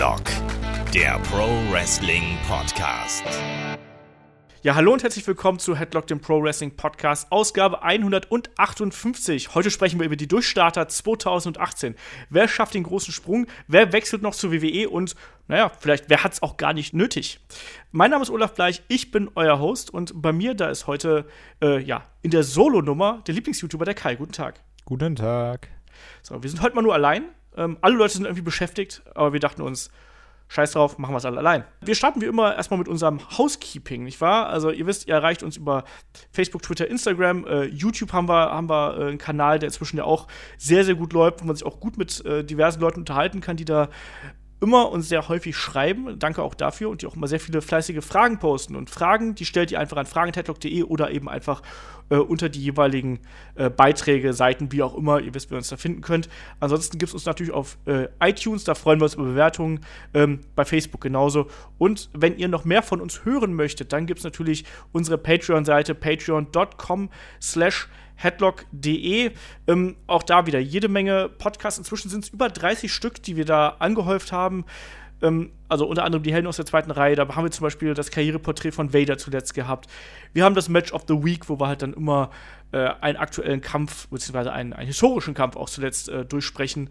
Headlock, der Pro Wrestling Podcast. Ja, hallo und herzlich willkommen zu Headlock, dem Pro Wrestling Podcast, Ausgabe 158. Heute sprechen wir über die Durchstarter 2018. Wer schafft den großen Sprung? Wer wechselt noch zur WWE? Und naja, vielleicht, wer hat es auch gar nicht nötig? Mein Name ist Olaf Bleich, ich bin euer Host und bei mir, da ist heute, äh, ja, in der Solo-Nummer der Lieblings-YouTuber, der Kai. Guten Tag. Guten Tag. So, wir sind heute mal nur allein. Ähm, alle Leute sind irgendwie beschäftigt, aber wir dachten uns, Scheiß drauf, machen wir es alle allein. Wir starten wie immer erstmal mit unserem Housekeeping, nicht wahr? Also ihr wisst, ihr erreicht uns über Facebook, Twitter, Instagram, äh, YouTube haben wir, haben wir äh, einen Kanal, der inzwischen ja auch sehr, sehr gut läuft, wo man sich auch gut mit äh, diversen Leuten unterhalten kann, die da immer und sehr häufig schreiben. Danke auch dafür und die auch immer sehr viele fleißige Fragen posten. Und Fragen, die stellt ihr einfach an fragen.headlock.de oder eben einfach äh, unter die jeweiligen äh, Beiträge, Seiten, wie auch immer. Ihr wisst, wie ihr uns da finden könnt. Ansonsten gibt es uns natürlich auf äh, iTunes, da freuen wir uns über Bewertungen. Ähm, bei Facebook genauso. Und wenn ihr noch mehr von uns hören möchtet, dann gibt es natürlich unsere Patreon-Seite patreon.com slash headlock.de. Ähm, auch da wieder jede Menge Podcasts. Inzwischen sind es über 30 Stück, die wir da angehäuft haben. Ähm, also unter anderem die Helden aus der zweiten Reihe. Da haben wir zum Beispiel das Karriereporträt von Vader zuletzt gehabt. Wir haben das Match of the Week, wo wir halt dann immer einen aktuellen Kampf, beziehungsweise einen, einen historischen Kampf auch zuletzt äh, durchsprechen.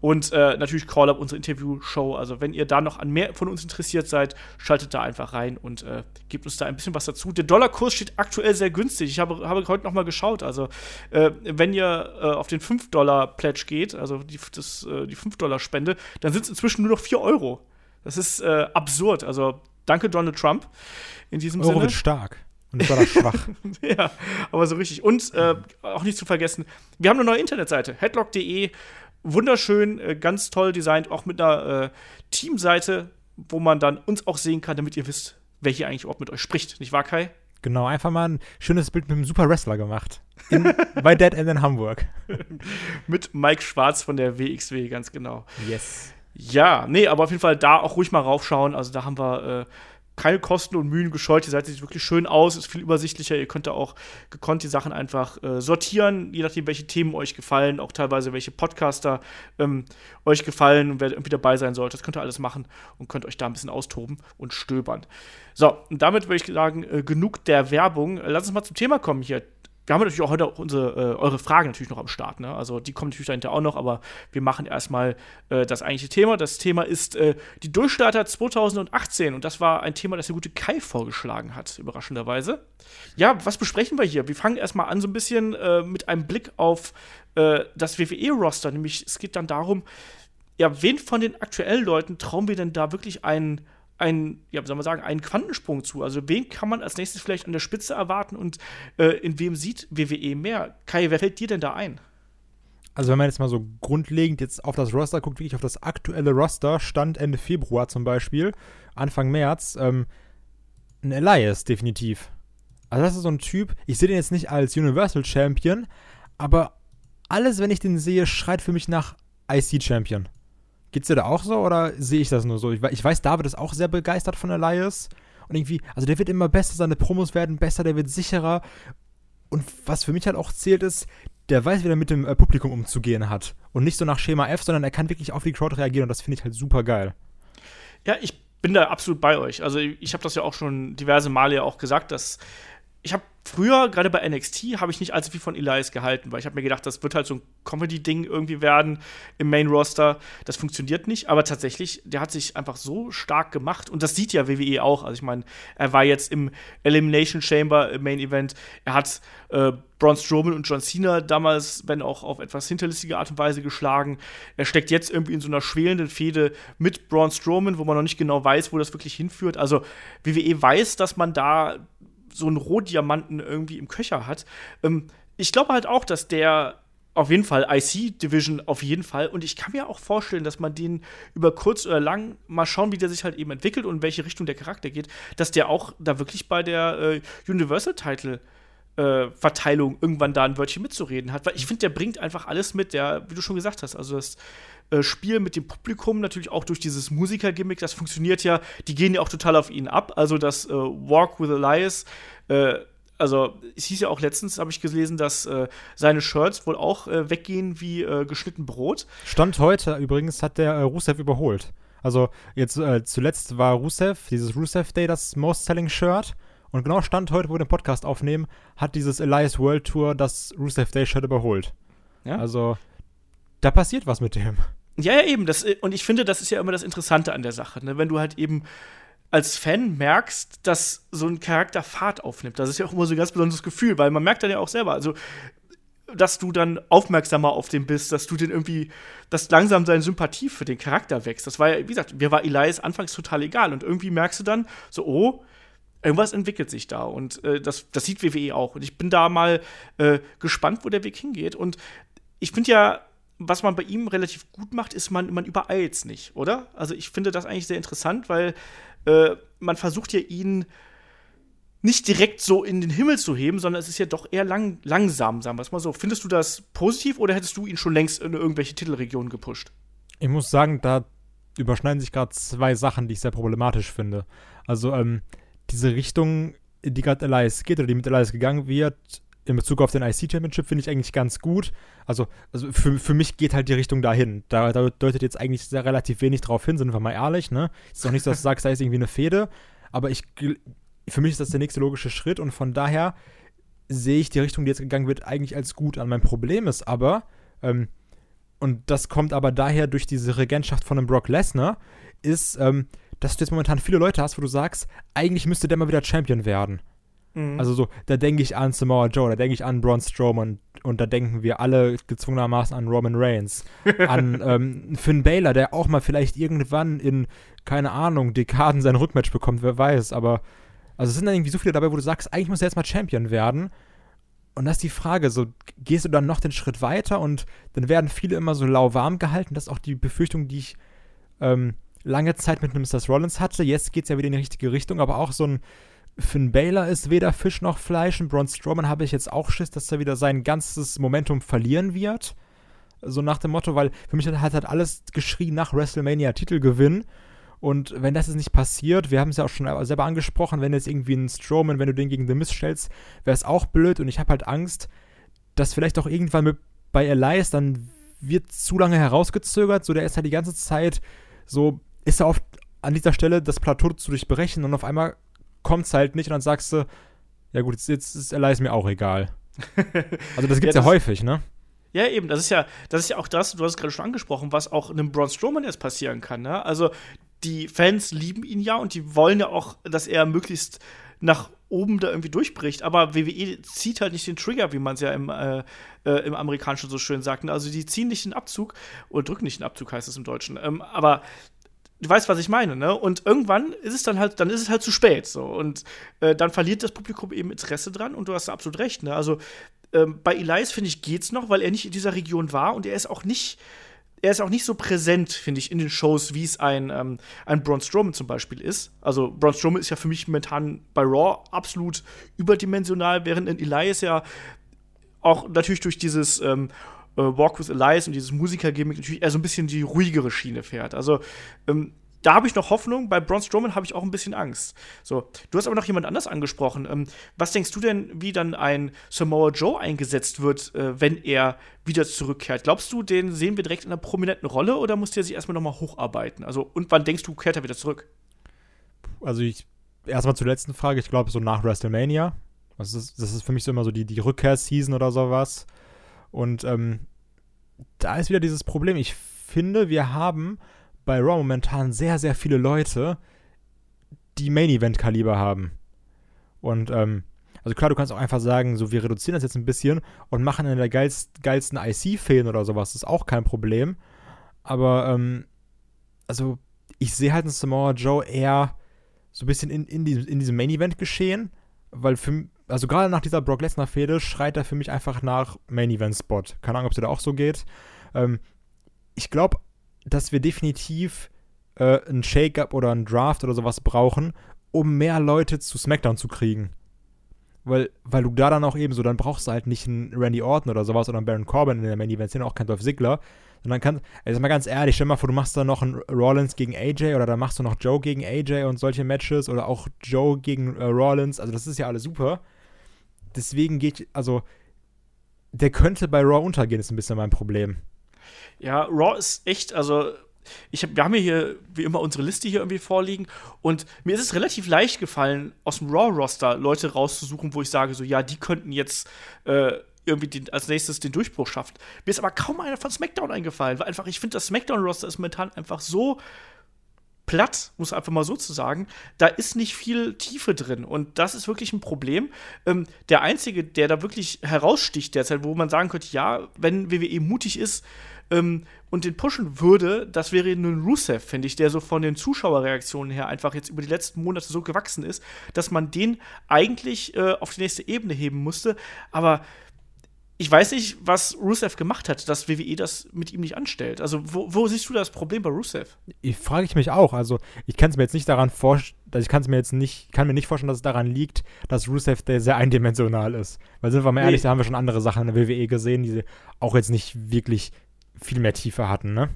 Und äh, natürlich Call Up, unsere Interview-Show. Also, wenn ihr da noch an mehr von uns interessiert seid, schaltet da einfach rein und äh, gebt uns da ein bisschen was dazu. Der Dollarkurs steht aktuell sehr günstig. Ich habe, habe heute noch mal geschaut. Also, äh, wenn ihr äh, auf den 5-Dollar-Pledge geht, also die, das, äh, die 5-Dollar-Spende, dann sind es inzwischen nur noch 4 Euro. Das ist äh, absurd. Also, danke Donald Trump in diesem Euro Sinne. wird stark. Und Dollar schwach. ja, aber so richtig. Und äh, auch nicht zu vergessen, wir haben eine neue Internetseite, headlock.de. Wunderschön, äh, ganz toll designt, auch mit einer äh, Teamseite, wo man dann uns auch sehen kann, damit ihr wisst, wer hier eigentlich überhaupt mit euch spricht. Nicht wahr, Kai? Genau, einfach mal ein schönes Bild mit einem super Wrestler gemacht. In, bei Dead End in Hamburg. mit Mike Schwarz von der WXW, ganz genau. Yes. Ja, nee, aber auf jeden Fall da auch ruhig mal raufschauen. Also da haben wir äh, keine Kosten und Mühen gescheut. Die Seite sieht wirklich schön aus, ist viel übersichtlicher. Ihr könnt da auch gekonnt die Sachen einfach äh, sortieren, je nachdem, welche Themen euch gefallen, auch teilweise welche Podcaster ähm, euch gefallen und wer irgendwie dabei sein sollte. Das könnt ihr alles machen und könnt euch da ein bisschen austoben und stöbern. So, und damit würde ich sagen, äh, genug der Werbung. Lass uns mal zum Thema kommen hier wir haben natürlich auch heute auch unsere, äh, eure Fragen natürlich noch am Start. Ne? Also die kommen natürlich dahinter auch noch, aber wir machen erstmal äh, das eigentliche Thema. Das Thema ist äh, die Durchstarter 2018 und das war ein Thema, das der gute Kai vorgeschlagen hat, überraschenderweise. Ja, was besprechen wir hier? Wir fangen erstmal an so ein bisschen äh, mit einem Blick auf äh, das WWE-Roster, nämlich es geht dann darum, ja, wen von den aktuellen Leuten trauen wir denn da wirklich einen einen, ja, soll man sagen, einen Quantensprung zu. Also wen kann man als nächstes vielleicht an der Spitze erwarten und äh, in wem sieht WWE mehr? Kai, wer fällt dir denn da ein? Also wenn man jetzt mal so grundlegend jetzt auf das Roster guckt, wirklich auf das aktuelle Roster, Stand Ende Februar zum Beispiel, Anfang März, ähm, ein Elias definitiv. Also das ist so ein Typ, ich sehe den jetzt nicht als Universal Champion, aber alles, wenn ich den sehe, schreit für mich nach IC Champion. Geht's dir da auch so oder sehe ich das nur so? Ich, weiß, David ist auch sehr begeistert von Elias. Und irgendwie, also der wird immer besser, seine Promos werden besser, der wird sicherer. Und was für mich halt auch zählt ist, der weiß, wie er mit dem äh, Publikum umzugehen hat. Und nicht so nach Schema F, sondern er kann wirklich auf die Crowd reagieren und das finde ich halt super geil. Ja, ich bin da absolut bei euch. Also ich habe das ja auch schon diverse Male ja auch gesagt, dass ich habe früher, gerade bei NXT, habe ich nicht allzu viel von Elias gehalten, weil ich habe mir gedacht, das wird halt so ein Comedy-Ding irgendwie werden im Main-Roster. Das funktioniert nicht, aber tatsächlich, der hat sich einfach so stark gemacht und das sieht ja WWE auch. Also ich meine, er war jetzt im Elimination Chamber im Main-Event, er hat äh, Braun Strowman und John Cena damals, wenn auch auf etwas hinterlistige Art und Weise geschlagen. Er steckt jetzt irgendwie in so einer schwelenden Fehde mit Braun Strowman, wo man noch nicht genau weiß, wo das wirklich hinführt. Also WWE weiß, dass man da so einen Rohdiamanten irgendwie im Köcher hat. Ähm, ich glaube halt auch, dass der auf jeden Fall IC Division auf jeden Fall und ich kann mir auch vorstellen, dass man den über kurz oder lang mal schauen, wie der sich halt eben entwickelt und in welche Richtung der Charakter geht, dass der auch da wirklich bei der äh, Universal Title äh, Verteilung irgendwann da ein Wörtchen mitzureden hat, weil ich finde, der bringt einfach alles mit, der, wie du schon gesagt hast, also das äh, Spiel mit dem Publikum, natürlich auch durch dieses Musiker-Gimmick, das funktioniert ja, die gehen ja auch total auf ihn ab, also das äh, Walk with Elias, äh, also es hieß ja auch letztens, habe ich gelesen, dass äh, seine Shirts wohl auch äh, weggehen wie äh, geschnitten Brot. Stand heute übrigens hat der äh, Rusev überholt. Also jetzt äh, zuletzt war Rusev, dieses Rusev Day, das Most Selling Shirt. Und genau Stand heute, wo wir den Podcast aufnehmen, hat dieses Elias World Tour das Rusev Day Shirt überholt. Ja? Also da passiert was mit dem. Ja, ja, eben. Das, und ich finde, das ist ja immer das Interessante an der Sache. Ne? Wenn du halt eben als Fan merkst, dass so ein Charakter Fahrt aufnimmt. Das ist ja auch immer so ein ganz besonderes Gefühl, weil man merkt dann ja auch selber, also dass du dann aufmerksamer auf den bist, dass du den irgendwie, dass langsam seine Sympathie für den Charakter wächst. Das war ja, wie gesagt, mir war Elias anfangs total egal und irgendwie merkst du dann so, oh, irgendwas entwickelt sich da und äh, das, das sieht WWE auch und ich bin da mal äh, gespannt, wo der Weg hingeht und ich finde ja, was man bei ihm relativ gut macht, ist, man, man übereilt es nicht, oder? Also ich finde das eigentlich sehr interessant, weil äh, man versucht ja ihn nicht direkt so in den Himmel zu heben, sondern es ist ja doch eher lang, langsam, sagen wir es mal so. Findest du das positiv oder hättest du ihn schon längst in irgendwelche Titelregionen gepusht? Ich muss sagen, da überschneiden sich gerade zwei Sachen, die ich sehr problematisch finde. Also, ähm, diese Richtung, die gerade Elias geht oder die mit Elias gegangen wird, in Bezug auf den IC Championship finde ich eigentlich ganz gut. Also, also für, für mich geht halt die Richtung dahin. Da, da deutet jetzt eigentlich sehr relativ wenig drauf hin, sind wir mal ehrlich, ne? Ist auch nicht so, dass du sagst, da ist irgendwie eine Fehde, aber ich, für mich ist das der nächste logische Schritt und von daher sehe ich die Richtung, die jetzt gegangen wird, eigentlich als gut an. Mein Problem ist aber, ähm, und das kommt aber daher durch diese Regentschaft von einem Brock Lesnar, ist, ähm, dass du jetzt momentan viele Leute hast, wo du sagst, eigentlich müsste der mal wieder Champion werden. Mhm. Also so, da denke ich an Samoa Joe, da denke ich an Braun Strowman und da denken wir alle gezwungenermaßen an Roman Reigns, an ähm, Finn Baylor, der auch mal vielleicht irgendwann in, keine Ahnung, Dekaden sein Rückmatch bekommt, wer weiß, aber also es sind dann irgendwie so viele dabei, wo du sagst, eigentlich muss er jetzt mal Champion werden. Und das ist die Frage, so gehst du dann noch den Schritt weiter und dann werden viele immer so lauwarm gehalten. Das ist auch die Befürchtung, die ich ähm, lange Zeit mit einem Seth Rollins hatte. Jetzt geht es ja wieder in die richtige Richtung, aber auch so ein Finn Baylor ist weder Fisch noch Fleisch und Braun Strowman habe ich jetzt auch Schiss, dass er wieder sein ganzes Momentum verlieren wird. So nach dem Motto, weil für mich hat halt alles geschrien nach WrestleMania Titelgewinn. Und wenn das jetzt nicht passiert, wir haben es ja auch schon selber angesprochen, wenn jetzt irgendwie ein Strowman, wenn du den gegen The Miz stellst, wäre es auch blöd. Und ich habe halt Angst, dass vielleicht auch irgendwann mit, bei Elias dann wird zu lange herausgezögert. So, der ist halt die ganze Zeit so, ist er oft an dieser Stelle das Plateau zu durchbrechen und auf einmal kommt es halt nicht und dann sagst du, ja gut, jetzt, jetzt ist Elias mir auch egal. Also das gibt's ja, das, ja häufig, ne? Ja, eben, das ist ja, das ist ja auch das, du hast es gerade schon angesprochen, was auch einem Braun Strowman jetzt passieren kann, ne? Also die Fans lieben ihn ja und die wollen ja auch, dass er möglichst nach oben da irgendwie durchbricht. Aber WWE zieht halt nicht den Trigger, wie man es ja im, äh, äh, im Amerikanischen so schön sagt. Ne? Also die ziehen nicht den Abzug oder drücken nicht den Abzug, heißt es im Deutschen. Ähm, aber du weißt, was ich meine, ne? Und irgendwann ist es dann halt, dann ist es halt zu spät, so. Und äh, dann verliert das Publikum eben Interesse dran und du hast absolut recht, ne? Also ähm, bei Elias, finde ich, geht's noch, weil er nicht in dieser Region war und er ist auch nicht, er ist auch nicht so präsent, finde ich, in den Shows, wie es ein, ähm, ein Braun Strowman zum Beispiel ist. Also Braun Strowman ist ja für mich momentan bei Raw absolut überdimensional, während in Elias ja auch natürlich durch dieses ähm, äh, Walk with Elias und dieses Musiker-Gimmick natürlich eher so ein bisschen die ruhigere Schiene fährt. Also ähm, da habe ich noch Hoffnung. Bei Braun Strowman habe ich auch ein bisschen Angst. So, du hast aber noch jemand anders angesprochen. Ähm, was denkst du denn, wie dann ein Samoa Joe eingesetzt wird, äh, wenn er wieder zurückkehrt? Glaubst du, den sehen wir direkt in einer prominenten Rolle oder muss der sich erstmal noch mal hocharbeiten? Also, und wann denkst du, kehrt er wieder zurück? Also, ich erstmal zur letzten Frage. Ich glaube, so nach WrestleMania. Das ist, das ist für mich so immer so die, die Rückkehrseason oder sowas. Und ähm, da ist wieder dieses Problem. Ich finde, wir haben bei Raw momentan sehr, sehr viele Leute, die Main-Event-Kaliber haben. Und, ähm, also klar, du kannst auch einfach sagen, so, wir reduzieren das jetzt ein bisschen und machen eine der geilst, geilsten IC-Fehlen oder sowas. Das ist auch kein Problem. Aber, ähm, also, ich sehe halt einen Samoa Joe eher so ein bisschen in, in, diesem, in diesem Main-Event-Geschehen, weil für, also gerade nach dieser Brock Lesnar-Fehde schreit er für mich einfach nach Main-Event-Spot. Keine Ahnung, ob es dir da auch so geht. Ähm, ich glaube, dass wir definitiv äh, ein Shake-up oder ein Draft oder sowas brauchen, um mehr Leute zu SmackDown zu kriegen. Weil, weil du da dann auch eben so, dann brauchst du halt nicht einen Randy Orton oder sowas oder einen Baron Corbin in der Main Event, sind auch kein Dolph Ziggler. Sondern kann, also mal ganz ehrlich, stell mal vor, du machst da noch einen Rollins gegen AJ oder dann machst du noch Joe gegen AJ und solche Matches oder auch Joe gegen äh, Rollins. Also das ist ja alles super deswegen geht, also, der könnte bei Raw untergehen, ist ein bisschen mein Problem. Ja, Raw ist echt, also ich hab, wir haben hier wie immer unsere Liste hier irgendwie vorliegen und mir ist es relativ leicht gefallen, aus dem Raw-Roster Leute rauszusuchen, wo ich sage, so, ja, die könnten jetzt äh, irgendwie den, als nächstes den Durchbruch schaffen. Mir ist aber kaum einer von SmackDown eingefallen, weil einfach, ich finde, das SmackDown-Roster ist momentan einfach so platt, muss einfach mal so zu sagen. Da ist nicht viel Tiefe drin und das ist wirklich ein Problem. Ähm, der einzige, der da wirklich heraussticht derzeit, wo man sagen könnte, ja, wenn WWE mutig ist ähm, und den pushen würde, das wäre nun Rusev, finde ich, der so von den Zuschauerreaktionen her einfach jetzt über die letzten Monate so gewachsen ist, dass man den eigentlich äh, auf die nächste Ebene heben musste. Aber ich weiß nicht, was Rusev gemacht hat, dass WWE das mit ihm nicht anstellt. Also, wo, wo siehst du das Problem bei Rusev? Ich frage ich mich auch. Also, ich kann es mir jetzt nicht daran vorstellen, also ich kann es mir jetzt nicht, kann mir nicht vorstellen, dass es daran liegt, dass Rusev der sehr eindimensional ist. Weil sind wir mal ehrlich, Nee. da haben wir schon andere Sachen in der WWE gesehen, die auch jetzt nicht wirklich viel mehr Tiefe hatten, ne?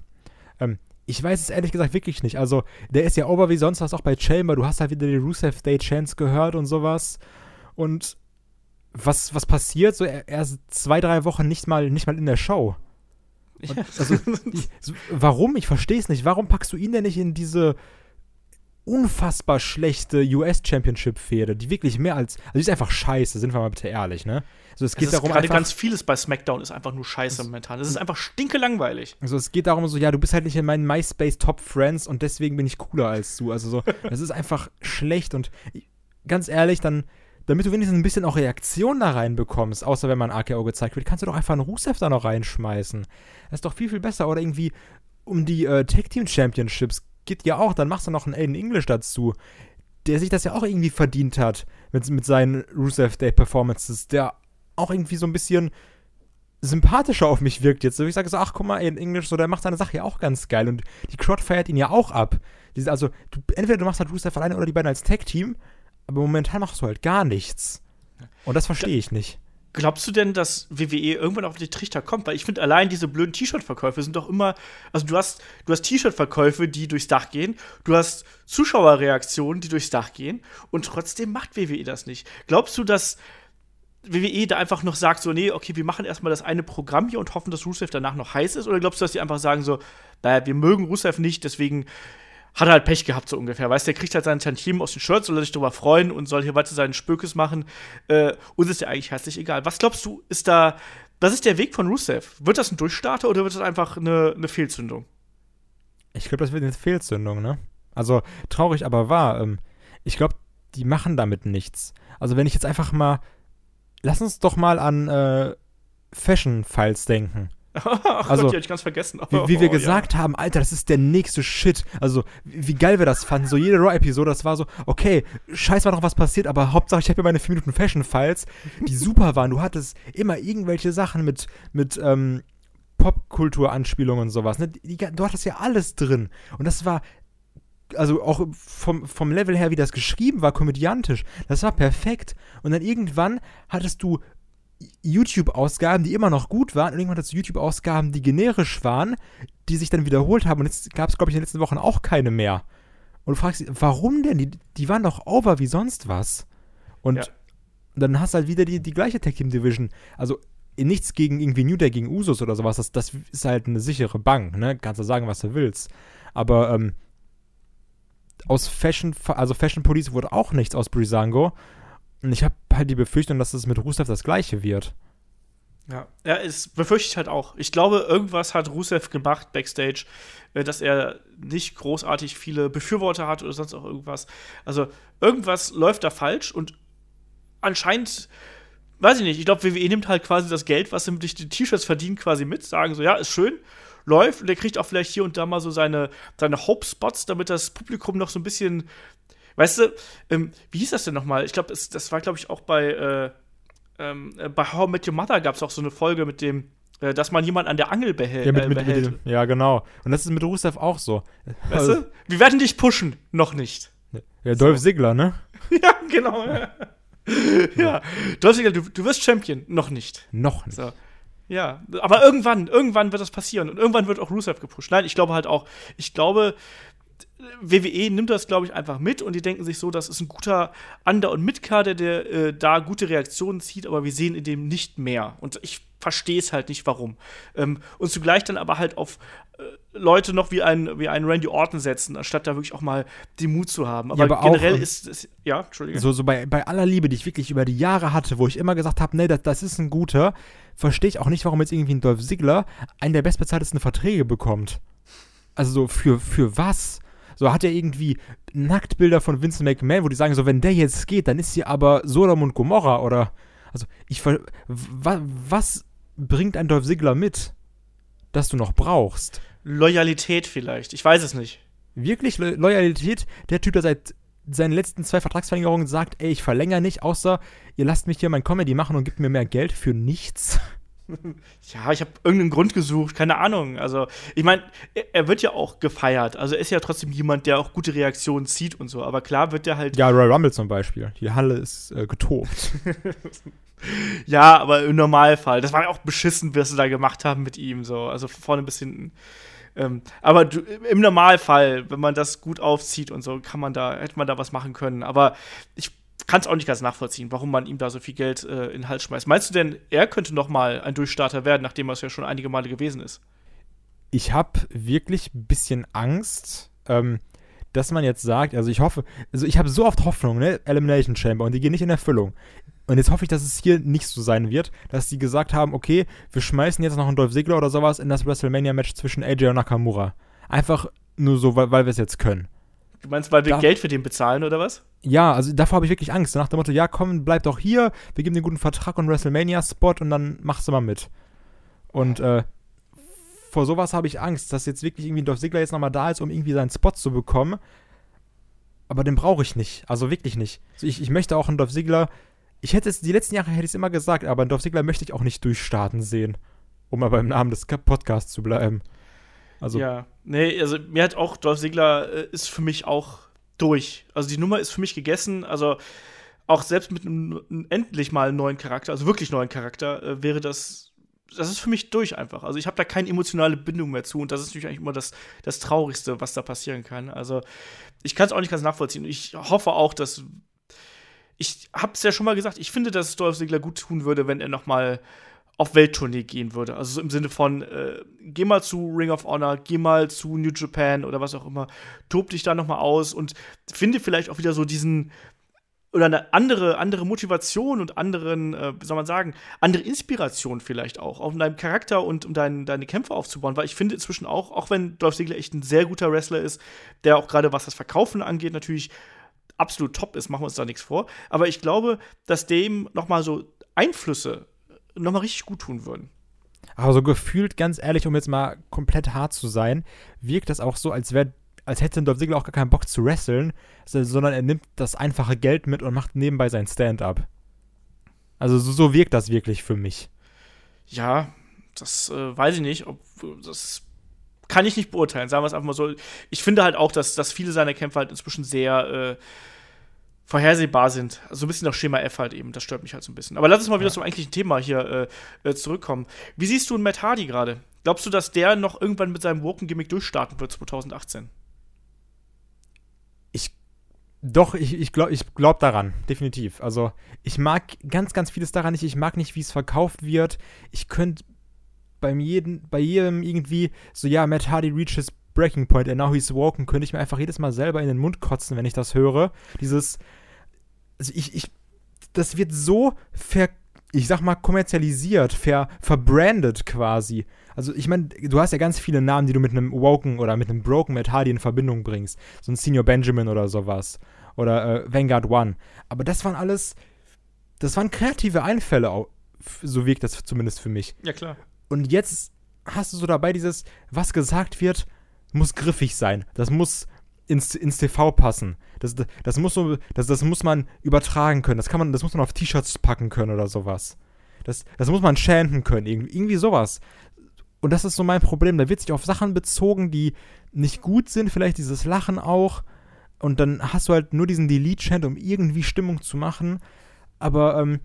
Ähm, ich weiß es ehrlich gesagt wirklich nicht. Also, der ist ja over wie sonst was auch bei Chamber. Du hast halt wieder die Rusev Day Chance gehört und sowas. Und was, was passiert? So, er, er ist zwei, drei Wochen nicht mal, nicht mal in der Show. Und, also, ich, warum? Ich verstehe es nicht. Warum packst du ihn denn nicht in diese unfassbar schlechte US-Championship-Fehde, die wirklich mehr als. Also, die ist einfach scheiße, sind wir mal bitte ehrlich, ne? Also, es Es geht ist darum, gerade ganz vieles bei SmackDown ist einfach nur Scheiße momentan. Es ist einfach stinkelangweilig. Also es geht darum so, ja, du bist halt nicht in meinen MySpace Top Friends und deswegen bin ich cooler als du. Also so, das ist einfach schlecht und ganz ehrlich, dann, damit du wenigstens ein bisschen auch Reaktion da reinbekommst, außer wenn man AKO gezeigt wird, kannst du doch einfach einen Rusev da noch reinschmeißen. Das ist doch viel, viel besser. Oder irgendwie um die äh, Tag Team Championships geht ja auch, dann machst du noch einen Aiden English dazu, der sich das ja auch irgendwie verdient hat mit, mit seinen Rusev Day Performances, der auch irgendwie so ein bisschen sympathischer auf mich wirkt jetzt. So, ich sage so, ach guck mal, in Englisch, so, der macht seine Sache ja auch ganz geil. Und die Crowd feiert ihn ja auch ab. Also, du, entweder du machst halt Rusev alleine oder die beiden als Tag-Team, aber momentan machst du halt gar nichts. Und das verstehe ich nicht. Glaubst du denn, dass WWE irgendwann auf die Trichter kommt? Weil ich finde, allein diese blöden T-Shirt-Verkäufe sind doch immer. Also, du hast, du hast T-Shirt-Verkäufe, die durchs Dach gehen. Du hast Zuschauerreaktionen, die durchs Dach gehen. Und trotzdem macht WWE das nicht. Glaubst du, dass WWE da einfach noch sagt, so, nee, okay, wir machen erstmal das eine Programm hier und hoffen, dass Rusev danach noch heiß ist? Oder glaubst du, dass die einfach sagen, so, naja, wir mögen Rusev nicht, deswegen hat er halt Pech gehabt, so ungefähr. Weißt du, der kriegt halt sein Tantiem aus den Shirts, soll sich darüber freuen und soll hier weiter seinen Spökes machen. Äh, uns ist ja eigentlich herzlich egal. Was glaubst du, ist da, was ist der Weg von Rusev? Wird das ein Durchstarter oder wird das einfach eine, eine Fehlzündung? Ich glaube, das wird eine Fehlzündung, ne? Also, traurig aber wahr. Ähm, ich glaube, die machen damit nichts. Also, wenn ich jetzt einfach mal. Lass uns doch mal an äh, Fashion-Files denken. Ach Also, Gott, die hab ich ganz vergessen. Wie, wie wir Oh, ja. gesagt haben, Alter, das ist der nächste Shit. Also, wie geil wir das fanden. So jede Raw-Episode, das war so, okay, scheiß war noch was passiert, aber Hauptsache ich habe hier meine 4 Minuten Fashion-Files, die super waren. Du hattest immer irgendwelche Sachen mit, mit ähm, Popkultur-Anspielungen und sowas. Ne? Die, du hattest ja alles drin. Und das war also auch vom, vom Level her, wie das geschrieben war, komödiantisch, das war perfekt. Und dann irgendwann hattest du YouTube-Ausgaben, die immer noch gut waren, und irgendwann du YouTube-Ausgaben, die generisch waren, die sich dann wiederholt haben. Und jetzt gab es, glaube ich, in den letzten Wochen auch keine mehr. Und du fragst dich, warum denn? Die, die waren doch over wie sonst was. Und Ja. dann hast du halt wieder die, die gleiche Tag Team Division. Also nichts gegen irgendwie New Day gegen Usos oder sowas. Das, das ist halt eine sichere Bank, ne? Kannst du sagen, was du willst. Aber ähm, aus Fashion, also Fashion Police wurde auch nichts aus Brisango. Und ich habe halt die Befürchtung, dass es mit Rusev das gleiche wird. Ja, ja es befürchte ich halt auch. Ich glaube, irgendwas hat Rusev gemacht backstage, äh, dass er nicht großartig viele Befürworter hat oder sonst auch irgendwas. Also irgendwas läuft da falsch und anscheinend, weiß ich nicht, ich glaube, WWE nimmt halt quasi das Geld, was sie durch die T-Shirts verdienen, quasi mit, sagen so, ja, ist schön, läuft und der kriegt auch vielleicht hier und da mal so seine, seine Hope-Spots, damit das Publikum noch so ein bisschen, weißt du, ähm, wie hieß das denn nochmal? Ich glaube, das war, glaube ich, auch bei, äh, ähm, äh, bei How I Met Your Mother gab es auch so eine Folge mit dem, äh, dass man jemanden an der Angel behält. Ja, mit, äh, mit, behält. mit, ja, genau. Und das ist mit Rusev auch so. weißt du? Wir werden dich pushen, noch nicht. Ja, Dolph Ziggler, ne? ja, genau. ja, Dolph Ziggler, du, du wirst Champion, noch nicht. Noch nicht. So. Ja, aber irgendwann, irgendwann wird das passieren und irgendwann wird auch Rusev gepusht. Nein, ich glaube halt auch, ich glaube, WWE nimmt das, glaube ich, einfach mit und die denken sich so, das ist ein guter Under- und Mitkader, der äh, da gute Reaktionen zieht, aber wir sehen in dem nicht mehr. Und ich verstehe es halt nicht, warum. Ähm, und zugleich dann aber halt auf äh, Leute noch wie ein, wie ein Randy Orton setzen, anstatt da wirklich auch mal den Mut zu haben. Aber, Ja, aber generell auch, ähm, ist es, ja, Entschuldige. So, so bei, bei aller Liebe, die ich wirklich über die Jahre hatte, wo ich immer gesagt habe, nee, das, das ist ein guter, verstehe ich auch nicht, warum jetzt irgendwie ein Dolph Ziggler einen der bestbezahltesten Verträge bekommt. Also so, für, für was? So hat er irgendwie Nacktbilder von Vincent McMahon, wo die sagen, so, wenn der jetzt geht, dann ist hier aber Sodom und Gomorra oder. Also, ich wa- Was bringt ein Dolph Ziggler mit, das du noch brauchst? Loyalität vielleicht, ich weiß es nicht. Wirklich Lo Loyalität? Der Typ, der seit seinen letzten zwei Vertragsverlängerungen sagt, ey, ich verlängere nicht, außer ihr lasst mich hier mein Comedy machen und gebt mir mehr Geld für nichts. Ja, ich habe irgendeinen Grund gesucht, keine Ahnung. Also, ich meine, er, wird ja auch gefeiert. Also, er ist ja trotzdem jemand, der auch gute Reaktionen zieht und so. Aber klar wird er halt. Ja, Royal Rumble zum Beispiel. Die Halle ist äh, getobt. Ja, aber im Normalfall. Das war ja auch beschissen, was sie da gemacht haben mit ihm. So. Also, von vorne bis hinten. Ähm, aber du, im Normalfall, wenn man das gut aufzieht und so, kann man da, hätte man da was machen können. Aber ich kann es auch nicht ganz nachvollziehen, warum man ihm da so viel Geld äh, in den Hals schmeißt. Meinst du denn, er könnte noch mal ein Durchstarter werden, nachdem er es ja schon einige Male gewesen ist? ich habe wirklich ein bisschen Angst, ähm, dass man jetzt sagt, also ich hoffe, also ich habe so oft Hoffnung, ne, Elimination Chamber, und die gehen nicht in Erfüllung. Und jetzt hoffe ich, dass es hier nicht so sein wird, dass die gesagt haben, okay, wir schmeißen jetzt noch einen Dolph Ziggler oder sowas in das WrestleMania-Match zwischen AJ und Nakamura. Einfach nur so, weil, weil wir es jetzt können. Du meinst, weil wir Da- Geld für den bezahlen oder was? Ja, also davor habe ich wirklich Angst. Nach dem Motto, ja, komm, bleib doch hier, wir geben dir einen guten Vertrag und WrestleMania-Spot und dann machst du mal mit. Und äh, vor sowas habe ich Angst, dass jetzt wirklich irgendwie Dolph Ziggler jetzt nochmal da ist, um irgendwie seinen Spot zu bekommen. Aber den brauche ich nicht. Also wirklich nicht. Also ich, ich möchte auch einen Dolph Ziggler. Ich hätte es, die letzten Jahre hätte ich es immer gesagt, aber einen Dolph Ziggler möchte ich auch nicht durchstarten sehen. Um mal beim Namen des Podcasts zu bleiben. Also, ja. Nee, also mir hat auch Dolph Ziggler äh, ist für mich auch durch. Also die Nummer ist für mich gegessen. Also auch selbst mit einem endlich mal neuen Charakter, also wirklich neuen Charakter, äh, wäre das. Das ist für mich durch einfach. Also ich habe da keine emotionale Bindung mehr zu und das ist natürlich eigentlich immer das, das Traurigste, was da passieren kann. Also ich kann es auch nicht ganz nachvollziehen. Ich hoffe auch, dass ich habe es ja schon mal gesagt, ich finde, dass es Dolph Ziggler gut tun würde, wenn er noch mal auf Welttournee gehen würde. Also so im Sinne von, äh, geh mal zu Ring of Honor, geh mal zu New Japan oder was auch immer, tob dich da noch mal aus und finde vielleicht auch wieder so diesen oder eine andere, andere Motivation und anderen, äh, wie soll man sagen, andere Inspiration vielleicht auch, um deinen Charakter und um dein, deine Kämpfe aufzubauen. Weil ich finde inzwischen auch, auch wenn Dolph Ziggler echt ein sehr guter Wrestler ist, der auch gerade was das Verkaufen angeht, natürlich absolut top ist, machen wir uns da nichts vor. Aber ich glaube, dass dem noch mal so Einflüsse noch mal richtig gut tun würden. Aber so gefühlt, ganz ehrlich, um jetzt mal komplett hart zu sein, wirkt das auch so, als wäre als hätte Dolph Ziggler auch gar keinen Bock zu wresteln, so- sondern er nimmt das einfache Geld mit und macht nebenbei sein Stand-up. Also so, so wirkt das wirklich für mich. Ja, das äh, weiß ich nicht, ob das kann ich nicht beurteilen, sagen wir es einfach mal so. Ich finde halt auch, dass, dass viele seiner Kämpfe halt inzwischen sehr äh, vorhersehbar sind. Also so ein bisschen nach Schema F halt eben. Das stört mich halt so ein bisschen. Aber lass uns mal wieder zum eigentlichen Thema hier äh, äh, zurückkommen. Wie siehst du einen Matt Hardy gerade? Glaubst du, dass der noch irgendwann mit seinem Woken-Gimmick durchstarten wird 2018? Doch, ich, ich glaube ich glaub daran, definitiv. Also, ich mag ganz, ganz vieles daran nicht. Ich mag nicht, wie es verkauft wird. Ich könnte beim jeden, bei jedem irgendwie so, ja, Matt Hardy reaches Breaking Point and now he's walking, könnte ich mir einfach jedes Mal selber in den Mund kotzen, wenn ich das höre. Dieses, also ich, ich, das wird so ver, ich sag mal, kommerzialisiert, ver, verbrandet quasi. Also ich meine, du hast ja ganz viele Namen, die du mit einem Woken oder mit einem Broken Matt Hardy in Verbindung bringst. So ein Senior Benjamin oder sowas. Oder äh, Vanguard One. Aber das waren alles, das waren kreative Einfälle, so wirkt das zumindest für mich. Ja, klar. Und jetzt hast du so dabei dieses, was gesagt wird, muss griffig sein. Das muss ins, ins TV passen. Das, das, muss so, das, das muss man übertragen können. Das kann man, das muss man auf T-Shirts packen können oder sowas. Das, das muss man chanten können. Irgendwie, irgendwie sowas. Und das ist so mein Problem. Da wird sich auf Sachen bezogen, die nicht gut sind. Vielleicht dieses Lachen auch. Und dann hast du halt nur diesen Delete-Chant, um irgendwie Stimmung zu machen. Aber ähm,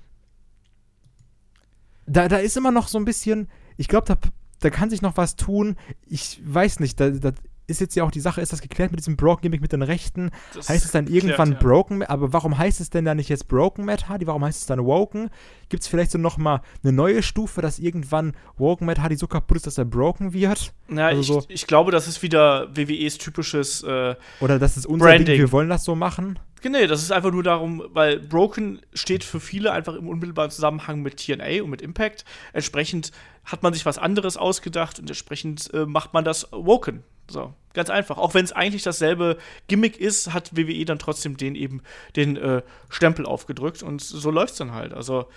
da, da ist immer noch so ein bisschen, ich glaube, da, da kann sich noch was tun. Ich weiß nicht, da, da, ist jetzt ja auch die Sache, ist das geklärt mit diesem Broken Gimmick mit den Rechten? Das heißt es dann irgendwann geklärt, ja. Broken, aber warum heißt es denn dann nicht jetzt Broken Matt Hardy? Warum heißt es dann Woken? Gibt es vielleicht so nochmal eine neue Stufe, dass irgendwann Woken Matt Hardy so kaputt ist, dass er broken wird? Ja, Also ich, so- ich glaube, das ist wieder WWEs typisches äh, Oder das ist unser Branding. Ding, wir wollen das so machen? Nee, das ist einfach nur darum, weil Broken steht für viele einfach im unmittelbaren Zusammenhang mit TNA und mit Impact. Entsprechend hat man sich was anderes ausgedacht und entsprechend äh, macht man das Woken. So, ganz einfach. Auch wenn es eigentlich dasselbe Gimmick ist, hat WWE dann trotzdem den eben den äh, Stempel aufgedrückt und so läuft's dann halt. Also,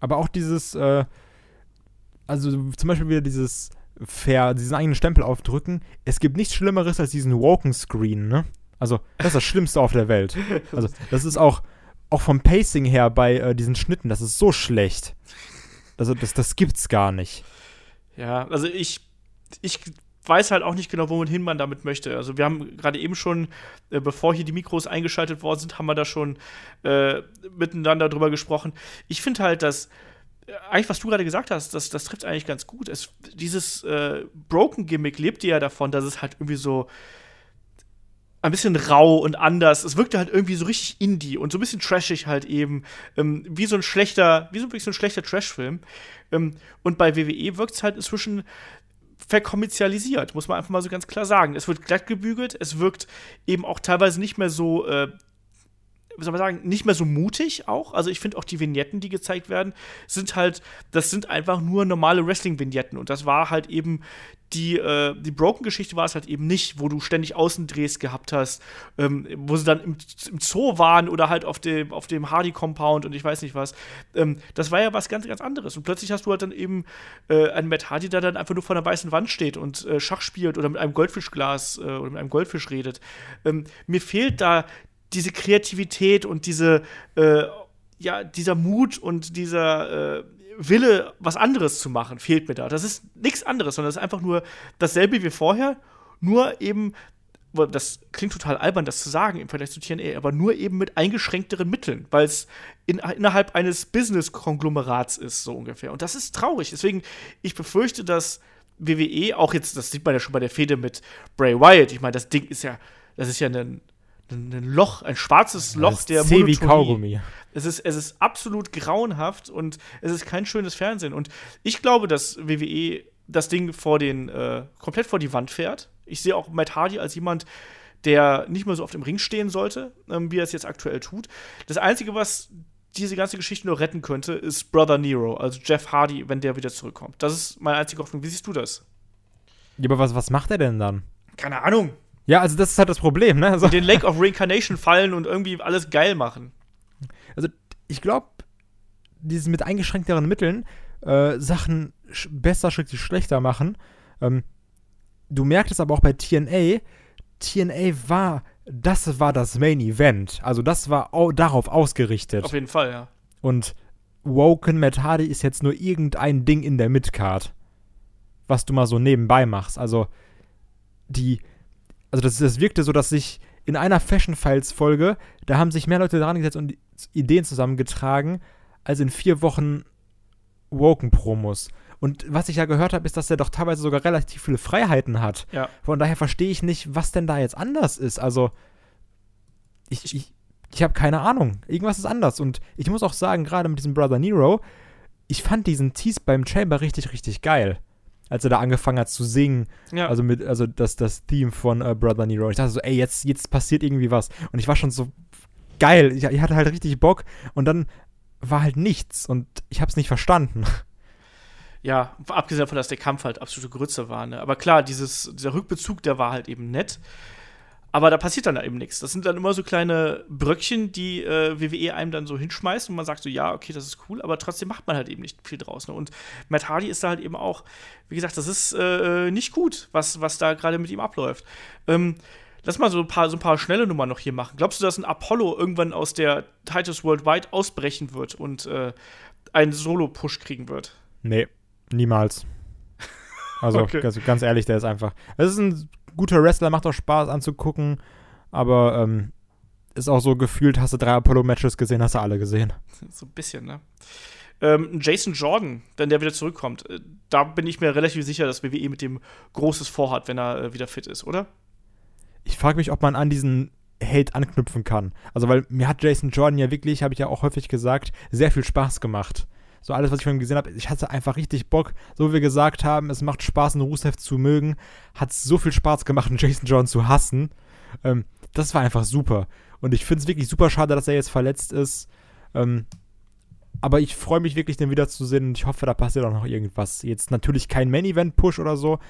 Aber auch dieses, äh, also zum Beispiel wieder dieses Fair, diesen eigenen Stempel aufdrücken. Es gibt nichts Schlimmeres als diesen Woken Screen, ne? Also, das ist das Schlimmste auf der Welt. Also, das ist auch, auch vom Pacing her bei äh, diesen Schnitten, das ist so schlecht. Also, das, das gibt's gar nicht. Ja, also ich, ich weiß halt auch nicht genau, wohin man damit möchte. Also wir haben gerade eben schon, äh, bevor hier die Mikros eingeschaltet worden sind, haben wir da schon äh, miteinander drüber gesprochen. Ich finde halt, dass äh, eigentlich, was du gerade gesagt hast, das, das trifft eigentlich ganz gut. Es, dieses äh, Broken-Gimmick lebt ja davon, dass es halt irgendwie so ein bisschen rau und anders. Es wirkte halt irgendwie so richtig indie und so ein bisschen trashig halt eben. Ähm, wie so ein schlechter, wie so wirklich so ein schlechter Trash-Film. Ähm, und bei WWE wirkt es halt inzwischen verkommerzialisiert, muss man einfach mal so ganz klar sagen. Es wird glatt gebügelt, es wirkt eben auch teilweise nicht mehr so, äh, wie soll man sagen, nicht mehr so mutig auch. Also ich finde auch die Vignetten, die gezeigt werden, sind halt, das sind einfach nur normale Wrestling-Vignetten. Und das war halt eben die, äh, die Broken-Geschichte war es halt eben nicht, wo du ständig Außendrehs gehabt hast, ähm, wo sie dann im, im Zoo waren oder halt auf dem, auf dem Hardy-Compound und ich weiß nicht was. Ähm, das war ja was ganz, ganz anderes. Und plötzlich hast du halt dann eben äh, einen Matt Hardy, der dann einfach nur vor einer weißen Wand steht und äh, Schach spielt oder mit einem Goldfischglas äh, oder mit einem Goldfisch redet. Ähm, mir fehlt da diese Kreativität und diese, äh, ja, dieser Mut und dieser äh, Wille, was anderes zu machen, fehlt mir da. Das ist nichts anderes, sondern das ist einfach nur dasselbe wie vorher, nur eben, das klingt total albern, das zu sagen im Vergleich zu TNA, aber nur eben mit eingeschränkteren Mitteln, weil es in, innerhalb eines Business-Konglomerats ist, so ungefähr. Und das ist traurig. Deswegen, ich befürchte, dass WWE, auch jetzt, das sieht man ja schon bei der Fehde mit Bray Wyatt, ich meine, das Ding ist ja, das ist ja ein, ein, Loch, ein schwarzes Loch Das der ist zäh wie Monotonie. Kaugummi. Es ist, es ist absolut grauenhaft und es ist kein schönes Fernsehen. Und ich glaube, dass WWE das Ding vor den, äh, komplett vor die Wand fährt. Ich sehe auch Matt Hardy als jemand, der nicht mehr so auf dem Ring stehen sollte, ähm, wie er es jetzt aktuell tut. Das Einzige, was diese ganze Geschichte nur retten könnte, ist Brother Nero, also Jeff Hardy, wenn der wieder zurückkommt. Das ist meine einzige Hoffnung. Wie siehst du das? Ja, aber was, was macht er denn dann? Keine Ahnung. Ja, also das ist halt das Problem, ne? Also, In den Lake of Reincarnation fallen und irgendwie alles geil machen. also ich glaube, dieses mit eingeschränkteren Mitteln äh, Sachen sch besser, schrägstrich schlechter machen. Ähm, du merkst es aber auch bei TNA. TNA war, das war das Main Event. Also das war au darauf ausgerichtet. Auf jeden Fall, ja. Und Woken Matt Hardy ist jetzt nur irgendein Ding in der Midcard, was du mal so nebenbei machst. Also die, also das, das wirkte so, dass sich in einer Fashion Files Folge, da haben sich mehr Leute dran gesetzt und Ideen zusammengetragen, als in vier Wochen Woken Promos. Und was ich ja gehört habe, ist, dass er doch teilweise sogar relativ viele Freiheiten hat. Ja. Von daher verstehe ich nicht, was denn da jetzt anders ist. Also, ich, ich, ich habe keine Ahnung. Irgendwas ist anders. Und ich muss auch sagen, gerade mit diesem Brother Nero, ich fand diesen Tease beim Chamber richtig, richtig geil. Als er da angefangen hat zu singen. Ja. Also mit, also das, das Theme von äh, Brother Nero. Ich dachte so, ey, jetzt, jetzt passiert irgendwie was. Und ich war schon so geil. Ich, ich hatte halt richtig Bock. Und dann war halt nichts. Und ich habe es nicht verstanden. ja, abgesehen davon, dass der Kampf halt absolute Grütze war, ne? Aber klar, dieses, dieser Rückbezug, der war halt eben nett. Aber da passiert dann eben nichts. Das sind dann immer so kleine Bröckchen, die äh, WWE einem dann so hinschmeißt und man sagt so, ja, okay, das ist cool, aber trotzdem macht man halt eben nicht viel draus. Ne? Und Matt Hardy ist da halt eben auch, wie gesagt, das ist äh, nicht gut, was, was da gerade mit ihm abläuft. Ähm, lass mal so ein, paar, so ein paar schnelle Nummern noch hier machen. Glaubst du, dass ein Apollo irgendwann aus der Titus Worldwide ausbrechen wird und äh, einen Solo-Push kriegen wird? Nee, niemals. Also Okay. ganz, ganz ehrlich, der ist einfach. Es ist ein guter Wrestler, macht auch Spaß anzugucken, aber ähm, ist auch so gefühlt, hast du drei Apollo-Matches gesehen, hast du alle gesehen. So ein bisschen, ne? Ähm, Jason Jordan, wenn der wieder zurückkommt, äh, da bin ich mir relativ sicher, dass WWE mit dem Großes vorhat, wenn er äh, wieder fit ist, oder? ich frage mich, ob man an diesen Hate anknüpfen kann. Also, weil mir hat Jason Jordan ja wirklich, habe ich ja auch häufig gesagt, sehr viel Spaß gemacht. So alles, was ich von ihm gesehen habe, ich hatte einfach richtig Bock. So wie wir gesagt haben, es macht Spaß, einen Rusev zu mögen. Hat so viel Spaß gemacht, einen Jason Jordan zu hassen. Ähm, das war einfach super. Und ich finde es wirklich super schade, dass er jetzt verletzt ist. Ähm, aber ich freue mich wirklich, den wiederzusehen und ich hoffe, da passiert auch noch irgendwas. Jetzt natürlich kein Main-Event-Push oder so,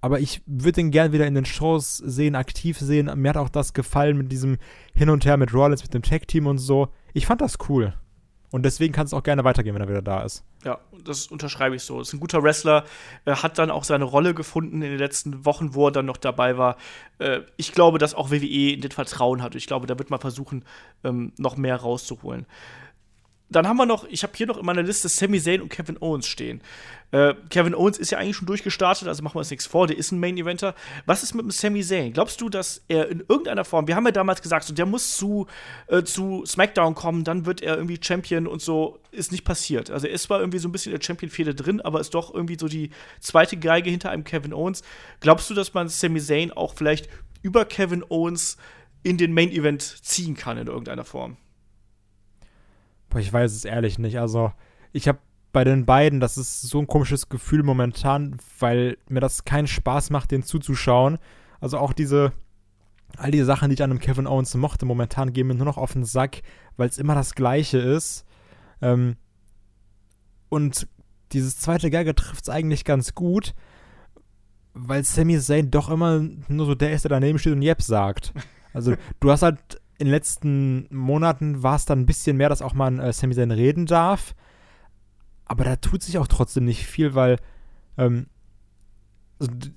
aber ich würde ihn gern wieder in den Shows sehen, aktiv sehen. Mir hat auch das gefallen mit diesem Hin und Her mit Rollins, mit dem Tag-Team und so. Ich fand das cool. Und deswegen kann es auch gerne weitergehen, wenn er wieder da ist. Ja, das unterschreibe ich so. Ist ein guter Wrestler, Er hat dann auch seine Rolle gefunden in den letzten Wochen, wo er dann noch dabei war. Äh, ich glaube, dass auch WWE in den Vertrauen hat. Ich glaube, da wird man versuchen, ähm, noch mehr rauszuholen. Dann haben wir noch, ich habe hier noch in meiner Liste Sami Zayn und Kevin Owens stehen. Äh, Kevin Owens ist ja eigentlich schon durchgestartet, also machen wir uns nichts vor, der ist ein Main Eventer. Was ist mit dem Sami Zayn? Glaubst du, dass er in irgendeiner Form, wir haben ja damals gesagt, so, der muss zu, äh, zu SmackDown kommen, dann wird er irgendwie Champion und so, ist nicht passiert. Also er ist zwar irgendwie so ein bisschen in der Champion-Fehde drin, aber ist doch irgendwie so die zweite Geige hinter einem Kevin Owens. Glaubst du, dass man Sami Zayn auch vielleicht über Kevin Owens in den Main Event ziehen kann in irgendeiner Form? Boah, ich weiß es ehrlich nicht. Also, ich habe bei den beiden, das ist so ein komisches Gefühl momentan, weil mir das keinen Spaß macht, den zuzuschauen. Also auch diese, all die Sachen, die ich an einem Kevin Owens mochte, momentan gehen mir nur noch auf den Sack, weil es immer das Gleiche ist. Ähm, und dieses zweite Geige trifft es eigentlich ganz gut, weil Sami Zayn doch immer nur so der ist, der daneben steht und Yep sagt. Also du hast halt in den letzten Monaten war es dann ein bisschen mehr, dass auch mal äh, Sami Zayn reden darf. Aber da tut sich auch trotzdem nicht viel, weil ähm,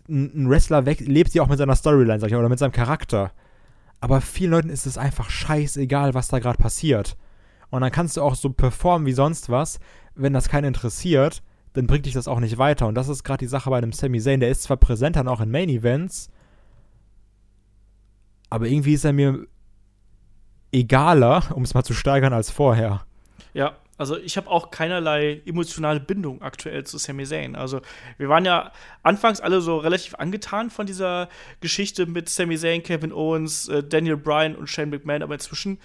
ein Wrestler weg, lebt ja auch mit seiner Storyline, sag ich mal, oder mit seinem Charakter. Aber vielen Leuten ist es einfach scheißegal, was da gerade passiert. Und dann kannst du auch so performen wie sonst was. Wenn das keinen interessiert, dann bringt dich das auch nicht weiter. Und das ist gerade die Sache bei dem Sami Zayn. Der ist zwar präsent dann auch in Main Events, aber irgendwie ist er mir egaler, um es mal zu steigern, als vorher. Ja, also ich habe auch keinerlei emotionale Bindung aktuell zu Sami Zayn. Also wir waren ja anfangs alle so relativ angetan von dieser Geschichte mit Sami Zayn, Kevin Owens, äh, Daniel Bryan und Shane McMahon, aber inzwischen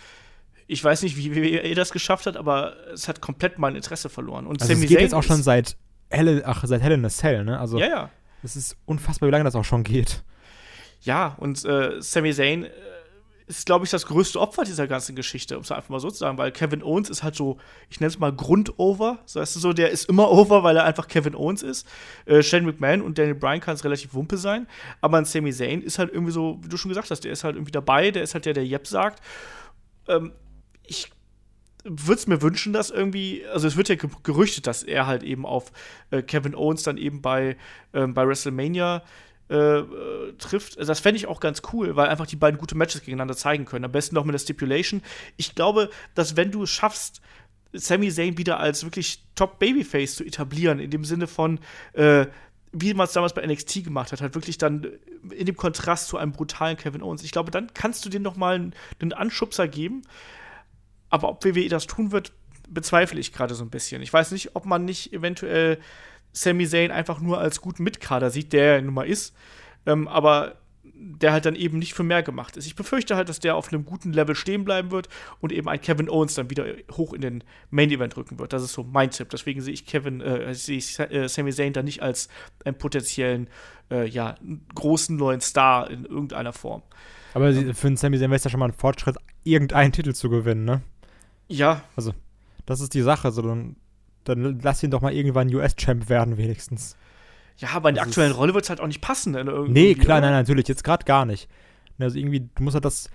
ich weiß nicht, wie, wie er das geschafft hat, aber es hat komplett mein Interesse verloren. Und also Sami es geht Zayn jetzt auch schon seit Hell, ach, seit Hell in a Cell, ne? Also ja, ja. Es ist unfassbar, wie lange das auch schon geht. Ja, und äh, Sami Zayn ist, glaube ich, das größte Opfer dieser ganzen Geschichte, um es einfach mal so zu sagen, weil Kevin Owens ist halt so, ich nenne es mal Grundover. So heißt es so, der ist immer over, weil er einfach Kevin Owens ist. Äh, Shane McMahon und Daniel Bryan kann es relativ wumpe sein. Aber ein Sami Zayn ist halt irgendwie so, wie du schon gesagt hast, der ist halt irgendwie dabei, der ist halt der, der Yep sagt. Ähm, ich würde es mir wünschen, dass irgendwie, also es wird ja gerüchtet, dass er halt eben auf äh, Kevin Owens dann eben bei, ähm, bei WrestleMania äh, trifft. Also das fände ich auch ganz cool, weil einfach die beiden gute Matches gegeneinander zeigen können. Am besten noch mit der Stipulation. Ich glaube, dass wenn du es schaffst, Sami Zayn wieder als wirklich Top Babyface zu etablieren, in dem Sinne von, äh, wie man es damals bei NXT gemacht hat, halt wirklich dann in dem Kontrast zu einem brutalen Kevin Owens. Ich glaube, dann kannst du dir noch mal einen, einen Anschubser geben. Aber ob WWE das tun wird, bezweifle ich gerade so ein bisschen. Ich weiß nicht, ob man nicht eventuell Sami Zayn einfach nur als guten Mitkader sieht, der er nun mal ist, ähm, aber der halt dann eben nicht für mehr gemacht ist. Ich befürchte halt, dass der auf einem guten Level stehen bleiben wird und eben ein Kevin Owens dann wieder hoch in den Main Event rücken wird. Das ist so mein Tipp. Deswegen sehe ich Kevin, äh, sehe ich äh, Sami Zayn da nicht als einen potenziellen, äh, ja, großen neuen Star in irgendeiner Form. Aber ähm, für einen Sami Zayn wäre es ja schon mal ein Fortschritt, irgendeinen Titel zu gewinnen, ne? Ja. Also, das ist die Sache. So, dann dann lass ihn doch mal irgendwann US-Champ werden, wenigstens. Ja, aber in der aktuellen Rolle wird es halt auch nicht passen. Ne, nee, klar, oder? nein, natürlich, jetzt gerade gar nicht. Also irgendwie, du musst halt das.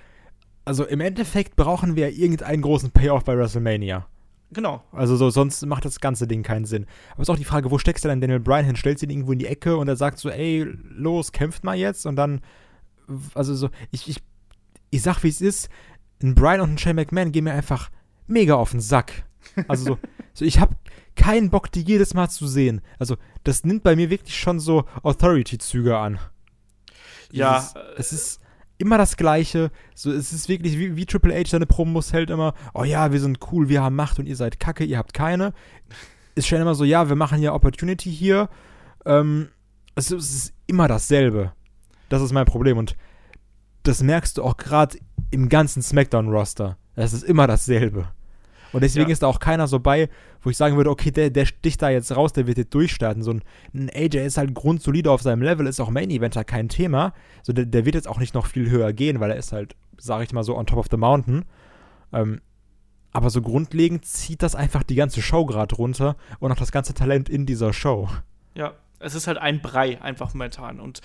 Also im Endeffekt brauchen wir irgendeinen großen Payoff bei WrestleMania. Genau. Also so, sonst macht das ganze Ding keinen Sinn. Aber es ist auch die Frage, wo steckst du denn Daniel Bryan hin? Stellst du ihn irgendwo in die Ecke und er sagt so, ey, los, kämpft mal jetzt und dann, also so, ich, ich, ich sag, wie es ist, ein Bryan und ein Shane McMahon gehen mir einfach mega auf den Sack. Also so, so ich hab keinen Bock, die jedes Mal zu sehen. Also, das nimmt bei mir wirklich schon so Authority-Züge an. Ja. Dieses, es ist immer das Gleiche. So, es ist wirklich wie, wie Triple H seine Promos hält immer, oh ja, wir sind cool, wir haben Macht und ihr seid kacke, ihr habt keine. Ist schon immer so, ja, wir machen ja Opportunity hier. Ähm, es, es ist immer dasselbe. Das ist mein Problem. Und das merkst du auch gerade im ganzen SmackDown-Roster. Das ist immer dasselbe. Und deswegen Ja. ist da auch keiner so bei, wo ich sagen würde, okay, der, der sticht da jetzt raus, der wird jetzt durchstarten. So ein, ein AJ ist halt grundsolide auf seinem Level, ist auch Main Eventer kein Thema. So, der, der wird jetzt auch nicht noch viel höher gehen, weil er ist halt, sag ich mal so, on top of the mountain. Ähm, aber so grundlegend zieht das einfach die ganze Show gerade runter und auch das ganze Talent in dieser Show. Ja, es ist halt ein Brei einfach momentan. Und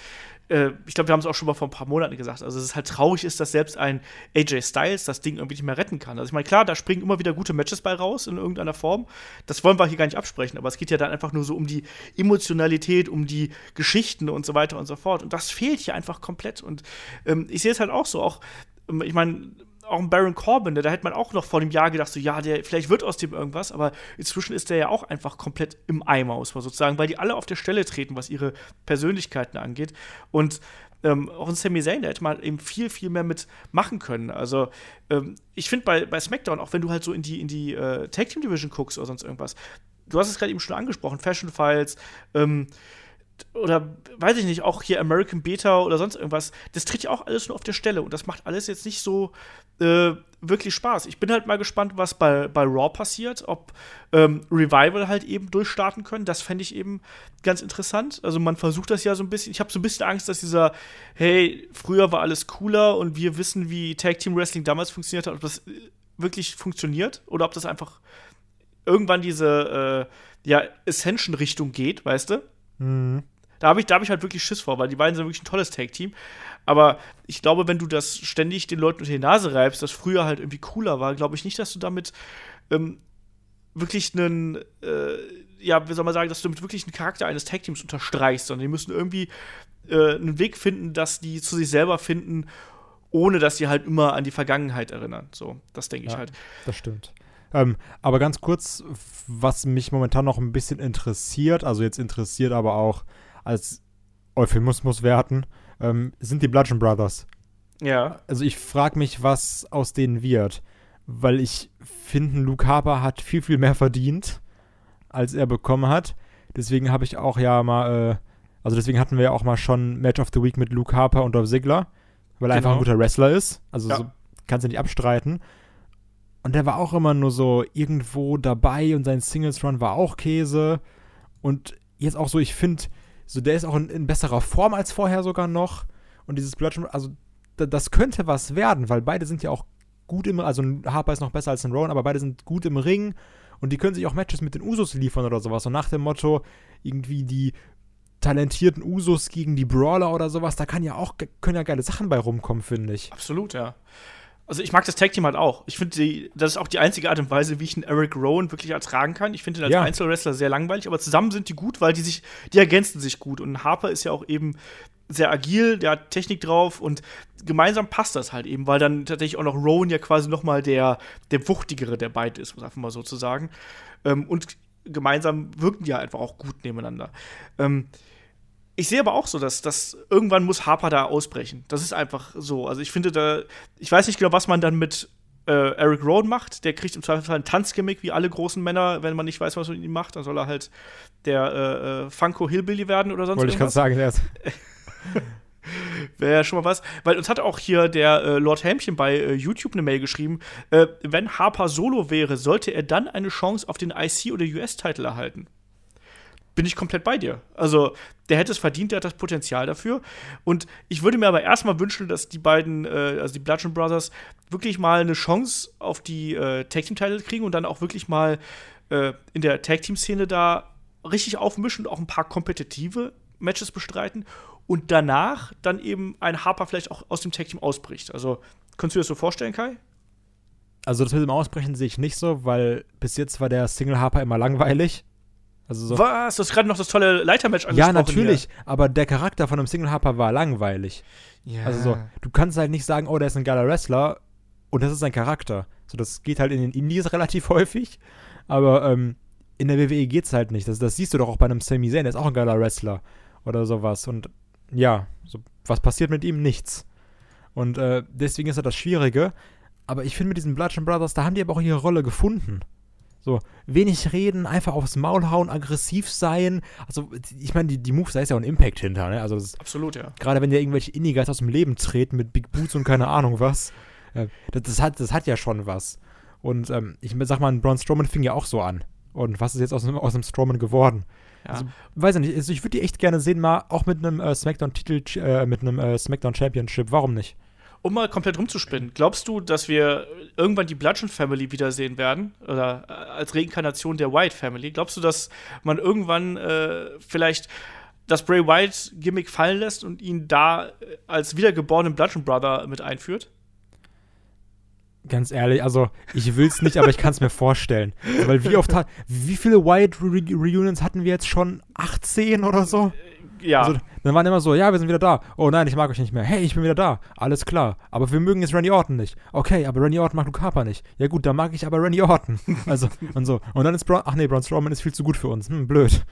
äh, ich glaube, wir haben es auch schon mal vor ein paar Monaten gesagt. Also, es ist halt traurig ist, dass selbst ein AJ Styles das Ding irgendwie nicht mehr retten kann. Also, ich meine, klar, da springen immer wieder gute Matches bei raus in irgendeiner Form. Das wollen wir hier gar nicht absprechen. Aber es geht ja dann einfach nur so um die Emotionalität, um die Geschichten und so weiter und so fort. Und das fehlt hier einfach komplett. Und ähm, ich sehe es halt auch so. Auch, ähm, ich meine, auch ein Baron Corbin, da hätte man auch noch vor dem Jahr gedacht, so ja, der vielleicht wird aus dem irgendwas, aber inzwischen ist der ja auch einfach komplett im Eimer, muss man sozusagen, weil die alle auf der Stelle treten, was ihre Persönlichkeiten angeht. Und ähm, auch ein Sami Zayn, da hätte man eben viel, viel mehr mit machen können. Also, ähm, ich finde bei, bei SmackDown, auch wenn du halt so in die, in die äh, Tag Team Division guckst oder sonst irgendwas, du hast es gerade eben schon angesprochen, Fashion Files, ähm, oder weiß ich nicht, auch hier American Beta oder sonst irgendwas, das tritt ja auch alles nur auf der Stelle und das macht alles jetzt nicht so äh, wirklich Spaß. Ich bin halt mal gespannt, was bei, bei Raw passiert, ob ähm, Revival halt eben durchstarten können. Das fände ich eben ganz interessant. Also man versucht das ja so ein bisschen. Ich habe so ein bisschen Angst, dass dieser, hey, früher war alles cooler und wir wissen, wie Tag Team Wrestling damals funktioniert hat, ob das äh, wirklich funktioniert oder ob das einfach irgendwann diese äh, ja, Ascension-Richtung geht, weißt du? Da habe ich, da hab ich halt wirklich Schiss vor, weil die beiden sind wirklich ein tolles Tag-Team. Aber ich glaube, wenn du das ständig den Leuten unter die Nase reibst, das früher halt irgendwie cooler war, glaube ich nicht, dass du damit ähm, wirklich einen, äh, ja, wie soll man sagen, dass du damit wirklich einen Charakter eines Tag-Teams unterstreichst, sondern die müssen irgendwie äh, einen Weg finden, dass die zu sich selber finden, ohne dass sie halt immer an die Vergangenheit erinnern. So, das denke ich Ja. halt. Das stimmt. Ähm, aber ganz kurz, was mich momentan noch ein bisschen interessiert, also jetzt interessiert, aber auch als Euphemismus werten, ähm, sind die Bludgeon Brothers. Ja. Also ich frage mich, was aus denen wird, weil ich finde, Luke Harper hat viel, viel mehr verdient, als er bekommen hat. Deswegen habe ich auch ja mal, äh, also deswegen hatten wir ja auch mal schon Match of the Week mit Luke Harper und Dolph Ziggler, weil er einfach ein Genau. guter Wrestler ist. Also Ja. so, kannst du nicht abstreiten. Und der war auch immer nur so irgendwo dabei und sein Singles Run war auch Käse. Und jetzt auch so, ich finde, so der ist auch in, in besserer Form als vorher sogar noch. Und dieses Bludgeon, also da, das könnte was werden, weil beide sind ja auch gut im, also ein Harper ist noch besser als ein Rowan, aber beide sind gut im Ring und die können sich auch Matches mit den Usos liefern oder sowas. Und nach dem Motto, irgendwie die talentierten Usos gegen die Brawler oder sowas, da kann ja auch, können ja geile Sachen bei rumkommen, finde ich. Absolut, ja. Also ich mag das Tag Team halt auch. Ich finde, das ist auch die einzige Art und Weise, wie ich einen Eric Rowan wirklich ertragen kann. Ich finde ihn als Ja. Einzelwrestler sehr langweilig, aber zusammen sind die gut, weil die sich, die ergänzen sich gut. Und Harper ist ja auch eben sehr agil, der hat Technik drauf und gemeinsam passt das halt eben, weil dann tatsächlich auch noch Rowan ja quasi noch mal der, der wuchtigere der beiden ist, muss einfach mal so zu sagen. Ähm, und gemeinsam wirken die ja einfach auch gut nebeneinander. Ähm, ich sehe aber auch so, dass, dass irgendwann muss Harper da ausbrechen. Das ist einfach so. Also ich finde da, ich weiß nicht genau, was man dann mit äh, Eric Rowan macht. Der kriegt im Zweifelsfall ein Tanzgimmick wie alle großen Männer. Wenn man nicht weiß, was man mit ihm macht, dann soll er halt der äh, äh, Funko Hillbilly werden oder sonst Wollte ich gerade irgendwas. sagen, der ist, Wäre ja schon mal was. Weil uns hat auch hier der äh, Lord Hämchen bei äh, YouTube eine Mail geschrieben, äh, wenn Harper Solo wäre, sollte er dann eine Chance auf den IC oder US-Titel erhalten. Bin ich komplett bei dir. Also, der hätte es verdient, der hat das Potenzial dafür. Und ich würde mir aber erstmal wünschen, dass die beiden, äh, also die Bludgeon Brothers, wirklich mal eine Chance auf die äh, Tag Team Titel kriegen und dann auch wirklich mal äh, in der Tag Team Szene da richtig aufmischen und auch ein paar kompetitive Matches bestreiten und danach dann eben ein Harper vielleicht auch aus dem Tag Team ausbricht. Also, kannst du dir das so vorstellen, Kai? also das mit dem Ausbrechen sehe ich nicht so, weil bis jetzt war der Single Harper immer langweilig. Also so. Was? Du hast gerade noch das tolle Leitermatch Ja, angesprochen. natürlich, aber der Charakter von einem Single Harper war langweilig. Hier. Ja. Also so, du kannst halt nicht sagen, oh, der ist ein geiler Wrestler und das ist sein Charakter. So, das geht halt in den Indies relativ häufig, aber ähm, in der WWE geht's halt nicht. Das, das siehst du doch auch bei einem Sami Zayn, der ist auch ein geiler Wrestler oder sowas. Und ja, so, was passiert mit ihm? Nichts. Und äh, deswegen ist das das Schwierige. Aber ich finde mit diesen Bludgeon Brothers, da haben die aber auch ihre Rolle gefunden. So, wenig reden, einfach aufs Maul hauen, aggressiv sein. Also, ich meine, die, die Moves, da ist ja auch ein Impact hinter, ne? Also, Absolut, ja. gerade wenn dir irgendwelche Inniguys aus dem Leben treten mit Big Boots und keine Ahnung was, äh, das, das, hat, das hat ja schon was. Und ähm, ich sag mal, ein Braun Strowman fing ja auch so an. Und was ist jetzt aus aus dem Strowman geworden? Ja. Also, weiß ich nicht, also ich würde die echt gerne sehen, mal auch mit einem äh, Smackdown-Titel, äh, mit einem äh, Smackdown-Championship. Warum nicht? Um mal komplett rumzuspinnen, glaubst du, dass wir irgendwann die Bludgeon Family wiedersehen werden? Oder äh, als Reinkarnation der White Family? Glaubst du, dass man irgendwann äh, vielleicht das Bray White Gimmick fallen lässt und ihn da äh, als wiedergeborenen Bludgeon Brother mit einführt? Ganz ehrlich, also ich will's nicht, aber ich kann es mir vorstellen. Weil wie oft wie viele White Re Reunions hatten wir jetzt schon? 18 oder so? Ja. Also, dann waren immer so, ja, wir sind wieder da. Oh nein, ich mag euch nicht mehr. Hey, ich bin wieder da. Alles klar. Aber wir mögen jetzt Randy Orton nicht. Okay, aber Randy Orton mag Luke Harper nicht. Ja gut, dann mag ich aber Randy Orton. Also, und so. Und dann ist Braun, ach nee, Braun Strowman ist viel zu gut für uns. Hm, blöd.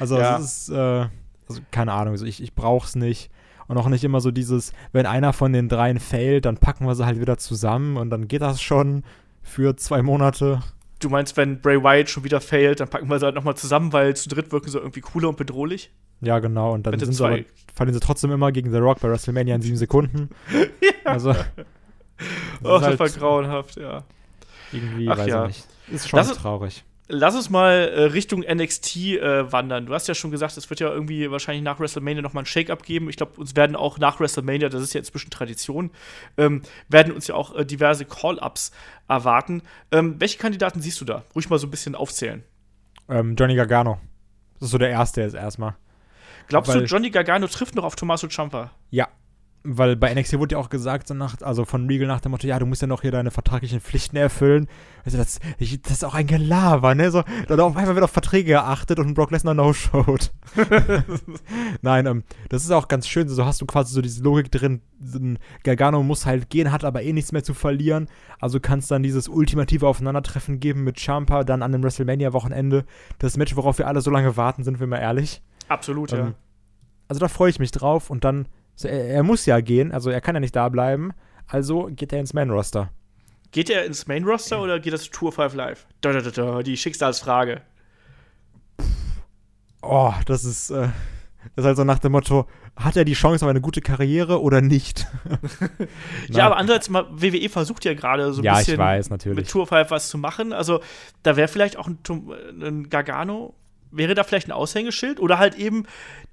Also, Ja. es ist, äh, also, keine Ahnung, also ich, ich brauch's nicht. Und auch nicht immer so dieses, wenn einer von den dreien failt, dann packen wir sie halt wieder zusammen und dann geht das schon für zwei Monate. Du meinst, wenn Bray Wyatt schon wieder failt, dann packen wir sie halt nochmal zusammen, weil zu dritt wirken sie irgendwie cooler und bedrohlich? Ja, genau. Und dann sind sie aber, verlieren sie trotzdem immer gegen The Rock bei WrestleMania in sieben Sekunden. Also, das Oh, ist das halt war grauenhaft, ja. irgendwie, Ach weiß ja. ich nicht. Ist schon es- traurig. Lass uns mal äh, Richtung NXT äh, wandern. Du hast ja schon gesagt, es wird ja irgendwie wahrscheinlich nach WrestleMania nochmal ein Shake-up geben. Ich glaube, uns werden auch nach WrestleMania, das ist ja inzwischen Tradition, ähm, werden uns ja auch äh, diverse Call-Ups erwarten. Ähm, welche Kandidaten siehst du da? Ruhig mal so ein bisschen aufzählen. Ähm, Johnny Gargano. Das ist so der erste jetzt erstmal. Glaubst du, Weil- Johnny Gargano trifft noch auf Tommaso Ciampa? Ja. Weil bei NXT wurde ja auch gesagt, so nach, also von Regal nach dem Motto, ja, du musst ja noch hier deine vertraglichen Pflichten erfüllen. Also das, ich, das ist auch ein Gelaber, ne? So, dann auf einmal wird auf Verträge geachtet und Brock Lesnar no-showed. Nein, ähm, das ist auch ganz schön. So hast du quasi so diese Logik drin, ein Gargano muss halt gehen, hat aber eh nichts mehr zu verlieren. Also kannst dann dieses ultimative Aufeinandertreffen geben mit Champa dann an dem WrestleMania-Wochenende. Das Match, worauf wir alle so lange warten, sind wir mal ehrlich. Absolut, Ähm, also da freue ich mich drauf und dann, so, er, er muss ja gehen, also er kann ja nicht da bleiben, also geht er ins Man-Roster. Geht er ins Main-Roster oder geht er zu Tour 5 Live? Da, da, da, da, die Schicksalsfrage. Oh, das ist, äh, das ist halt so nach dem Motto, hat er die Chance auf eine gute Karriere oder nicht? Ja, aber andererseits mal, WWE versucht ja gerade so ein Ja, bisschen weiß, mit. Tour 5 was zu machen. Also, da wäre vielleicht auch ein, Tom- ein Gargano, wäre da vielleicht ein Aushängeschild oder halt eben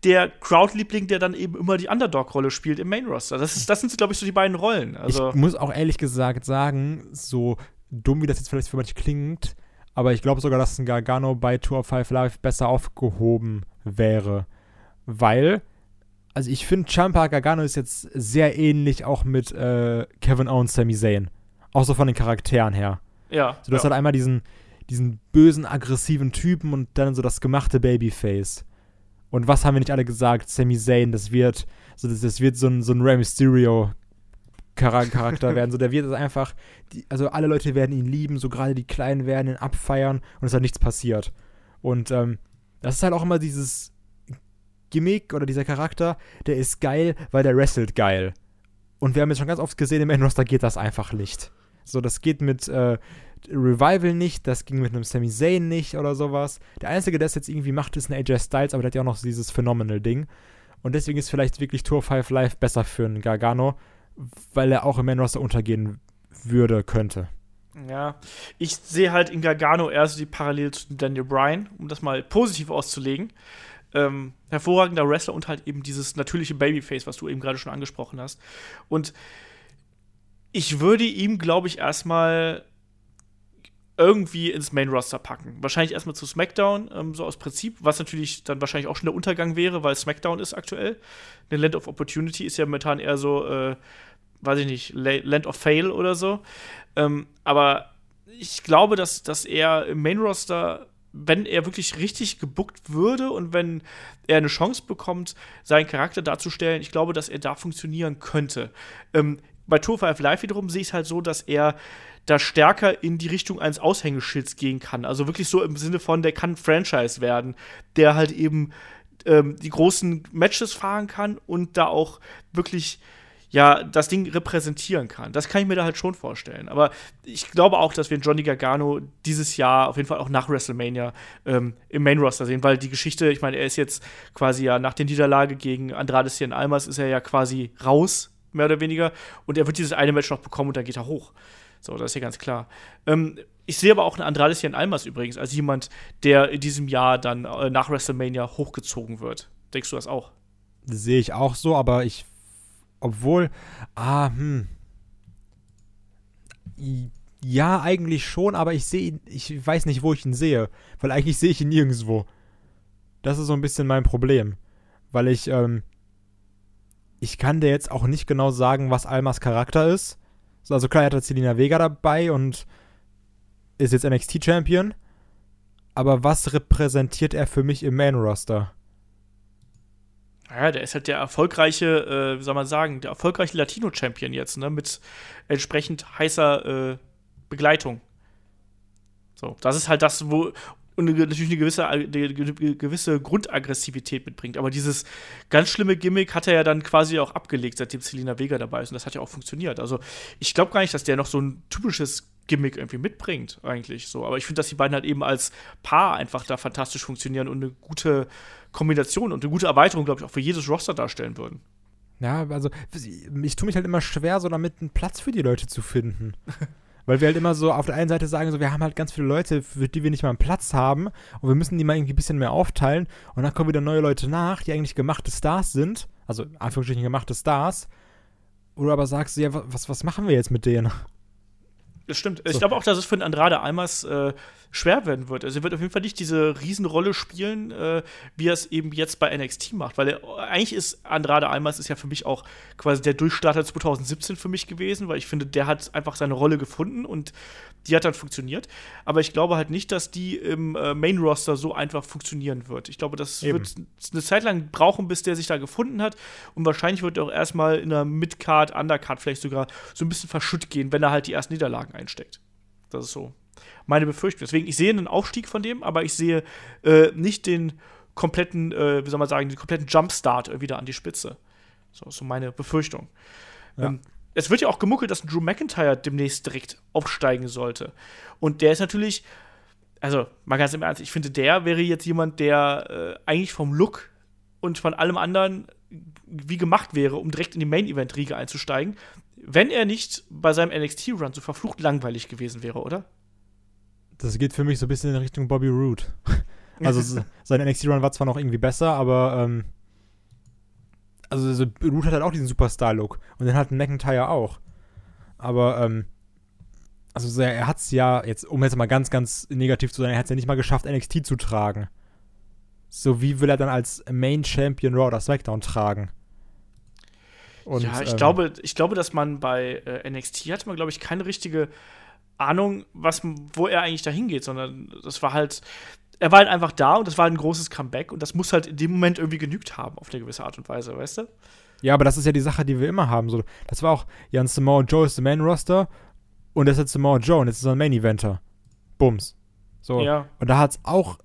der Crowd-Liebling, der dann eben immer die Underdog-Rolle spielt im Main-Roster. Das, ist, das sind, glaube ich, so die beiden Rollen. Also, ich muss auch ehrlich gesagt sagen, so dumm wie das jetzt vielleicht für manche klingt, aber ich glaube sogar, dass ein Gargano bei Tour of Five Live besser aufgehoben wäre. Weil, also ich finde, Champa Gargano ist jetzt sehr ähnlich auch mit äh, Kevin Owens, Sami Zayn. Auch so von den Charakteren her. ja. So, du hast ja. halt einmal diesen, diesen bösen, aggressiven Typen und dann so das gemachte Babyface. Und was haben wir nicht alle gesagt? Sami Zayn, das wird, so, das, das wird so ein, so ein Rey Mysterio Chara- Charakter werden. So, der wird einfach, die, also alle Leute werden ihn lieben, so gerade die Kleinen werden ihn abfeiern und es halt nichts passiert. Und ähm, das ist halt auch immer dieses Gimmick oder dieser Charakter, der ist geil, weil der wrestelt geil. Und wir haben jetzt schon ganz oft gesehen, im Endroster geht das einfach nicht. So, das geht mit äh, Revival nicht, das ging mit einem Sami Zayn nicht oder sowas. Der Einzige, der es jetzt irgendwie macht, ist ein AJ Styles, aber der hat ja auch noch dieses Phenomenal-Ding. Und deswegen ist vielleicht wirklich Tour 5 Live besser für einen Gargano, weil er auch im Main Roster untergehen würde, könnte. Ja, ich sehe halt in Gargano eher so die Parallele zu Daniel Bryan, um das mal positiv auszulegen. Ähm, hervorragender Wrestler und halt eben dieses natürliche Babyface, was du eben gerade schon angesprochen hast. Und ich würde ihm, glaube ich, erstmal irgendwie ins Main Roster packen. Wahrscheinlich erstmal zu SmackDown, ähm, so aus Prinzip, was natürlich dann wahrscheinlich auch schon der Untergang wäre, weil SmackDown ist aktuell. Der Land of Opportunity ist ja momentan eher so, äh, weiß ich nicht, La- Land of Fail oder so. Ähm, aber ich glaube, dass, dass er im Main Roster, wenn er wirklich richtig gebuckt würde und wenn er eine Chance bekommt, seinen Charakter darzustellen, ich glaube, dass er da funktionieren könnte. Ähm, bei Tour 5 Live wiederum sehe ich es halt so, dass er da stärker in die Richtung eines Aushängeschilds gehen kann. Also wirklich so im Sinne von, der kann Franchise werden, der halt eben ähm, die großen Matches fahren kann und da auch wirklich ja das Ding repräsentieren kann. Das kann ich mir da halt schon vorstellen. Aber ich glaube auch, dass wir Johnny Gargano dieses Jahr, auf jeden Fall auch nach WrestleMania, ähm, im Main Roster sehen, weil die Geschichte, ich meine, er ist jetzt quasi ja nach der Niederlage gegen Andrade Cien Almas ist er ja quasi raus, mehr oder weniger. Und er wird dieses eine Match noch bekommen und dann geht er hoch. So, das ist ja ganz klar. Ähm, ich sehe aber auch einen Andrade Cien Almas übrigens als jemand, der in diesem Jahr dann äh, nach WrestleMania hochgezogen wird. Denkst du das auch? Sehe ich auch so, aber ich obwohl, ah, hm. Ja, eigentlich schon, aber ich sehe ihn, ich weiß nicht, wo ich ihn sehe. Weil eigentlich sehe ich ihn nirgendwo. Das ist so ein bisschen mein Problem. Weil ich, ähm, ich kann dir jetzt auch nicht genau sagen, was Almas Charakter ist. Also klar, er hat Selina Vega dabei und ist jetzt NXT-Champion. Aber was repräsentiert er für mich im Main-Roster? Ja, der ist halt der erfolgreiche, äh, wie soll man sagen, der erfolgreiche Latino-Champion jetzt, ne, mit entsprechend heißer äh, Begleitung. So, das ist halt das, wo und natürlich eine gewisse, eine gewisse Grundaggressivität mitbringt. Aber dieses ganz schlimme Gimmick hat er ja dann quasi auch abgelegt, seitdem Selina Vega dabei ist. Und das hat ja auch funktioniert. Also ich glaube gar nicht, dass der noch so ein typisches Gimmick irgendwie mitbringt, eigentlich so. Aber ich finde, dass die beiden halt eben als Paar einfach da fantastisch funktionieren und eine gute Kombination und eine gute Erweiterung, glaube ich, auch für jedes Roster darstellen würden. Ja, also ich tue mich halt immer schwer, so damit einen Platz für die Leute zu finden. Weil wir halt immer so auf der einen Seite sagen, so, wir haben halt ganz viele Leute, für die wir nicht mal einen Platz haben und wir müssen die mal irgendwie ein bisschen mehr aufteilen und dann kommen wieder neue Leute nach, die eigentlich gemachte Stars sind, also Anführungsstrichen gemachte Stars, du aber sagst, ja, was, was machen wir jetzt mit denen? Das stimmt. So. Ich glaube auch, dass es für den Andrade Almas äh, schwer werden wird. Also er wird auf jeden Fall nicht diese Riesenrolle spielen, äh, wie er es eben jetzt bei NXT macht. Weil er, eigentlich ist Andrade Almas ist ja für mich auch quasi der Durchstarter 2017 für mich gewesen, weil ich finde, der hat einfach seine Rolle gefunden und die hat dann funktioniert. Aber ich glaube halt nicht, dass die im äh, Main-Roster so einfach funktionieren wird. Ich glaube, das Eben. wird eine Zeit lang brauchen, bis der sich da gefunden hat. Und wahrscheinlich wird er auch erstmal in der Mid-Card, Undercard vielleicht sogar so ein bisschen verschütt gehen, wenn er halt die ersten Niederlagen einsteckt. Das ist so meine Befürchtung. Deswegen, ich sehe einen Aufstieg von dem, aber ich sehe äh, nicht den kompletten, äh, wie soll man sagen, den kompletten Jumpstart wieder an die Spitze. So ist so meine Befürchtung. Ja. Ähm, es wird ja auch gemuckelt, dass Drew McIntyre demnächst direkt aufsteigen sollte. Und der ist natürlich, also mal ganz im Ernst, ich finde, der wäre jetzt jemand, der äh, eigentlich vom Look und von allem anderen wie gemacht wäre, um direkt in die Main-Event-Riege einzusteigen, wenn er nicht bei seinem NXT-Run so verflucht langweilig gewesen wäre, oder? Das geht für mich so ein bisschen in Richtung Bobby Roode. Also sein NXT-Run war zwar noch irgendwie besser, aber ähm, also so, Root hat halt auch diesen Superstar-Look. Und den hat McIntyre auch. Aber, ähm, also er hat es ja, jetzt, um jetzt mal ganz, ganz negativ zu sein, er hat es ja nicht mal geschafft, NXT zu tragen. So, wie will er dann als Main Champion Raw oder SmackDown tragen? Und, ja, ich, ähm, glaube, ich glaube, dass man bei äh, NXT hatte man, glaube ich, keine richtige Ahnung, was, wo er eigentlich dahin geht, sondern das war halt, er war halt einfach da und das war ein großes Comeback und das muss halt in dem Moment irgendwie genügt haben, auf eine gewisse Art und Weise, weißt du? Ja, aber das ist ja die Sache, die wir immer haben. So, das war auch, Jan Samoa Joe ist der Main-Roster und das ist jetzt Samoa Joe und jetzt ist er ein Main-Eventer. Bums. So. Ja. Und da hat es auch,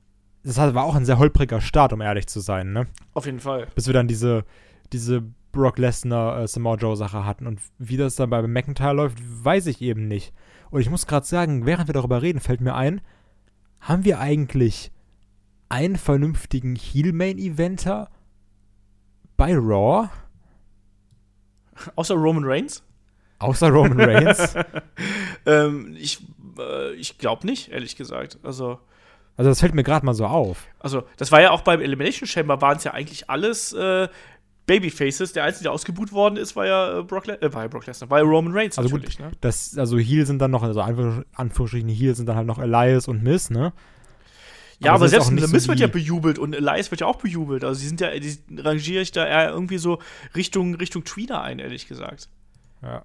das war auch ein sehr holpriger Start, um ehrlich zu sein, ne? Auf jeden Fall. Bis wir dann diese, diese Brock Lesnar äh, Samoa Joe Sache hatten und wie das dann bei McIntyre läuft, weiß ich eben nicht. Und ich muss gerade sagen, während wir darüber reden, fällt mir ein, haben wir eigentlich einen vernünftigen Heel-Main-Eventer bei Raw? Außer Roman Reigns? Außer Roman Reigns? ähm, ich äh, ich glaube nicht, ehrlich gesagt. Also. Also das fällt mir gerade mal so auf. Also, das war ja auch beim Elimination Chamber, waren es ja eigentlich alles äh, Babyfaces. Der einzige, der ausgebucht worden ist, war ja äh, Brock, Le äh, war ja Brock Lesnar, war ja Roman Reigns also natürlich. Gut, ne? das, also Heel sind dann noch, also Anführungsstrichen Heel sind dann halt noch Elias und Miss, ne? Ja, aber, aber selbst The Miss so wird ja bejubelt und Elias wird ja auch bejubelt. Also, die sind ja, die rangiere ich da eher irgendwie so Richtung, Richtung Tweener ein, ehrlich gesagt. Ja.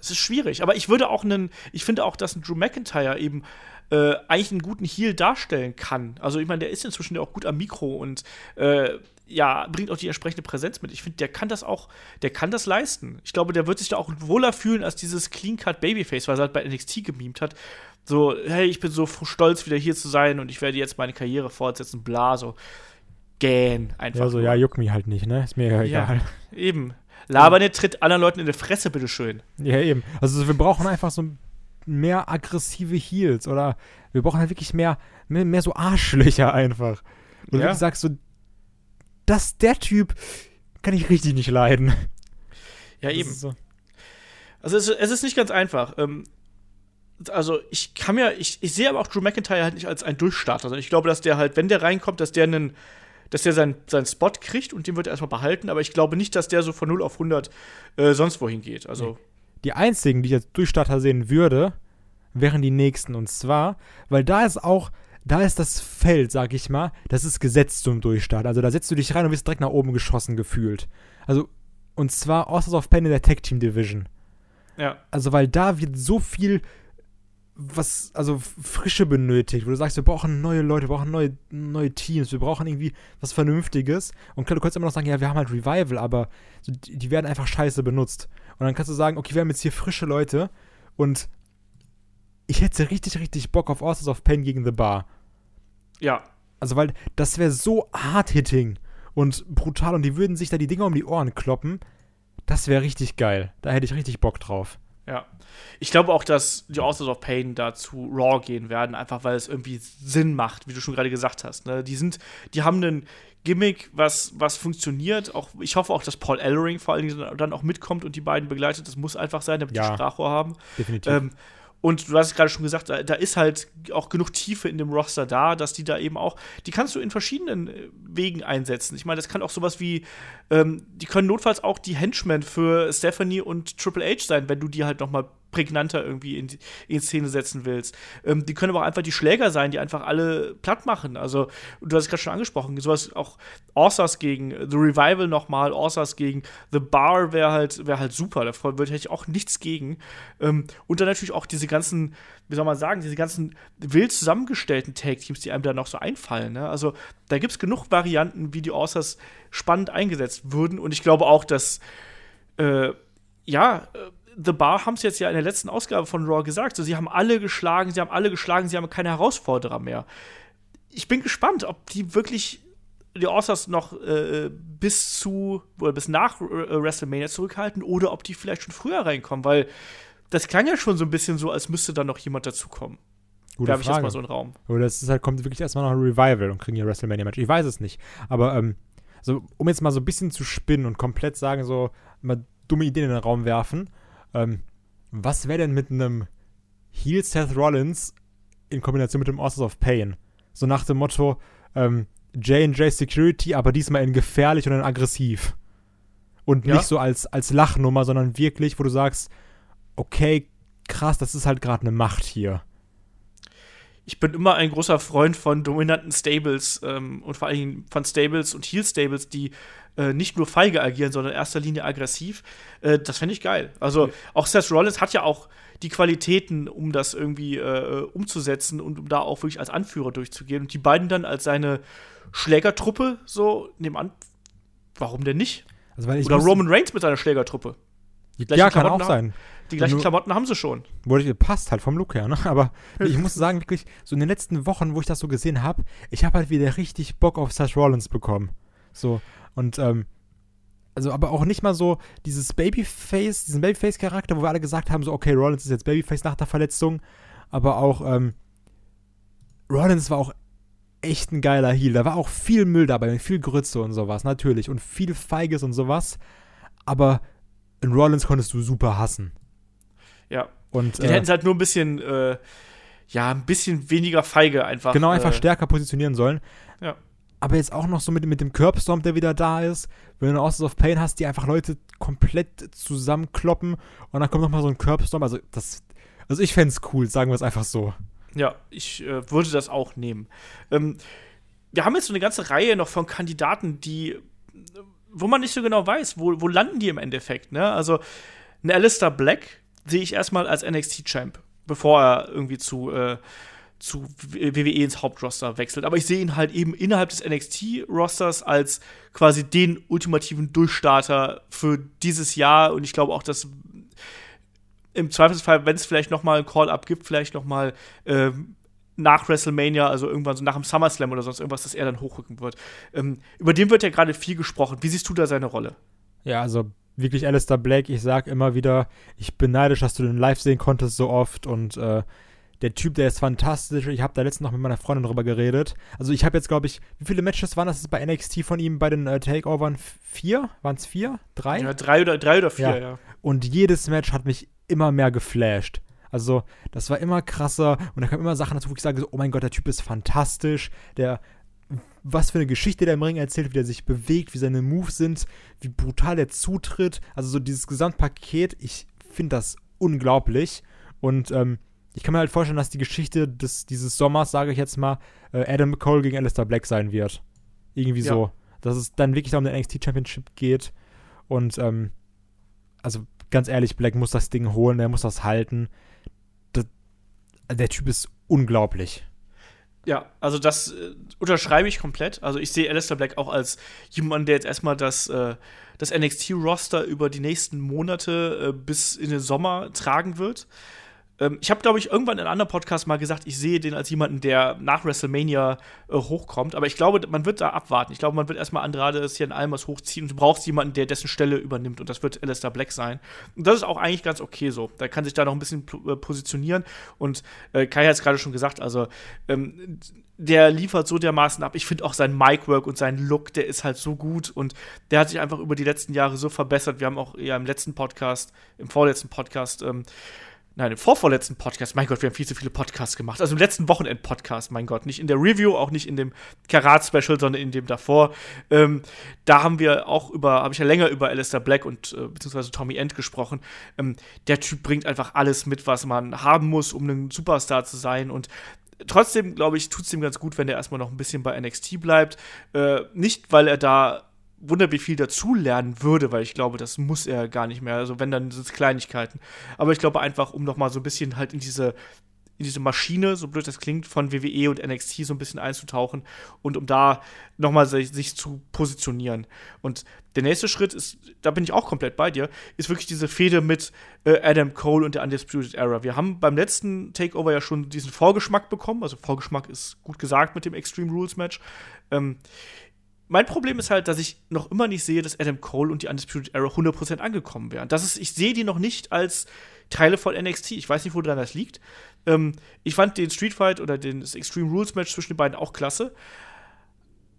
Es ist schwierig, aber ich würde auch einen, ich finde auch, dass ein Drew McIntyre eben äh, eigentlich einen guten Heal darstellen kann. Also ich meine, der ist inzwischen ja auch gut am Mikro und äh, ja, bringt auch die entsprechende Präsenz mit. Ich finde, der kann das auch, der kann das leisten. Ich glaube, der wird sich da auch wohler fühlen als dieses Clean-Cut Babyface, was er halt bei NXT gemimt hat. So, hey, ich bin so stolz, wieder hier zu sein und ich werde jetzt meine Karriere fortsetzen, bla, so. Gähn, einfach. Ja, so, ja, juckt mich halt nicht, ne? Ist mir ja egal. Ja, eben. Laber nicht, tritt anderen Leuten in die Fresse, bitteschön. Ja, eben. Also wir brauchen einfach so mehr aggressive Heals oder wir brauchen halt wirklich mehr, mehr, mehr so Arschlöcher einfach. Und Ja. du sagst so, dass der Typ kann ich richtig nicht leiden. Ja, Das eben. So. Also es, es ist nicht ganz einfach. Ähm, also ich kann mir, ich, ich sehe aber auch Drew McIntyre halt nicht als einen Durchstarter. Also ich glaube, dass der halt, wenn der reinkommt, dass der einen, dass der seinen, seinen Spot kriegt und den wird er erstmal behalten, aber ich glaube nicht, dass der so von 0 auf 100 äh, sonst wohin geht. Also, Die einzigen, die ich als Durchstarter sehen würde, wären die nächsten. Und zwar, weil da ist auch, da ist das Feld, sag ich mal, das ist gesetzt zum Durchstart. Also da setzt du dich rein und wirst direkt nach oben geschossen gefühlt. Also, und zwar Authors of Pain in der Tag Team Division. ja. Also, weil da wird so viel, was, also Frische benötigt, wo du sagst, wir brauchen neue Leute, wir brauchen neue, neue Teams, wir brauchen irgendwie was Vernünftiges. Und klar, du kannst immer noch sagen, ja, wir haben halt Revival, aber die, die werden einfach scheiße benutzt. Und dann kannst du sagen, okay, wir haben jetzt hier frische Leute und ich hätte richtig, richtig Bock auf Authors of Pain gegen The Bar. Ja. Also, weil das wäre so hard-hitting und brutal und die würden sich da die Dinger um die Ohren kloppen. Das wäre richtig geil. Da hätte ich richtig Bock drauf. Ja. Ich glaube auch, dass die Authors of Pain da zu Raw gehen werden, einfach weil es irgendwie Sinn macht, wie du schon gerade gesagt hast. Ne? Die sind, die haben einen Gimmick, was, was funktioniert. Auch, ich hoffe auch, dass Paul Ellering vor allen Dingen dann auch mitkommt und die beiden begleitet. Das muss einfach sein, damit Ja. die Sprachrohr haben. Definitiv. Ähm, und du hast es gerade schon gesagt, da, da ist halt auch genug Tiefe in dem Roster da, dass die da eben auch, die kannst du in verschiedenen äh, Wegen einsetzen. Ich meine, das kann auch sowas wie, ähm, die können notfalls auch die Henchmen für Stephanie und Triple H sein, wenn du die halt noch mal prägnanter irgendwie in, in Szene setzen willst. Ähm, die können aber auch einfach die Schläger sein, die einfach alle platt machen. Also, du hast es gerade schon angesprochen, sowas auch Orsas gegen The Revival nochmal, Orsas gegen The Bar wäre halt, wär halt super. Da hätte ich auch nichts gegen. Ähm, und dann natürlich auch diese ganzen, wie soll man sagen, diese ganzen wild zusammengestellten Tag-Teams, die einem da noch so einfallen. Ne? Also, da gibt es genug Varianten, wie die Orsas spannend eingesetzt würden. Und ich glaube auch, dass, äh, ja, äh, The Bar haben es jetzt ja in der letzten Ausgabe von Raw gesagt. So, sie haben alle geschlagen, sie haben alle geschlagen, sie haben keine Herausforderer mehr. Ich bin gespannt, ob die wirklich die Oscars noch äh, bis zu oder bis nach äh, WrestleMania zurückhalten oder ob die vielleicht schon früher reinkommen, weil das klang ja schon so ein bisschen so, als müsste da noch jemand dazukommen. Gute Werfe ich jetzt Frage. mal so in den Raum. Oder es ist halt, kommt wirklich erstmal noch ein Revival und kriegen ihr WrestleMania-Match. Ich weiß es nicht. Aber, ähm, so, um jetzt mal so ein bisschen zu spinnen und komplett sagen, so, mal dumme Ideen in den Raum werfen, ähm, was wäre denn mit einem Heel Seth Rollins in Kombination mit dem Authors of Pain? So nach dem Motto, ähm, J&J Security, aber diesmal in gefährlich und in aggressiv. Und Ja. nicht so als, als Lachnummer, sondern wirklich, wo du sagst, okay, krass, das ist halt gerade eine Macht hier. Ich bin immer ein großer Freund von dominanten Stables ähm, und vor allen Dingen von Stables und Heel-Stables, die äh, nicht nur feige agieren, sondern in erster Linie aggressiv. Äh, das fände ich geil. Also auch Seth Rollins hat ja auch die Qualitäten, um das irgendwie äh, umzusetzen und um da auch wirklich als Anführer durchzugehen. Und die beiden dann als seine Schlägertruppe so nebenan. Warum denn nicht? Also, Oder Roman Reigns mit seiner Schlägertruppe. Ja, kann auch Klamotten sein. Die gleichen Nur- Klamotten haben sie schon. Wurde passt halt vom Look her, ne? Aber ich muss sagen, wirklich, so in den letzten Wochen, wo ich das so gesehen habe, ich habe halt wieder richtig Bock auf Seth Rollins bekommen. So, und, ähm, also aber auch nicht mal so dieses Babyface, diesen Babyface-Charakter, wo wir alle gesagt haben, so, okay, Rollins ist jetzt Babyface nach der Verletzung, aber auch, ähm, Rollins war auch echt ein geiler Heal. Da war auch viel Müll dabei, viel Grütze und sowas, natürlich, und viel Feiges und sowas, aber in Rollins konntest du super hassen. Ja. Und, Den äh, hätten sie halt nur ein bisschen, äh, ja, ein bisschen weniger feige einfach. Genau, einfach äh, stärker positionieren sollen. Ja. Aber jetzt auch noch so mit, mit dem Curbstorm, der wieder da ist. Wenn du einen Authors of Pain hast, die einfach Leute komplett zusammenkloppen und dann kommt noch mal so ein Curbstorm. Also, das, also ich fände es cool, sagen wir es einfach so. Ja, ich äh, würde das auch nehmen. Ähm, wir haben jetzt so eine ganze Reihe noch von Kandidaten, die, wo man nicht so genau weiß, wo, wo landen die im Endeffekt. Ne? Also, ein Alistair Black sehe ich erstmal als NXT-Champ, bevor er irgendwie zu, äh, zu WWE ins Hauptroster wechselt. Aber ich sehe ihn halt eben innerhalb des NXT-Rosters als quasi den ultimativen Durchstarter für dieses Jahr. Und ich glaube auch, dass im Zweifelsfall, wenn es vielleicht noch mal ein Call-Up gibt, vielleicht noch mal ähm, nach WrestleMania, also irgendwann so nach dem SummerSlam oder sonst irgendwas, dass er dann hochrücken wird. Ähm, über den wird ja gerade viel gesprochen. Wie siehst du da seine Rolle? Ja, also wirklich Alistair Black, ich sag immer wieder, ich bin neidisch, dass du den live sehen konntest so oft und äh, der Typ, der ist fantastisch. Ich habe da letztens noch mit meiner Freundin drüber geredet. Also ich habe jetzt, glaube ich, wie viele Matches waren das bei NXT von ihm bei den äh, Takeovern? Vier? Waren es vier? Drei? Ja, drei oder, drei oder vier, Ja. ja. Und jedes Match hat mich immer mehr geflasht. Also, das war immer krasser und da kamen immer Sachen dazu, wo ich sage, so, oh mein Gott, der Typ ist fantastisch. Der, was für eine Geschichte der im Ring erzählt, wie der sich bewegt, wie seine Moves sind, wie brutal der zutritt. Also, so dieses Gesamtpaket, ich finde das unglaublich. Und ähm, ich kann mir halt vorstellen, dass die Geschichte des, dieses Sommers, sage ich jetzt mal, äh, Adam Cole gegen Alistair Black sein wird. Irgendwie Ja. so. Dass es dann wirklich um den NXT Championship geht. Und, ähm, also ganz ehrlich, Black muss das Ding holen, er muss das halten. Das, der Typ ist unglaublich. Ja, also das äh, unterschreibe ich komplett. Also ich sehe Alistair Black auch als jemand, der jetzt erstmal das, äh, das NXT-Roster über die nächsten Monate äh, bis in den Sommer tragen wird. Ähm, ich habe, glaube ich, irgendwann in einem anderen Podcast mal gesagt, ich sehe den als jemanden, der nach WrestleMania äh, hochkommt. Aber ich glaube, man wird da abwarten. Ich glaube, man wird erstmal Andrade hier in Almas hochziehen und du brauchst jemanden, der dessen Stelle übernimmt. Und das wird Alistair Black sein. Und das ist auch eigentlich ganz okay so. Da kann sich da noch ein bisschen äh, positionieren. Und äh, Kai hat es gerade schon gesagt, also ähm, der liefert so dermaßen ab. Ich finde auch sein Micwork und sein Look, der ist halt so gut und der hat sich einfach über die letzten Jahre so verbessert. Wir haben auch ja im letzten Podcast, im vorletzten Podcast, ähm, nein, im vorvorletzten Podcast, mein Gott, wir haben viel zu viele Podcasts gemacht. Also im letzten Wochenend-Podcast, mein Gott, nicht in der Review, auch nicht in dem Karat-Special, sondern in dem davor. Ähm, da haben wir auch über, habe ich ja länger über Alistair Black und äh, beziehungsweise Tommy End gesprochen. Ähm, der Typ bringt einfach alles mit, was man haben muss, um ein Superstar zu sein und trotzdem, glaube ich, tut es ihm ganz gut, wenn er erstmal noch ein bisschen bei NXT bleibt. Äh, nicht, weil er da wunder wie viel dazulernen würde, weil ich glaube, das muss er gar nicht mehr. Also wenn, dann sind es Kleinigkeiten. Aber ich glaube einfach, um noch mal so ein bisschen halt in diese in diese Maschine, so blöd das klingt, von WWE und NXT so ein bisschen einzutauchen und um da nochmal sich, sich zu positionieren. Und der nächste Schritt ist, da bin ich auch komplett bei dir, ist wirklich diese Fehde mit äh, Adam Cole und der Undisputed Era. Wir haben beim letzten Takeover ja schon diesen Vorgeschmack bekommen, also Vorgeschmack ist gut gesagt mit dem Extreme Rules Match. Ähm, mein Problem ist halt, dass ich noch immer nicht sehe, dass Adam Cole und die Undisputed Era 100% angekommen wären. Das ist, ich sehe die noch nicht als Teile von NXT. Ich weiß nicht, woran das liegt. Ähm, ich fand den Street Fight oder den, das Extreme Rules Match zwischen den beiden auch klasse.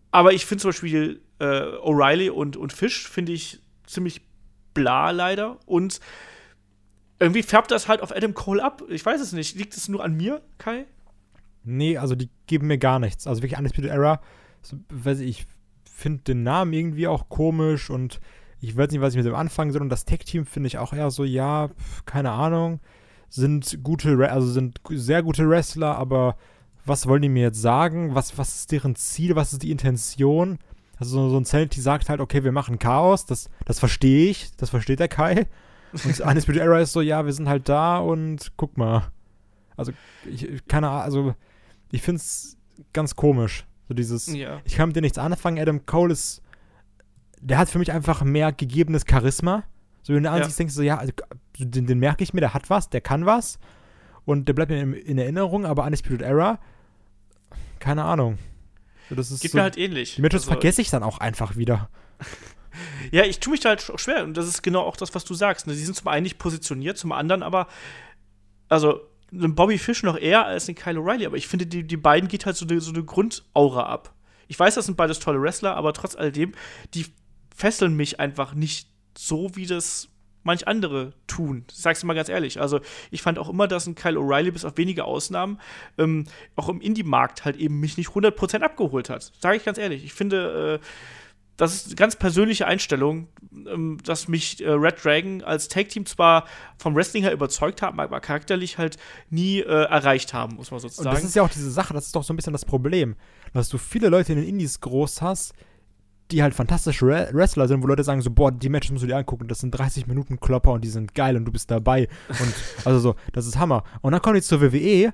Aber ich finde zum Beispiel äh, O'Reilly und, und Fish finde ich ziemlich bla leider. Und irgendwie färbt das halt auf Adam Cole ab. Ich weiß es nicht. Liegt es nur an mir, Kai? Nee, also die geben mir gar nichts. Also wirklich Undisputed Era, so, weiß ich, ich finde den Namen irgendwie auch komisch und ich weiß nicht, was ich mit dem anfangen soll. Und das Tech-Team finde ich auch eher so, ja, keine Ahnung, sind gute, also sind sehr gute Wrestler, aber was wollen die mir jetzt sagen? Was, was ist deren Ziel? Was ist die Intention? Also so, ein Sanity sagt halt, okay, wir machen Chaos, das, das verstehe ich, das versteht der Kai. Und Undisputed Era ist so, ja, wir sind halt da und guck mal. Also, ich- keine Ahnung, also ich finde es ganz komisch. So dieses, Ja. ich kann mit dir nichts anfangen. Adam Cole ist, der hat für mich einfach mehr gegebenes Charisma. So, wenn du Ja. ansiehst, denkst du so, ja, also, den, den merke ich mir, der hat was, der kann was. Und der bleibt mir in, in Erinnerung, aber Undisputed Era, keine Ahnung. So, das ist Geht so, mir halt ähnlich. die Matches Also- vergesse ich dann auch einfach wieder. Ja, ich tue mich da halt auch schwer. Und das ist genau auch das, was du sagst. Ne? Die sind zum einen nicht positioniert, zum anderen aber, also, ein Bobby Fish noch eher als ein Kyle O'Reilly. Aber ich finde, die, die beiden geht halt so eine, so eine Grundaura ab. Ich weiß, das sind beides tolle Wrestler, aber trotz alledem, die fesseln mich einfach nicht so, wie das manch andere tun. Ich sag's dir mal ganz ehrlich. Also, ich fand auch immer, dass ein Kyle O'Reilly bis auf wenige Ausnahmen ähm, auch im Indie-Markt halt eben mich nicht 100% abgeholt hat. Sage ich ganz ehrlich. Ich finde, äh, das ist eine ganz persönliche Einstellung, ähm, dass mich äh, Red Dragon als Tag-Team zwar vom Wrestling her überzeugt haben, aber charakterlich halt nie äh, erreicht haben, muss man Und sozusagen. das ist ja auch diese Sache, das ist doch so ein bisschen das Problem, dass du viele Leute in den Indies groß hast, die halt fantastische Re Wrestler sind, wo Leute sagen so, boah, die Matches musst du dir angucken, das sind 30 Minuten Klopper und die sind geil und du bist dabei und also so, das ist Hammer. Und dann kommen die zur WWE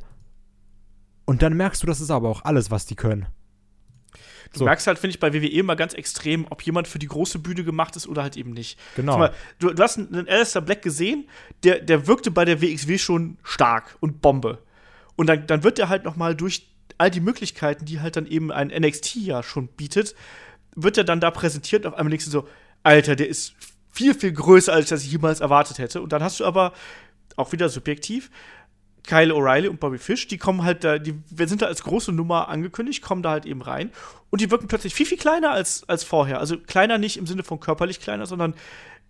und dann merkst du, das ist aber auch alles, was die können. Du so. merkst halt, finde ich, bei WWE immer ganz extrem, ob jemand für die große Bühne gemacht ist oder halt eben nicht. Genau. Mal, du, du hast einen Alistair Black gesehen, der, der wirkte bei der WXW schon stark und Bombe. Und dann, dann wird er halt noch mal durch all die Möglichkeiten, die halt dann eben ein NXT ja schon bietet, wird er dann da präsentiert und auf einmal denkst du so, Alter, der ist viel, viel größer, als ich das jemals erwartet hätte. Und dann hast du aber, auch wieder subjektiv, Kyle O'Reilly und Bobby Fish, die kommen halt da, die sind da als große Nummer angekündigt, kommen da halt eben rein und die wirken plötzlich viel, viel kleiner als, als vorher. Also kleiner nicht im Sinne von körperlich kleiner, sondern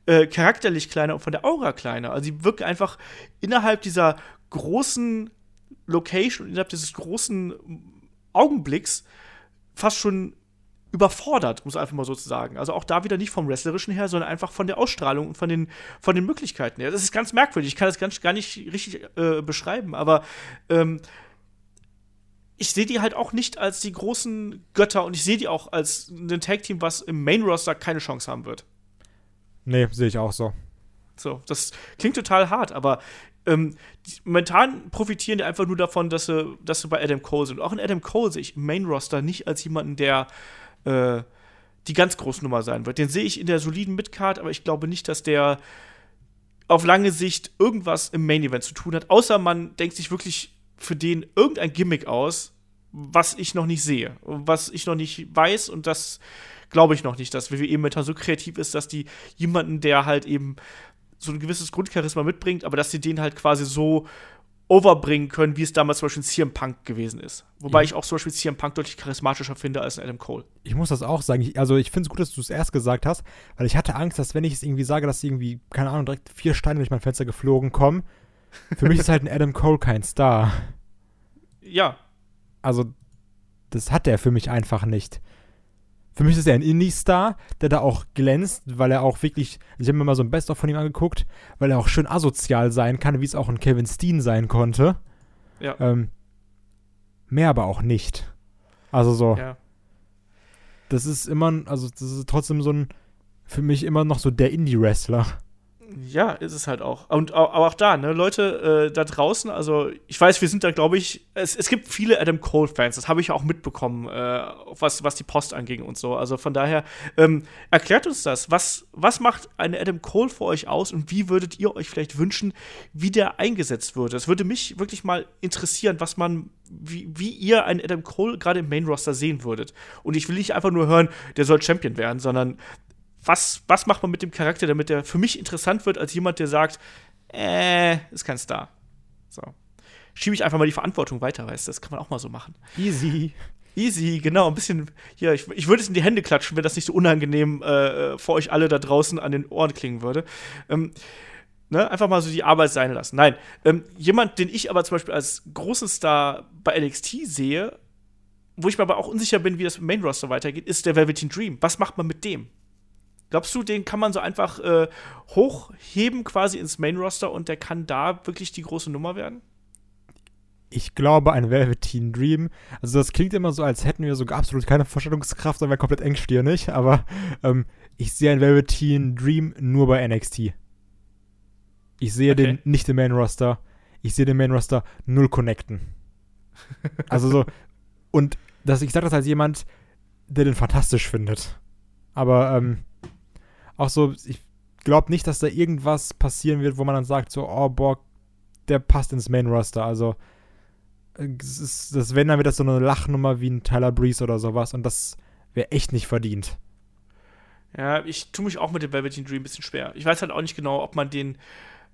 äh, charakterlich kleiner und von der Aura kleiner. Also sie wirken einfach innerhalb dieser großen Location, innerhalb dieses großen Augenblicks fast schon überfordert, um es einfach mal so zu sagen. Also auch da wieder nicht vom Wrestlerischen her, sondern einfach von der Ausstrahlung und von den, von den Möglichkeiten her. Das ist ganz merkwürdig. Ich kann das ganz, gar nicht richtig äh, beschreiben, aber ähm, ich sehe die halt auch nicht als die großen Götter und ich sehe die auch als ein Tag-Team, was im Main-Roster keine Chance haben wird. Nee, sehe ich auch so. So, das klingt total hart, aber ähm, momentan profitieren die einfach nur davon, dass sie, dass sie bei Adam Cole sind. Und auch in Adam Cole sehe ich im Main-Roster nicht als jemanden, der äh, die ganz große Nummer sein wird. Den sehe ich in der soliden Midcard, aber ich glaube nicht, dass der auf lange Sicht irgendwas im Main Event zu tun hat, außer man denkt sich wirklich für den irgendein Gimmick aus, was ich noch nicht sehe, was ich noch nicht weiß und das glaube ich noch nicht, dass WWE momentan so kreativ ist, dass die jemanden, der halt eben so ein gewisses Grundcharisma mitbringt, aber dass sie den halt quasi so overbringen können, wie es damals zum Beispiel CM Punk gewesen ist. Wobei Ja. ich auch zum Beispiel CM Punk deutlich charismatischer finde als Adam Cole. Ich muss das auch sagen. Ich, also ich finde es gut, dass du es erst gesagt hast, weil ich hatte Angst, dass wenn ich es irgendwie sage, dass irgendwie, keine Ahnung, direkt vier Steine durch mein Fenster geflogen kommen. Für mich ist halt ein Adam Cole kein Star. Ja, Also, das hat er für mich einfach nicht. Für mich ist er ein Indie-Star, der da auch glänzt, weil er auch wirklich, ich habe mir mal so ein Best-of von ihm angeguckt, weil er auch schön asozial sein kann, wie es auch ein Kevin Steen sein konnte. ja, Ähm, mehr aber auch nicht. Also so, ja. das ist immer, also das ist trotzdem so ein, für mich immer noch so der Indie-Wrestler. Ja, ist es halt auch. Und aber auch da, ne, Leute äh, da draußen, also ich weiß, wir sind da, glaube ich, es, es gibt viele Adam Cole-Fans, das habe ich auch mitbekommen, äh, was, was die Post anging und so. Also von daher, ähm, erklärt uns das. Was, was macht eine Adam Cole für euch aus und wie würdet ihr euch vielleicht wünschen, wie der eingesetzt würde? Es würde mich wirklich mal interessieren, was man, wie, wie ihr einen Adam Cole gerade im Main-Roster sehen würdet. Und ich will nicht einfach nur hören, der soll Champion werden, sondern was, was macht man mit dem Charakter, damit der für mich interessant wird, als jemand, der sagt, äh, ist kein Star. So. Schiebe ich einfach mal die Verantwortung weiter, weißt du, das kann man auch mal so machen. Easy. Easy, genau, ein bisschen, hier, ich, ich würde es in die Hände klatschen, wenn das nicht so unangenehm äh, für euch alle da draußen an den Ohren klingen würde. Ähm, ne, einfach mal so die Arbeit sein lassen. Nein, ähm, jemand, den ich aber zum Beispiel als großen Star bei NXT sehe, wo ich mir aber auch unsicher bin, wie das im Main Roster weitergeht, ist der Velveteen Dream. Was macht man mit dem? Glaubst du, den kann man so einfach äh, hochheben quasi ins Main Roster und der kann da wirklich die große Nummer werden? Ich glaube, ein Velveteen Dream. Also, das klingt immer so, als hätten wir so absolut keine Vorstellungskraft, sondern wäre komplett engstirnig. Aber ähm, ich sehe ein Velveteen Dream nur bei NXT. Ich sehe Okay. den nicht im Main Roster. Ich sehe den Main Roster null connecten. Also so. Und das, ich sage das als jemand, der den fantastisch findet. Aber ähm, auch so, ich glaube nicht, dass da irgendwas passieren wird, wo man dann sagt, so, oh, boah, der passt ins Main Roster. Also, äh, es ist, das wenn, dann wird das so eine Lachnummer wie ein Tyler Breeze oder sowas. Und das wäre echt nicht verdient. Ja, ich tue mich auch mit dem Velveteen Dream ein bisschen schwer. Ich weiß halt auch nicht genau, ob man den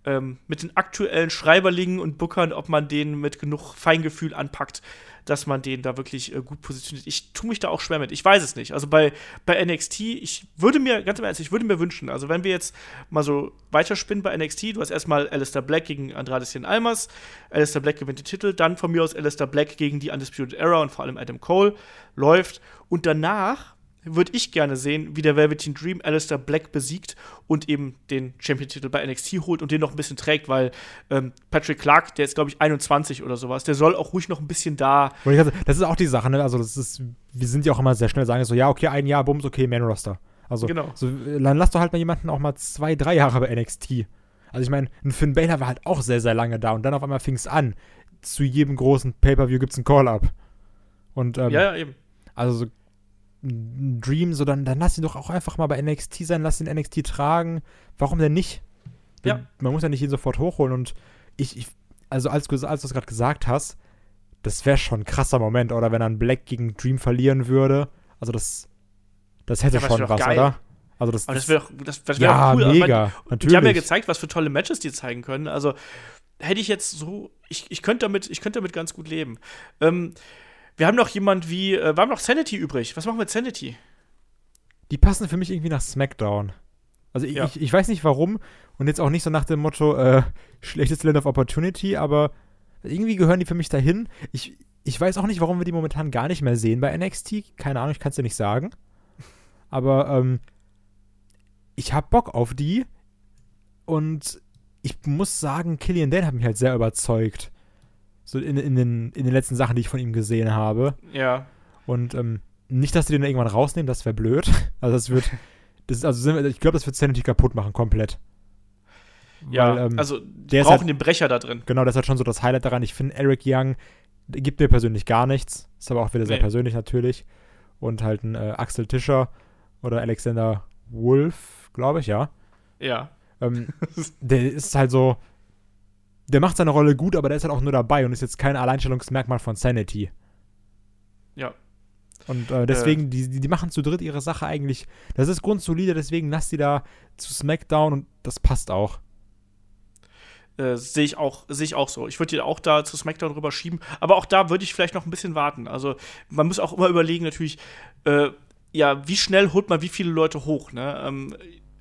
ähm, mit den aktuellen Schreiberlingen und Bookern, ob man den mit genug Feingefühl anpackt, dass man den da wirklich äh, gut positioniert. Ich tue mich da auch schwer mit. Ich weiß es nicht. Also bei, bei NXT, ich würde mir, ganz im Ernst, ich würde mir wünschen, also wenn wir jetzt mal so weiterspinnen bei NXT, du hast erstmal Alistair Black gegen Andrade Cien Almas, Alistair Black gewinnt den Titel, dann von mir aus Alistair Black gegen die Undisputed Era und vor allem Adam Cole läuft und danach würde ich gerne sehen, wie der Velveteen Dream Alistair Black besiegt und eben den Champion-Titel bei NXT holt und den noch ein bisschen trägt, weil ähm, Patrick Clark, der ist, glaube ich, 21 oder sowas, der soll auch ruhig noch ein bisschen da. Das ist auch die Sache, ne? Also, das ist, wir sind ja auch immer sehr schnell sagen, so, ja, okay, ein Jahr, bums, okay, Main Roster. Also, Genau. so, dann lass doch halt mal jemanden auch mal zwei, drei Jahre bei NXT. Also, ich meine, ein Finn Balor war halt auch sehr, sehr lange da und dann auf einmal fing es an. Zu jedem großen Pay-Per-View gibt es einen Call-Up. Und, ähm, Ja, ja, eben. also so ein Dream, so dann, dann lass ihn doch auch einfach mal bei NXT sein, lass ihn NXT tragen. Warum denn nicht? Ja. Man muss ja nicht ihn sofort hochholen und ich, ich also als, du- als du es gerade gesagt hast, das wäre schon ein krasser Moment, oder wenn dann Black gegen Dream verlieren würde. Also das, das hätte Ja, schon was, geil. oder? Also das, Aber das wäre das, das wär ja, cool. Also, ich mega, meine, natürlich. Die haben ja gezeigt, was für tolle Matches die zeigen können. Also hätte ich jetzt so, ich, ich könnte damit, ich könnte damit ganz gut leben. Ähm, wir haben noch jemand wie, äh, wir haben noch Sanity übrig. Was machen wir mit Sanity? die passen für mich irgendwie nach SmackDown. Also ich, Ja. ich, ich weiß nicht warum und jetzt auch nicht so nach dem Motto äh, schlechtes Land of Opportunity, aber irgendwie gehören die für mich dahin. Ich, ich weiß auch nicht, warum wir die momentan gar nicht mehr sehen bei NXT. Keine Ahnung, ich kann es dir nicht sagen. Aber ähm, ich hab Bock auf die und ich muss sagen, Killian Dane hat mich halt sehr überzeugt. So in, in, den, in den letzten Sachen, die ich von ihm gesehen habe. Ja. Und ähm, nicht, dass die den irgendwann rausnehmen, das wäre blöd. Also das wird, das ist, also ich glaube, das wird Sanity kaputt machen, komplett. Ja, Weil, ähm, also der ist brauchen halt- den Brecher da drin. Genau, das ist halt schon so das Highlight daran. Ich finde, Eric Young gibt mir persönlich gar nichts. Ist aber auch wieder sehr Nee. persönlich natürlich. Und halt ein äh, Axel Tischer oder Alexander Wolf, glaube ich, ja. Ja. Ähm, der ist halt so, der macht seine Rolle gut, aber der ist halt auch nur dabei und ist jetzt kein Alleinstellungsmerkmal von Sanity. Ja. Und äh, deswegen, die, die, die machen zu dritt ihre Sache eigentlich. Das ist grundsolide, deswegen lass die da zu SmackDown und das passt auch. Äh, sehe ich auch, sehe ich auch so. Ich würde die auch da zu SmackDown rüber schieben, aber auch da würde ich vielleicht noch ein bisschen warten. Also man muss auch immer überlegen, natürlich, äh, ja, wie schnell holt man wie viele Leute hoch, ne? Ähm,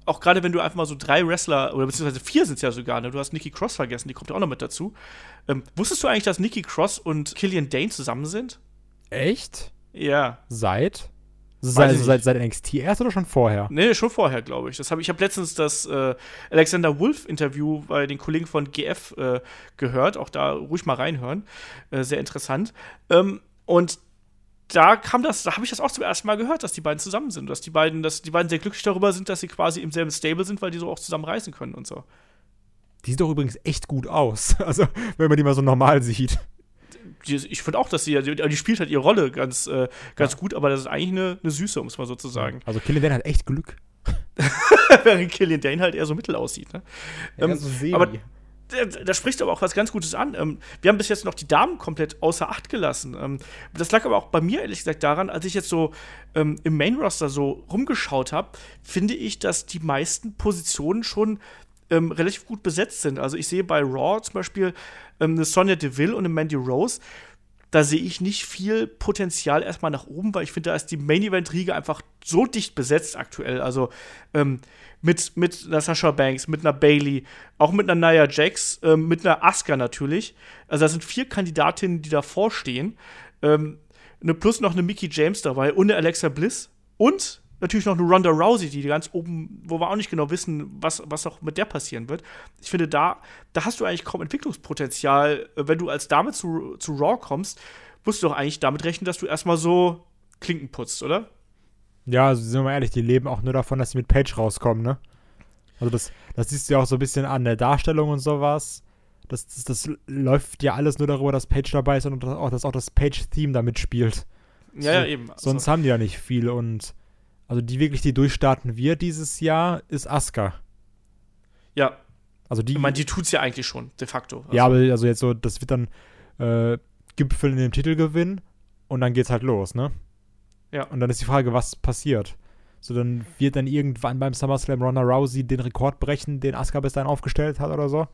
auch gerade wenn du einfach mal so drei Wrestler, oder beziehungsweise vier sind es ja sogar, ne? Du hast Nikki Cross vergessen, die kommt ja auch noch mit dazu. Ähm, wusstest du eigentlich, dass Nikki Cross und Killian Dane zusammen sind? Echt? Ja. Seit? Seit, nicht. seit, seit NXT erst oder schon vorher? Nee, schon vorher, glaube ich. Das hab, ich habe letztens das äh, Alexander Wolf-Interview bei den Kollegen von GF äh, gehört. Auch da ruhig mal reinhören. Äh, sehr interessant. Ähm, und da kam das, da habe ich das auch zum ersten Mal gehört, dass die beiden zusammen sind. Dass die beiden, dass die beiden sehr glücklich darüber sind, dass sie quasi im selben Stable sind, weil die so auch zusammen reisen können und so. Die sieht doch übrigens echt gut aus. Also, wenn man die mal so normal sieht. Die, ich finde auch, dass sie, die, die spielt halt ihre Rolle ganz, äh, ganz gut, aber das ist eigentlich eine, eine Süße, um es mal so zu sagen. Also, Killian Dane hat echt Glück. Während Killian Dane halt eher so mittel aussieht. Ne? Ähm, semi. aber da, spricht aber auch was ganz Gutes an. Ähm, wir haben bis jetzt noch die Damen komplett außer Acht gelassen. Ähm, das lag aber auch bei mir ehrlich gesagt daran, als ich jetzt so ähm, im Main-Roster so rumgeschaut habe, finde ich, dass die meisten Positionen schon ähm, relativ gut besetzt sind. Also ich sehe bei Raw zum Beispiel ähm, eine Sonja Deville und eine Mandy Rose. Da sehe ich nicht viel Potenzial erstmal nach oben, weil ich finde, da ist die Main-Event-Riege einfach so dicht besetzt aktuell. Also ähm, mit, mit einer Sasha Banks, mit einer Bailey, auch mit einer Nia Jax, ähm, mit einer Asuka natürlich. Also da sind vier Kandidatinnen, die davor stehen. Ähm, plus noch eine Mickey James dabei und eine Alexa Bliss. Und natürlich noch eine Ronda Rousey, die ganz oben, wo wir auch nicht genau wissen, was, was auch mit der passieren wird. Ich finde, da, da hast du eigentlich kaum Entwicklungspotenzial. Äh, Wenn du als Dame zu, zu Raw kommst, musst du doch eigentlich damit rechnen, dass du erstmal so Klinken putzt, oder? Ja, also sind wir mal ehrlich, die leben auch nur davon, dass sie mit Page rauskommen, ne? Also das, das siehst du ja auch so ein bisschen an der Darstellung und sowas. Das, das, das läuft ja alles nur darüber, dass Page dabei ist und dass auch, dass auch das Page-Theme da mitspielt. Ja, ja, eben. Also, Sonst haben die ja nicht viel und also die wirklich, die durchstarten wird dieses Jahr, ist Asuka. ja, Also die, ich meine, die tut's ja eigentlich schon, de facto. Also, ja, aber also jetzt so, das wird dann äh, Gipfel in dem Titelgewinn und dann geht's halt los, ne? Ja. Und dann ist die Frage, was passiert? So, dann wird dann irgendwann beim SummerSlam Ronda Rousey den Rekord brechen, den Asuka bis dahin aufgestellt hat oder so.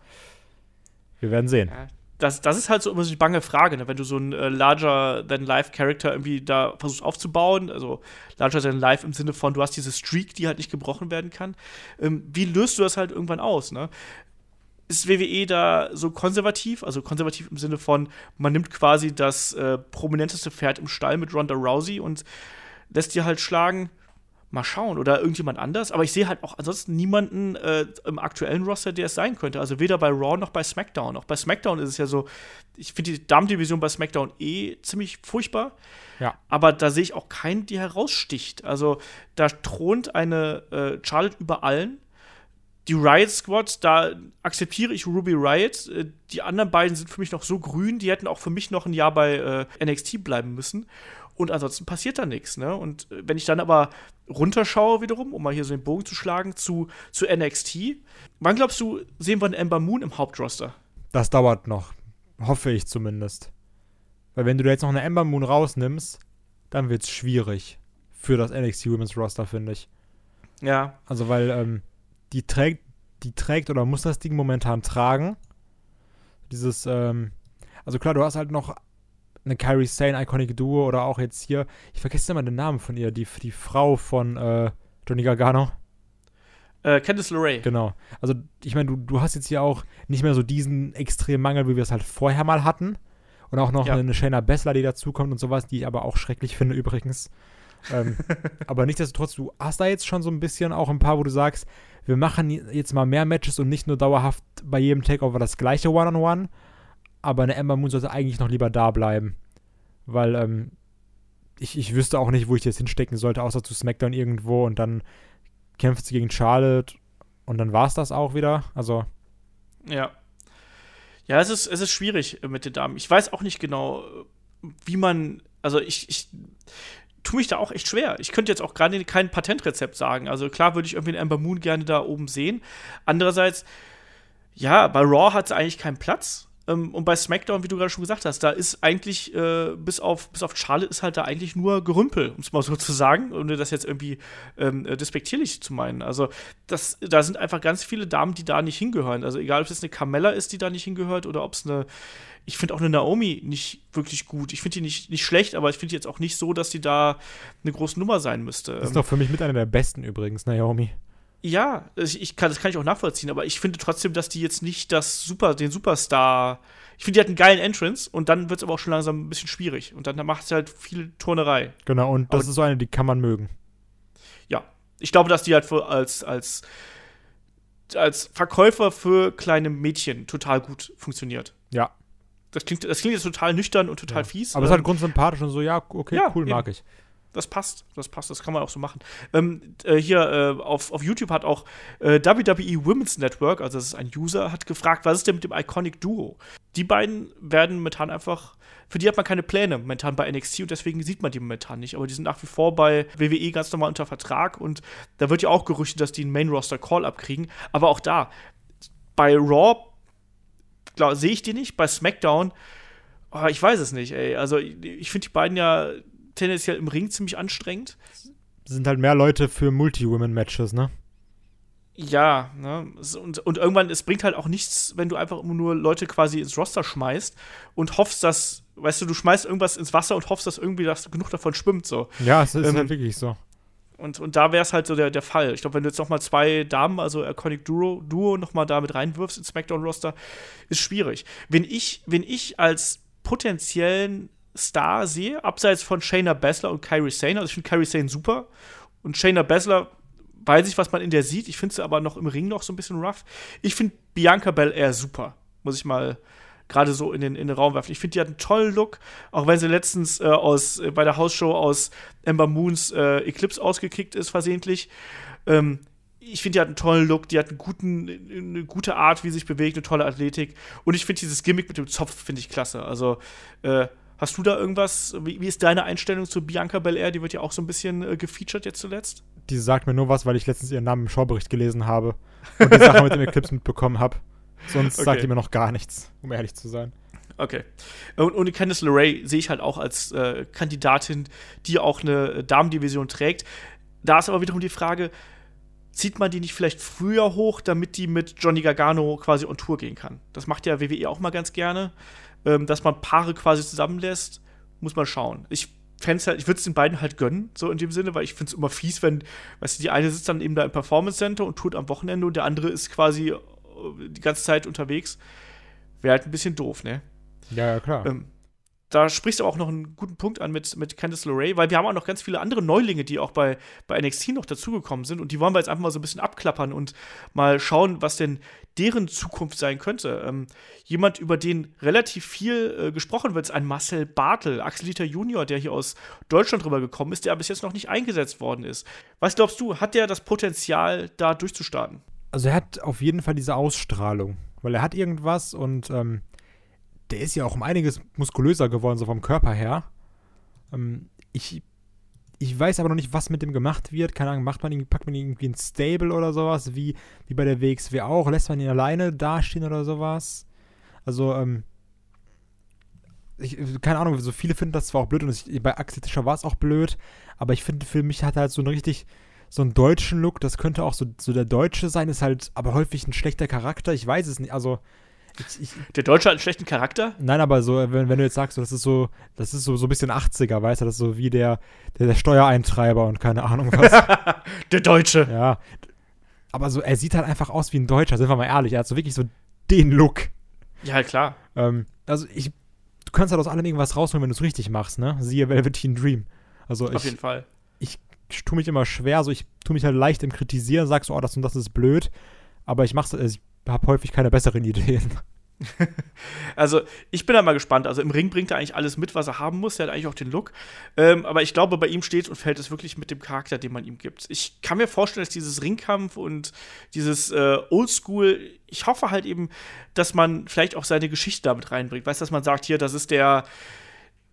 Wir werden sehen. Ja, das, das ist halt so immer so die bange Frage, ne? wenn du so einen äh, Larger-than-Life-Charakter irgendwie da versuchst aufzubauen, also Larger-than-Life im Sinne von, du hast diese Streak, die halt nicht gebrochen werden kann. Ähm, wie löst du das halt irgendwann aus, ne? Ist WWE da so konservativ, also konservativ im Sinne von, man nimmt quasi das äh, prominenteste Pferd im Stall mit Ronda Rousey und lässt die halt schlagen? Mal schauen. Oder irgendjemand anders. Aber ich sehe halt auch ansonsten niemanden äh, im aktuellen Roster, der es sein könnte. Also weder bei Raw noch bei SmackDown. Auch bei SmackDown ist es ja so, ich finde die Damendivision bei SmackDown eh ziemlich furchtbar. Ja. Aber da sehe ich auch keinen, die heraussticht. Also da thront eine äh, Charlotte über allen. Die Riot Squad, da akzeptiere ich Ruby Riot. Äh, Die anderen beiden sind für mich noch so grün, die hätten auch für mich noch ein Jahr bei äh, NXT bleiben müssen. Und ansonsten passiert da nichts. Ne? Und äh, wenn ich dann aber runterschaue wiederum, um mal hier so den Bogen zu schlagen, zu, zu NXT, wann glaubst du, sehen wir einen Ember Moon im Hauptroster? Das dauert noch. Hoffe ich zumindest. Weil wenn du da jetzt noch eine Ember Moon rausnimmst, dann wird's schwierig. Für das NXT Women's Roster, finde ich. Ja. Also, weil ähm, die trägt, die trägt oder muss das Ding momentan tragen. Dieses, ähm, also klar, du hast halt noch eine Kyrie Sane Iconic Duo oder auch jetzt hier, ich vergesse immer den Namen von ihr, die, die Frau von äh, Johnny Gargano. Äh, Candice LeRae. Genau. Also, ich meine, du, du hast jetzt hier auch nicht mehr so diesen extremen Mangel, wie wir es halt vorher mal hatten. Und auch noch Ja. eine Shayna Bessler, die dazukommt und sowas, die ich aber auch schrecklich finde übrigens. ähm, aber nichtsdestotrotz, du hast da jetzt schon so ein bisschen auch ein paar, wo du sagst, wir machen jetzt mal mehr Matches und nicht nur dauerhaft bei jedem Takeover das gleiche One-on-One. Aber eine Ember Moon sollte eigentlich noch lieber da bleiben. Weil, ähm, ich, ich wüsste auch nicht, wo ich das hinstecken sollte, außer zu SmackDown irgendwo und dann kämpft sie gegen Charlotte und dann war es das auch wieder. Also, Ja. Ja, es ist, es ist schwierig mit den Damen. Ich weiß auch nicht genau, wie man. Also, ich, ich tue mich da auch echt schwer. Ich könnte jetzt auch gerade kein Patentrezept sagen. Also, klar würde ich irgendwie einen Amber Moon gerne da oben sehen. Andererseits, ja, bei Raw hat sie eigentlich keinen Platz. Ähm, Und bei SmackDown, wie du gerade schon gesagt hast, da ist eigentlich, äh, bis, auf, bis auf Charlotte ist halt da eigentlich nur Gerümpel, um es mal so zu sagen, ohne das jetzt irgendwie ähm, äh, despektierlich zu meinen. Also, das, da sind einfach ganz viele Damen, die da nicht hingehören. Also, egal, ob es eine Carmella ist, die da nicht hingehört, oder ob es eine. Ich finde auch eine Naomi nicht wirklich gut. Ich finde die nicht, nicht schlecht, aber ich finde die jetzt auch nicht so, dass die da eine große Nummer sein müsste. das ist Ähm, doch für mich mit einer der besten übrigens, Naomi. Ja, ich, ich kann, das kann ich auch nachvollziehen, aber ich finde trotzdem, dass die jetzt nicht das Super, den Superstar. Ich finde, die hat einen geilen Entrance und dann wird es aber auch schon langsam ein bisschen schwierig. Und dann macht es halt viel Turnerei. Genau, und das Aber- ist so eine, die kann man mögen. Ja. Ich glaube, dass die halt für, als, als, als Verkäufer für kleine Mädchen total gut funktioniert. Ja. Das klingt, das klingt jetzt total nüchtern und total ja. fies. Aber es ist halt grundsympathisch und so, ja, okay, Ja, cool, eben. mag ich. Das passt, das passt, das kann man auch so machen. Ähm, äh, hier äh, auf, auf YouTube hat auch äh, WWE Women's Network, also das ist ein User, hat gefragt, was ist denn mit dem Iconic Duo? Die beiden werden momentan einfach, für die hat man keine Pläne momentan bei NXT und deswegen sieht man die momentan nicht. Aber die sind nach wie vor bei WWE ganz normal unter Vertrag und da wird ja auch gerüchtet, dass die einen Main-Roster-Call abkriegen. Aber auch da, bei Raw, sehe ich die nicht, bei SmackDown, oh, ich weiß es nicht, ey. Also ich finde die beiden ja tendenziell im Ring ziemlich anstrengend. sind halt mehr Leute für Multi-Women-Matches, ne? Ja, ne? Und, und irgendwann, es bringt halt auch nichts, wenn du einfach immer nur Leute quasi ins Roster schmeißt und hoffst, dass, weißt du, du schmeißt irgendwas ins Wasser und hoffst, dass irgendwie dass genug davon schwimmt, so. Ja, es ist Ähm, halt wirklich so. Und, und da wäre es halt so der, der Fall. Ich glaube, wenn du jetzt noch mal zwei Damen, also Iconic Duo, Duo noch mal da mit reinwirfst ins SmackDown-Roster, ist schwierig. Wenn ich, wenn ich als potenziellen Star sehe, abseits von Shayna Baszler und Kyrie Sane, also ich finde Kyrie Sane super und Shayna Baszler weiß ich, was man in der sieht. Ich finde sie aber noch im Ring noch so ein bisschen rough. Ich finde Bianca Belair super, muss ich mal gerade so in den, in den Raum werfen. Ich finde, die hat einen tollen Look, auch wenn sie letztens äh, aus, äh, bei der Hausshow aus Ember Moons äh, Eclipse ausgekickt ist, versehentlich. Ähm, ich finde, die hat einen tollen Look, die hat einen guten, eine gute Art, wie sie sich bewegt, eine tolle Athletik. Und ich finde dieses Gimmick mit dem Zopf, finde ich klasse. Also, äh, hast du da irgendwas, wie, wie ist deine Einstellung zu Bianca Belair? Die wird ja auch so ein bisschen äh, gefeatured jetzt zuletzt. Die sagt mir nur was, weil ich letztens ihren Namen im Schaubericht gelesen habe und die Sache mit dem Eclipse mitbekommen habe. Sonst sagt Okay. die mir noch gar nichts, um ehrlich zu sein. Okay. Und, und Candice LeRae sehe ich halt auch als äh, Kandidatin, die auch eine Damendivision trägt. Da ist aber wiederum die Frage, zieht man die nicht vielleicht früher hoch, damit die mit Johnny Gargano quasi on Tour gehen kann? Das macht ja WWE auch mal ganz gerne, ähm, dass man Paare quasi zusammenlässt. Muss man schauen. Ich fänd's halt, ich würde es den beiden halt gönnen, so in dem Sinne, weil ich finde es immer fies, wenn, weißt du, die eine sitzt dann eben da im Performance Center und tut am Wochenende und der andere ist quasi äh, die ganze Zeit unterwegs. Wäre halt ein bisschen doof, ne? Ja, ja, klar. Ähm, da sprichst du auch noch einen guten Punkt an mit, mit Candice LeRae, weil wir haben auch noch ganz viele andere Neulinge, die auch bei, bei NXT noch dazugekommen sind und die wollen wir jetzt einfach mal so ein bisschen abklappern und mal schauen, was denn deren Zukunft sein könnte. Ähm, jemand, über den relativ viel äh, gesprochen wird, ist ein Marcel Bartel, Axel Dieter Junior, der hier aus Deutschland rüber gekommen ist, der bis jetzt noch nicht eingesetzt worden ist. Was glaubst du, hat der das Potenzial, da durchzustarten? Also er hat auf jeden Fall diese Ausstrahlung, weil er hat irgendwas und ähm, der ist ja auch um einiges muskulöser geworden, so vom Körper her. Ähm, ich, ich weiß aber noch nicht, was mit dem gemacht wird. Keine Ahnung, macht man ihn, packt man ihn irgendwie ins Stable oder sowas, wie, wie bei der WXW auch? Lässt man ihn alleine dastehen oder sowas? Also, ähm, ich, keine Ahnung, so viele finden das zwar auch blöd und es, bei Axel Tischer war es auch blöd, aber ich finde, für mich hat er halt so ein richtig so einen deutschen Look, das könnte auch so, so der Deutsche sein, ist halt aber häufig ein schlechter Charakter. Ich weiß es nicht. Also, ich, ich, Der Deutsche hat einen schlechten Charakter? nein, aber so, wenn, wenn du jetzt sagst, so, das ist so, das ist so, so ein bisschen 80er, weißt du, das ist so wie der, der, der Steuereintreiber und keine Ahnung was. Der Deutsche. ja. Aber so, er sieht halt einfach aus wie ein Deutscher, sind wir mal ehrlich. Er hat so wirklich so den Look. Ja, klar. Ähm, also, ich, du kannst halt aus allem irgendwas rausholen, wenn du es richtig machst, ne? Siehe Velveteen Dream. Also, Auf ich, jeden Fall. ich tue mich immer schwer, so ich tue mich halt leicht im Kritisieren, sag so, oh, das und das ist blöd, aber ich mach's, also ich habe häufig keine besseren Ideen. Also, ich bin da mal gespannt. Also, im Ring bringt er eigentlich alles mit, was er haben muss. Er hat eigentlich auch den Look. Ähm, aber ich glaube, bei ihm steht und fällt es wirklich mit dem Charakter, den man ihm gibt. Ich kann mir vorstellen, dass dieses Ringkampf und dieses äh, Oldschool, ich hoffe halt eben, dass man vielleicht auch seine Geschichte damit reinbringt. Weißt du, dass man sagt, hier, das ist der.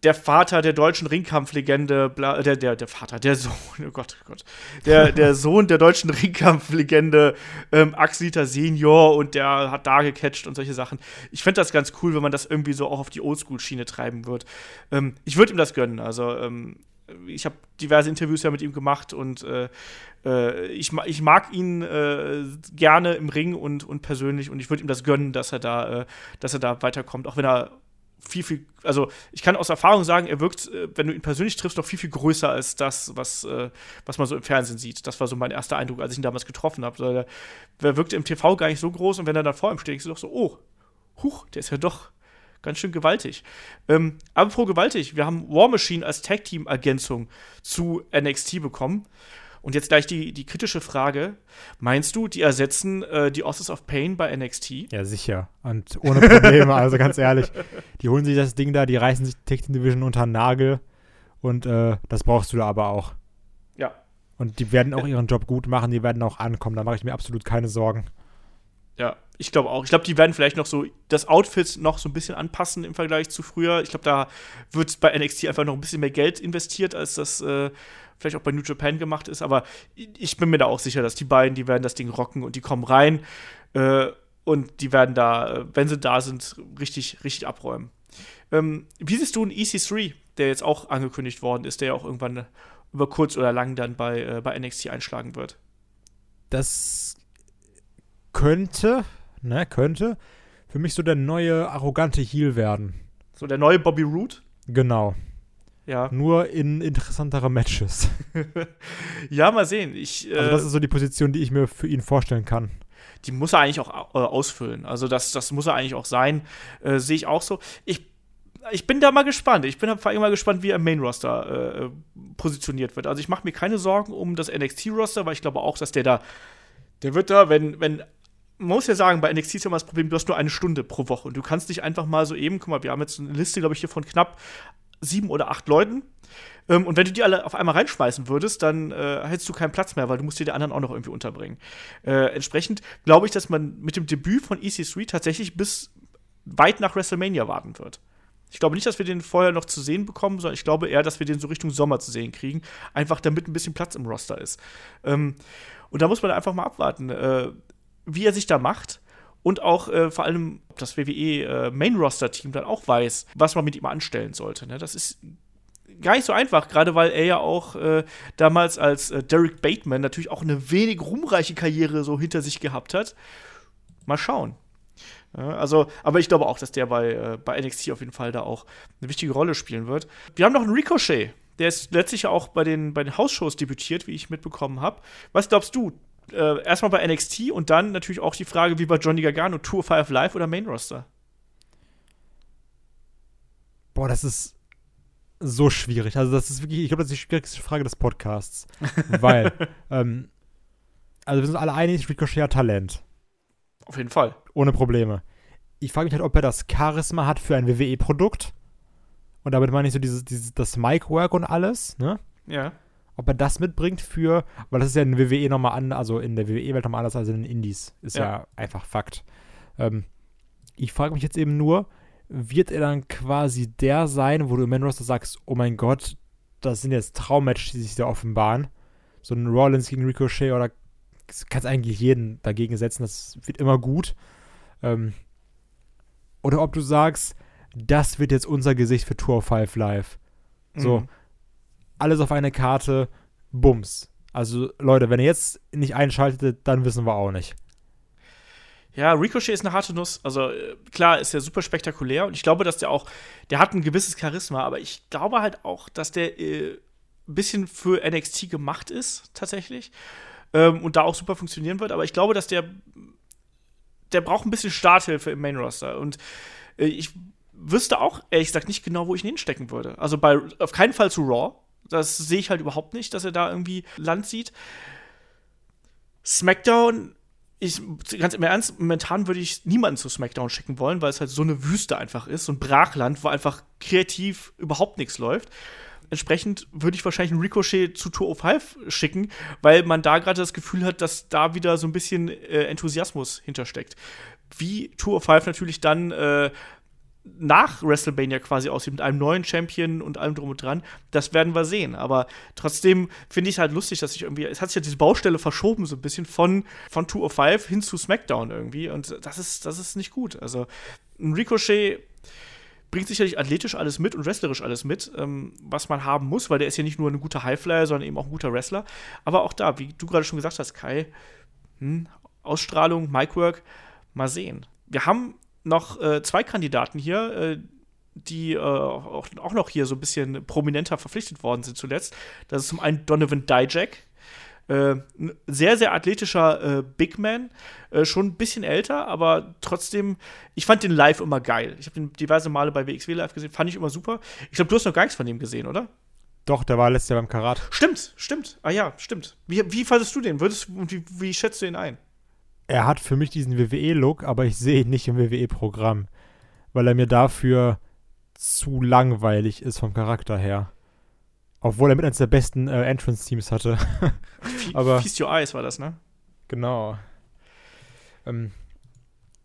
Der Vater der deutschen Ringkampflegende, bla, der, der, der Vater, der Sohn, oh Gott, oh Gott, der, der Sohn der deutschen Ringkampflegende, ähm, Axelita Senior und der hat da gecatcht und solche Sachen. Ich fände das ganz cool, wenn man das irgendwie so auch auf die Oldschool-Schiene treiben wird. Ähm, ich würde ihm das gönnen. Also, ähm, ich habe diverse Interviews ja mit ihm gemacht und äh, äh, ich, ich mag ihn äh, gerne im Ring und, und persönlich und ich würde ihm das gönnen, dass er da, äh, dass er da weiterkommt, auch wenn er viel, viel, also ich kann aus Erfahrung sagen, er wirkt, äh, wenn du ihn persönlich triffst, noch viel, viel größer als das, was, äh, was man so im Fernsehen sieht. Das war so mein erster Eindruck, als ich ihn damals getroffen habe. Der wirkte im TV gar nicht so groß und wenn er dann vor ihm steht, denkst du doch so, oh, huch, der ist ja doch ganz schön gewaltig. Ähm, apropos gewaltig, wir haben War Machine als Tag-Team-Ergänzung zu NXT bekommen. Und jetzt gleich die, die kritische Frage: Meinst du, die ersetzen äh, die Authors of Pain bei NXT? Ja, sicher. Und ohne Probleme, also ganz ehrlich. Die holen sich das Ding da, die reißen sich Tech Division unter den Nagel und äh, das brauchst du da aber auch. Ja. Und die werden auch ihren Job gut machen, die werden auch ankommen, da mache ich mir absolut keine Sorgen. Ja, ich glaube auch. Ich glaube, die werden vielleicht noch so das Outfit noch so ein bisschen anpassen im Vergleich zu früher. Ich glaube, da wird bei NXT einfach noch ein bisschen mehr Geld investiert, als das äh, vielleicht auch bei New Japan gemacht ist. Aber ich bin mir da auch sicher, dass die beiden, die werden das Ding rocken und die kommen rein äh, und die werden da, äh, wenn sie da sind, richtig, richtig abräumen. Ähm, wie siehst du einen EC3, der jetzt auch angekündigt worden ist, der ja auch irgendwann über kurz oder lang dann bei, äh, bei NXT einschlagen wird? Das könnte, ne, könnte für mich so der neue arrogante Heel werden. So der neue Bobby Roode? Genau. Ja. Nur in interessantere Matches. Ja, mal sehen. Ich, äh, Also das ist so die Position, die ich mir für ihn vorstellen kann. die muss er eigentlich auch äh, ausfüllen. Also das, das muss er eigentlich auch sein. Äh, Sehe ich auch so. Ich, ich bin da mal gespannt. Ich bin vor allem mal gespannt, wie er im Main-Roster äh, positioniert wird. Also ich mache mir keine Sorgen um das NXT-Roster, weil ich glaube auch, dass der da, der wird da, wenn, wenn man muss ja sagen, bei NXT ist ja immer das Problem, du hast nur eine Stunde pro Woche und du kannst nicht einfach mal so eben, guck mal, wir haben jetzt eine Liste, glaube ich, hier von knapp sieben oder acht Leuten. Ähm, und wenn du die alle auf einmal reinschmeißen würdest, dann äh, hättest du keinen Platz mehr, weil du musst dir die anderen auch noch irgendwie unterbringen. Äh, entsprechend glaube ich, dass man mit dem Debüt von EC3 tatsächlich bis weit nach WrestleMania warten wird. Ich glaube nicht, dass wir den vorher noch zu sehen bekommen, sondern ich glaube eher, dass wir den so Richtung Sommer zu sehen kriegen. Einfach damit ein bisschen Platz im Roster ist. Ähm, und da muss man einfach mal abwarten, äh, wie er sich da macht. Und auch äh, vor allem, ob das WWE äh, Main-Roster-Team dann auch weiß, was man mit ihm anstellen sollte. Ne? Das ist gar nicht so einfach, gerade weil er ja auch äh, damals als äh, Derek Bateman natürlich auch eine wenig ruhmreiche Karriere so hinter sich gehabt hat. Mal schauen. Also, aber ich glaube auch, dass der bei, äh, bei NXT auf jeden Fall da auch eine wichtige Rolle spielen wird. Wir haben noch einen Ricochet. Der ist letztlich ja auch bei den, bei den House-Shows debütiert, wie ich mitbekommen habe. Was glaubst du? Äh, erstmal bei NXT und dann natürlich auch die Frage, wie bei Johnny Gargano, Tour 5 Live oder Main Roster? Boah, das ist so schwierig. Also das ist wirklich, ich glaube, das ist die schwierigste Frage des Podcasts. Weil, ähm, also wir sind uns alle einig, Ricochet hat Talent. Auf jeden Fall. Ohne Probleme. Ich frage mich halt, ob er das Charisma hat für ein WWE-Produkt. Und damit meine ich so dieses, dieses das Mic-Work und alles, ne? Ja. Ob er das mitbringt für, weil das ist ja in der WWE nochmal an, also in der WWE-Welt nochmal anders als in den Indies. Ist ja, Ja. einfach Fakt. Ähm, ich frage mich jetzt eben nur, wird er dann quasi der sein, wo du im Main Roster sagst, oh mein Gott, das sind jetzt Traummatches, die sich da offenbaren. So ein Rollins gegen Ricochet oder kannst eigentlich jeden dagegen setzen, das wird immer gut. Ähm, oder ob du sagst, das wird jetzt unser Gesicht für Tour 5 Live. So, Mhm. Alles auf eine Karte, Bums. Also, Leute, wenn ihr jetzt nicht einschaltet, dann wissen wir auch nicht. Ja, Ricochet ist eine harte Nuss. Also äh, klar ist er super spektakulär und ich glaube, dass der auch, der hat ein gewisses Charisma, aber ich glaube halt auch, dass der äh, ein bisschen für NXT gemacht ist, tatsächlich. Ähm, und da auch super funktionieren wird. Aber ich glaube, dass der, der braucht ein bisschen Starthilfe im Main Roster. Und äh, ich wüsste auch, ehrlich gesagt, nicht genau, wo ich ihn hinstecken würde. Also bei, auf keinen Fall zu Raw. Das sehe ich halt überhaupt nicht, dass er da irgendwie Land sieht. SmackDown ich, ganz im Ernst, momentan würde ich niemanden zu SmackDown schicken wollen, weil es halt so eine Wüste einfach ist, so ein Brachland, wo einfach kreativ überhaupt nichts läuft. Entsprechend würde ich wahrscheinlich einen Ricochet zu Tour of Five schicken, weil man da gerade das Gefühl hat, dass da wieder so ein bisschen äh, Enthusiasmus hintersteckt. Wie Tour of Five natürlich dann äh, nach WrestleMania quasi aussieht, mit einem neuen Champion und allem drum und dran, das werden wir sehen. Aber trotzdem finde ich es halt lustig, dass sich irgendwie, es hat sich ja diese Baustelle verschoben, so ein bisschen von, von 205 hin zu SmackDown irgendwie. Und das ist, das ist nicht gut. Also, ein Ricochet bringt sicherlich athletisch alles mit und wrestlerisch alles mit, ähm, was man haben muss, weil der ist ja nicht nur ein guter Highflyer, sondern eben auch ein guter Wrestler. Aber auch da, wie du gerade schon gesagt hast, Kai, hm, Ausstrahlung, Micwork, mal sehen. Wir haben noch äh, zwei Kandidaten hier, äh, die äh, auch, auch, noch hier so ein bisschen prominenter verpflichtet worden sind zuletzt. Das ist zum einen Donovan Dijak. Äh, ein sehr, sehr athletischer äh, Big Man, äh, schon ein bisschen älter, aber trotzdem, ich fand den live immer geil. Ich habe den diverse Male bei WXW live gesehen, fand ich immer super. Ich glaube, du hast noch gar nichts von dem gesehen, oder? Doch, der war letztes Jahr beim Karat. Stimmt, stimmt. Ah ja, stimmt. Wie, wie fandest du den? Würdest, wie, wie schätzt du ihn ein? Er hat für mich diesen WWE-Look, aber ich sehe ihn nicht im WWE-Programm, weil er mir dafür zu langweilig ist vom Charakter her. Obwohl er mit eines der besten äh, Entrance-Teams hatte. aber Feast Your Eyes war das, ne? Genau. Ähm,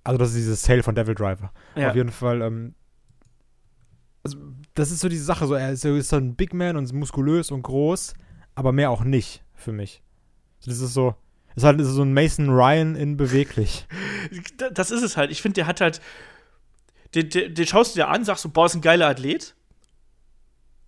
also das ist dieses Sale von Devil Driver. Ja. Auf jeden Fall. Ähm, also das ist so diese Sache. So, er ist, ist ein Big Man und muskulös und groß, aber mehr auch nicht für mich. Das ist so ist halt so ein Mason Ryan in beweglich. Das ist es halt. Ich finde, der hat halt. Den, den, den, schaust du dir an, sagst du, boah, ist ein geiler Athlet.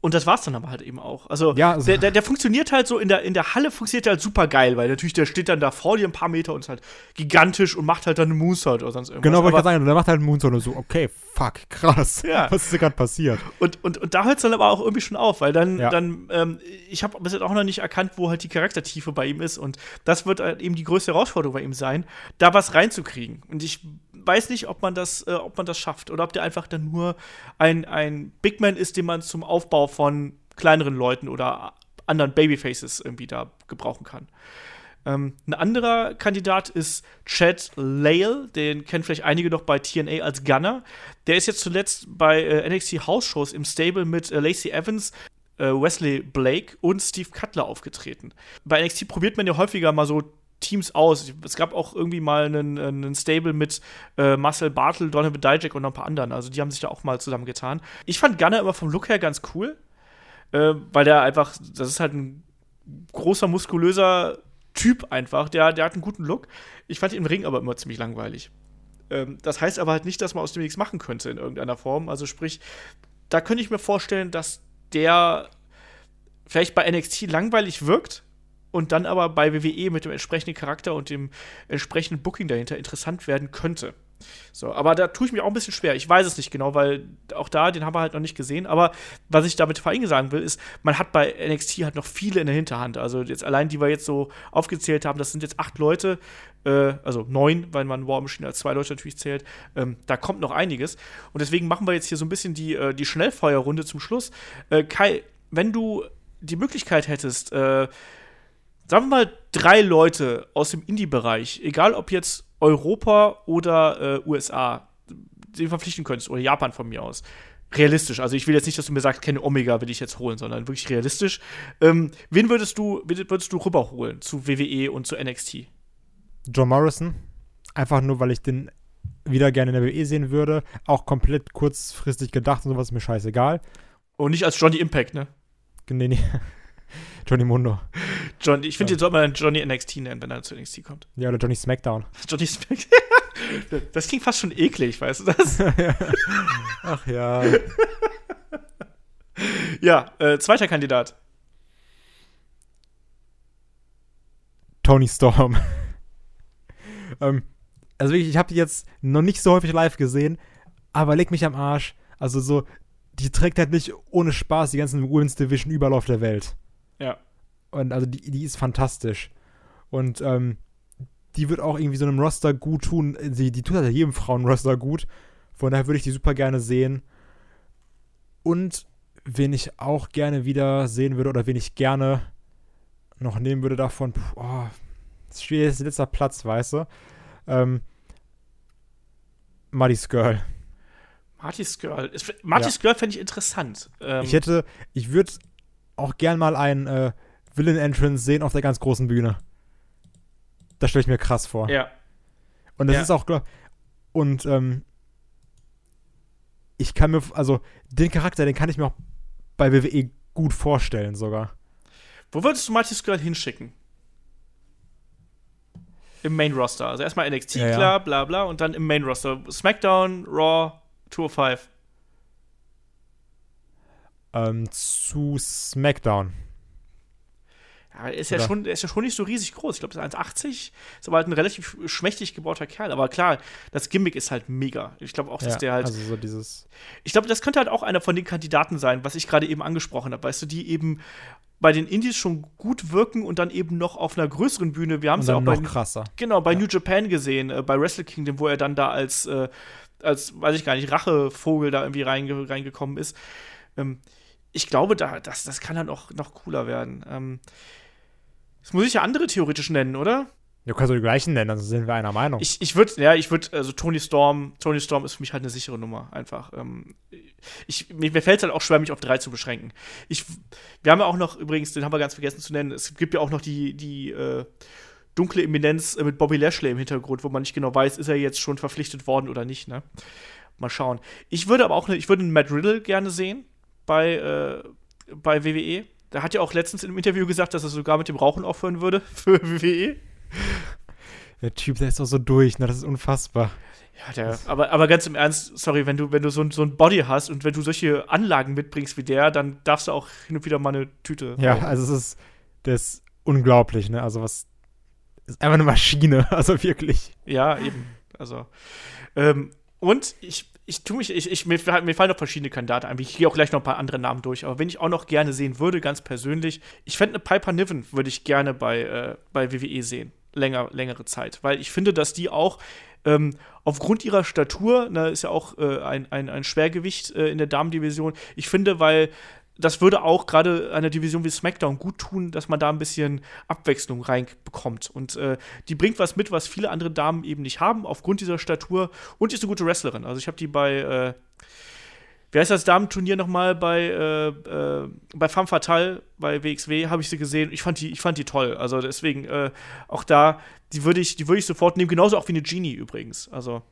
Und das war's dann aber halt eben auch. Also, ja, also der, der, der, funktioniert halt so in der, in der Halle funktioniert halt super geil, weil natürlich der steht dann da vor dir ein paar Meter und ist halt gigantisch und macht halt dann einen Moonsault oder sonst irgendwas. Genau, wollte ich gerade sagen, und der macht halt einen Moonsault und so, okay, fuck, krass. Ja. Was ist da gerade passiert? Und, und, und da hört es dann aber auch irgendwie schon auf, weil dann, ja. dann ähm, ich habe bis jetzt auch noch nicht erkannt, wo halt die Charaktertiefe bei ihm ist und das wird halt eben die größte Herausforderung bei ihm sein, da was reinzukriegen. Und ich weiß nicht, ob man das, äh, ob man das schafft oder ob der einfach dann nur ein, ein Big Man ist, den man zum Aufbau von kleineren Leuten oder anderen Babyfaces irgendwie da gebrauchen kann. Ähm, ein anderer Kandidat ist Chad Lale, den kennen vielleicht einige noch bei TNA als Gunner. Der ist jetzt zuletzt bei äh, NXT House Shows im Stable mit äh, Lacey Evans, äh, Wesley Blake und Steve Cutler aufgetreten. Bei NXT probiert man ja häufiger mal so Teams aus. Es gab auch irgendwie mal einen, einen Stable mit äh, Marcel Bartel, Donovan Dijak und noch ein paar anderen. Also die haben sich da auch mal zusammengetan. Ich fand Gunner immer vom Look her ganz cool, äh, weil der einfach, das ist halt ein großer, muskulöser Typ einfach. Der, der hat einen guten Look. Ich fand ihn im Ring aber immer ziemlich langweilig. Ähm, das heißt aber halt nicht, dass man aus dem nichts machen könnte in irgendeiner Form. Also sprich, da könnte ich mir vorstellen, dass der vielleicht bei NXT langweilig wirkt, und dann aber bei WWE mit dem entsprechenden Charakter und dem entsprechenden Booking dahinter interessant werden könnte. So, aber da tue ich mir auch ein bisschen schwer. Ich weiß es nicht genau, weil auch da, den haben wir halt noch nicht gesehen. Aber was ich damit vor allem sagen will, ist, man hat bei NXT halt noch viele in der Hinterhand. Also jetzt allein, die wir jetzt so aufgezählt haben, das sind jetzt acht Leute, äh, also neun, weil man War Machine als zwei Leute natürlich zählt. Ähm, da kommt noch einiges. Und deswegen machen wir jetzt hier so ein bisschen die, äh, die Schnellfeuerrunde zum Schluss. Äh, Kai, wenn du die Möglichkeit hättest, äh, sagen wir mal, drei Leute aus dem Indie-Bereich, egal ob jetzt Europa oder äh, USA, den verpflichten könntest, oder Japan von mir aus. Realistisch, also ich will jetzt nicht, dass du mir sagst, keine Omega will ich jetzt holen, sondern wirklich realistisch. Ähm, wen würdest du, würdest du rüberholen zu WWE und zu NXT? John Morrison. Einfach nur, weil ich den wieder gerne in der WWE sehen würde. Auch komplett kurzfristig gedacht und sowas ist mir scheißegal. Und nicht als Johnny Impact, ne? Nee, nee. Johnny Mundo. John, ich finde, ja. den sollte man Johnny NXT nennen, wenn er zu NXT kommt. Ja, oder Johnny SmackDown. Johnny SmackDown. Das klingt fast schon eklig, weißt du das? Ach ja. ja, äh, zweiter Kandidat. Tony Storm. ähm, also wirklich, ich habe die jetzt noch nicht so häufig live gesehen, aber leg mich am Arsch. Also so, die trägt halt nicht ohne Spaß die ganzen Women's Division überall auf der Welt. Ja. Und also die, die ist fantastisch. Und ähm, die wird auch irgendwie so einem Roster gut tun. Die, die tut halt jedem Frauenroster gut. Von daher würde ich die super gerne sehen. Und wen ich auch gerne wieder sehen würde oder wen ich gerne noch nehmen würde davon, puh, oh, das ist schwierig, das ist letzter Platz, weißt du? Ähm, Muddy's Girl. Marty's Girl. Marty's Girl fände ich interessant. Ähm, Ich hätte, ich würde auch gern mal einen äh, Villain Entrance sehen auf der ganz großen Bühne. Das stelle ich mir krass vor. ja. Und das Ja. ist auch klar. Und ähm, ich kann mir, also den Charakter, den kann ich mir auch bei WWE gut vorstellen sogar. Wo würdest du Marty's Girl hinschicken? Im Main Roster. Also erstmal NXT, Ja, ja. klar, bla bla, und dann im Main Roster. SmackDown, Raw, 205. Ähm, zu SmackDown. Ja, er ist ja, schon, ist ja schon nicht so riesig groß. Ich glaube, er ist 1,80. Ist aber halt ein relativ schmächtig gebauter Kerl. Aber klar, das Gimmick ist halt mega. Ich glaube auch, dass Ja, der halt. also so dieses. Ich glaube, das könnte halt auch einer von den Kandidaten sein, was ich gerade eben angesprochen habe. Weißt du, die eben bei den Indies schon gut wirken und dann eben noch auf einer größeren Bühne. Wir haben es ja auch dann bei, noch krasser. genau, bei New Japan gesehen, äh, bei Wrestle Kingdom, wo er dann da als, äh, als weiß ich gar nicht, Rachevogel da irgendwie reinge reingekommen ist. Ähm, ich glaube, da, das, das kann dann auch noch cooler werden. Ähm, das muss ich ja andere theoretisch nennen, oder? Du kannst doch die gleichen nennen, dann sind wir einer Meinung. Ich, ich würde, ja, ich würde, also Tony Storm, Tony Storm ist für mich halt eine sichere Nummer, einfach. Ähm, ich, mir mir fällt es halt auch schwer, mich auf drei zu beschränken. Ich, wir haben ja auch noch, übrigens, den haben wir ganz vergessen zu nennen, es gibt ja auch noch die, die äh, dunkle Eminenz äh, mit Bobby Lashley im Hintergrund, wo man nicht genau weiß, ist er jetzt schon verpflichtet worden oder nicht, ne? Mal schauen. Ich würde aber auch, ne, ich würde einen Matt Riddle gerne sehen bei, äh, bei WWE. Der hat ja auch letztens im Interview gesagt, dass er sogar mit dem Rauchen aufhören würde für. WWE. der Typ, der ist doch so durch, ne? Das ist unfassbar. Ja, der, aber, aber ganz im Ernst, sorry, wenn du, wenn du so, ein- so ein Body hast und wenn du solche Anlagen mitbringst wie der, dann darfst du auch hin und wieder mal eine Tüte. Ja, rauchen. also es ist, der ist unglaublich, ne? Also was, ist einfach eine Maschine, also wirklich. Ja, eben. Also. Ähm, und ich, ich tue mich, ich, ich, mir, mir fallen noch verschiedene Kandidaten ein. Ich gehe auch gleich noch ein paar andere Namen durch. Aber wenn ich auch noch gerne sehen würde, ganz persönlich, ich fände eine Piper Niven, würde ich gerne bei, äh, bei WWE sehen. Länger, längere Zeit. Weil ich finde, dass die auch ähm, aufgrund ihrer Statur, ne, ist ja auch äh, ein, ein, ein Schwergewicht äh, in der Damendivision, ich finde, weil das würde auch gerade einer Division wie SmackDown gut tun, dass man da ein bisschen Abwechslung reinbekommt. Und äh, die bringt was mit, was viele andere Damen eben nicht haben, aufgrund dieser Statur. Und die ist eine gute Wrestlerin. Also ich habe die bei, äh, wie heißt das Damenturnier nochmal, bei, äh, äh, bei Femme Fatale, bei WXW, habe ich sie gesehen. Ich fand die, ich fand die toll. Also deswegen, äh, auch da, die würde ich, die würde ich sofort nehmen, genauso auch wie eine Genie übrigens. Also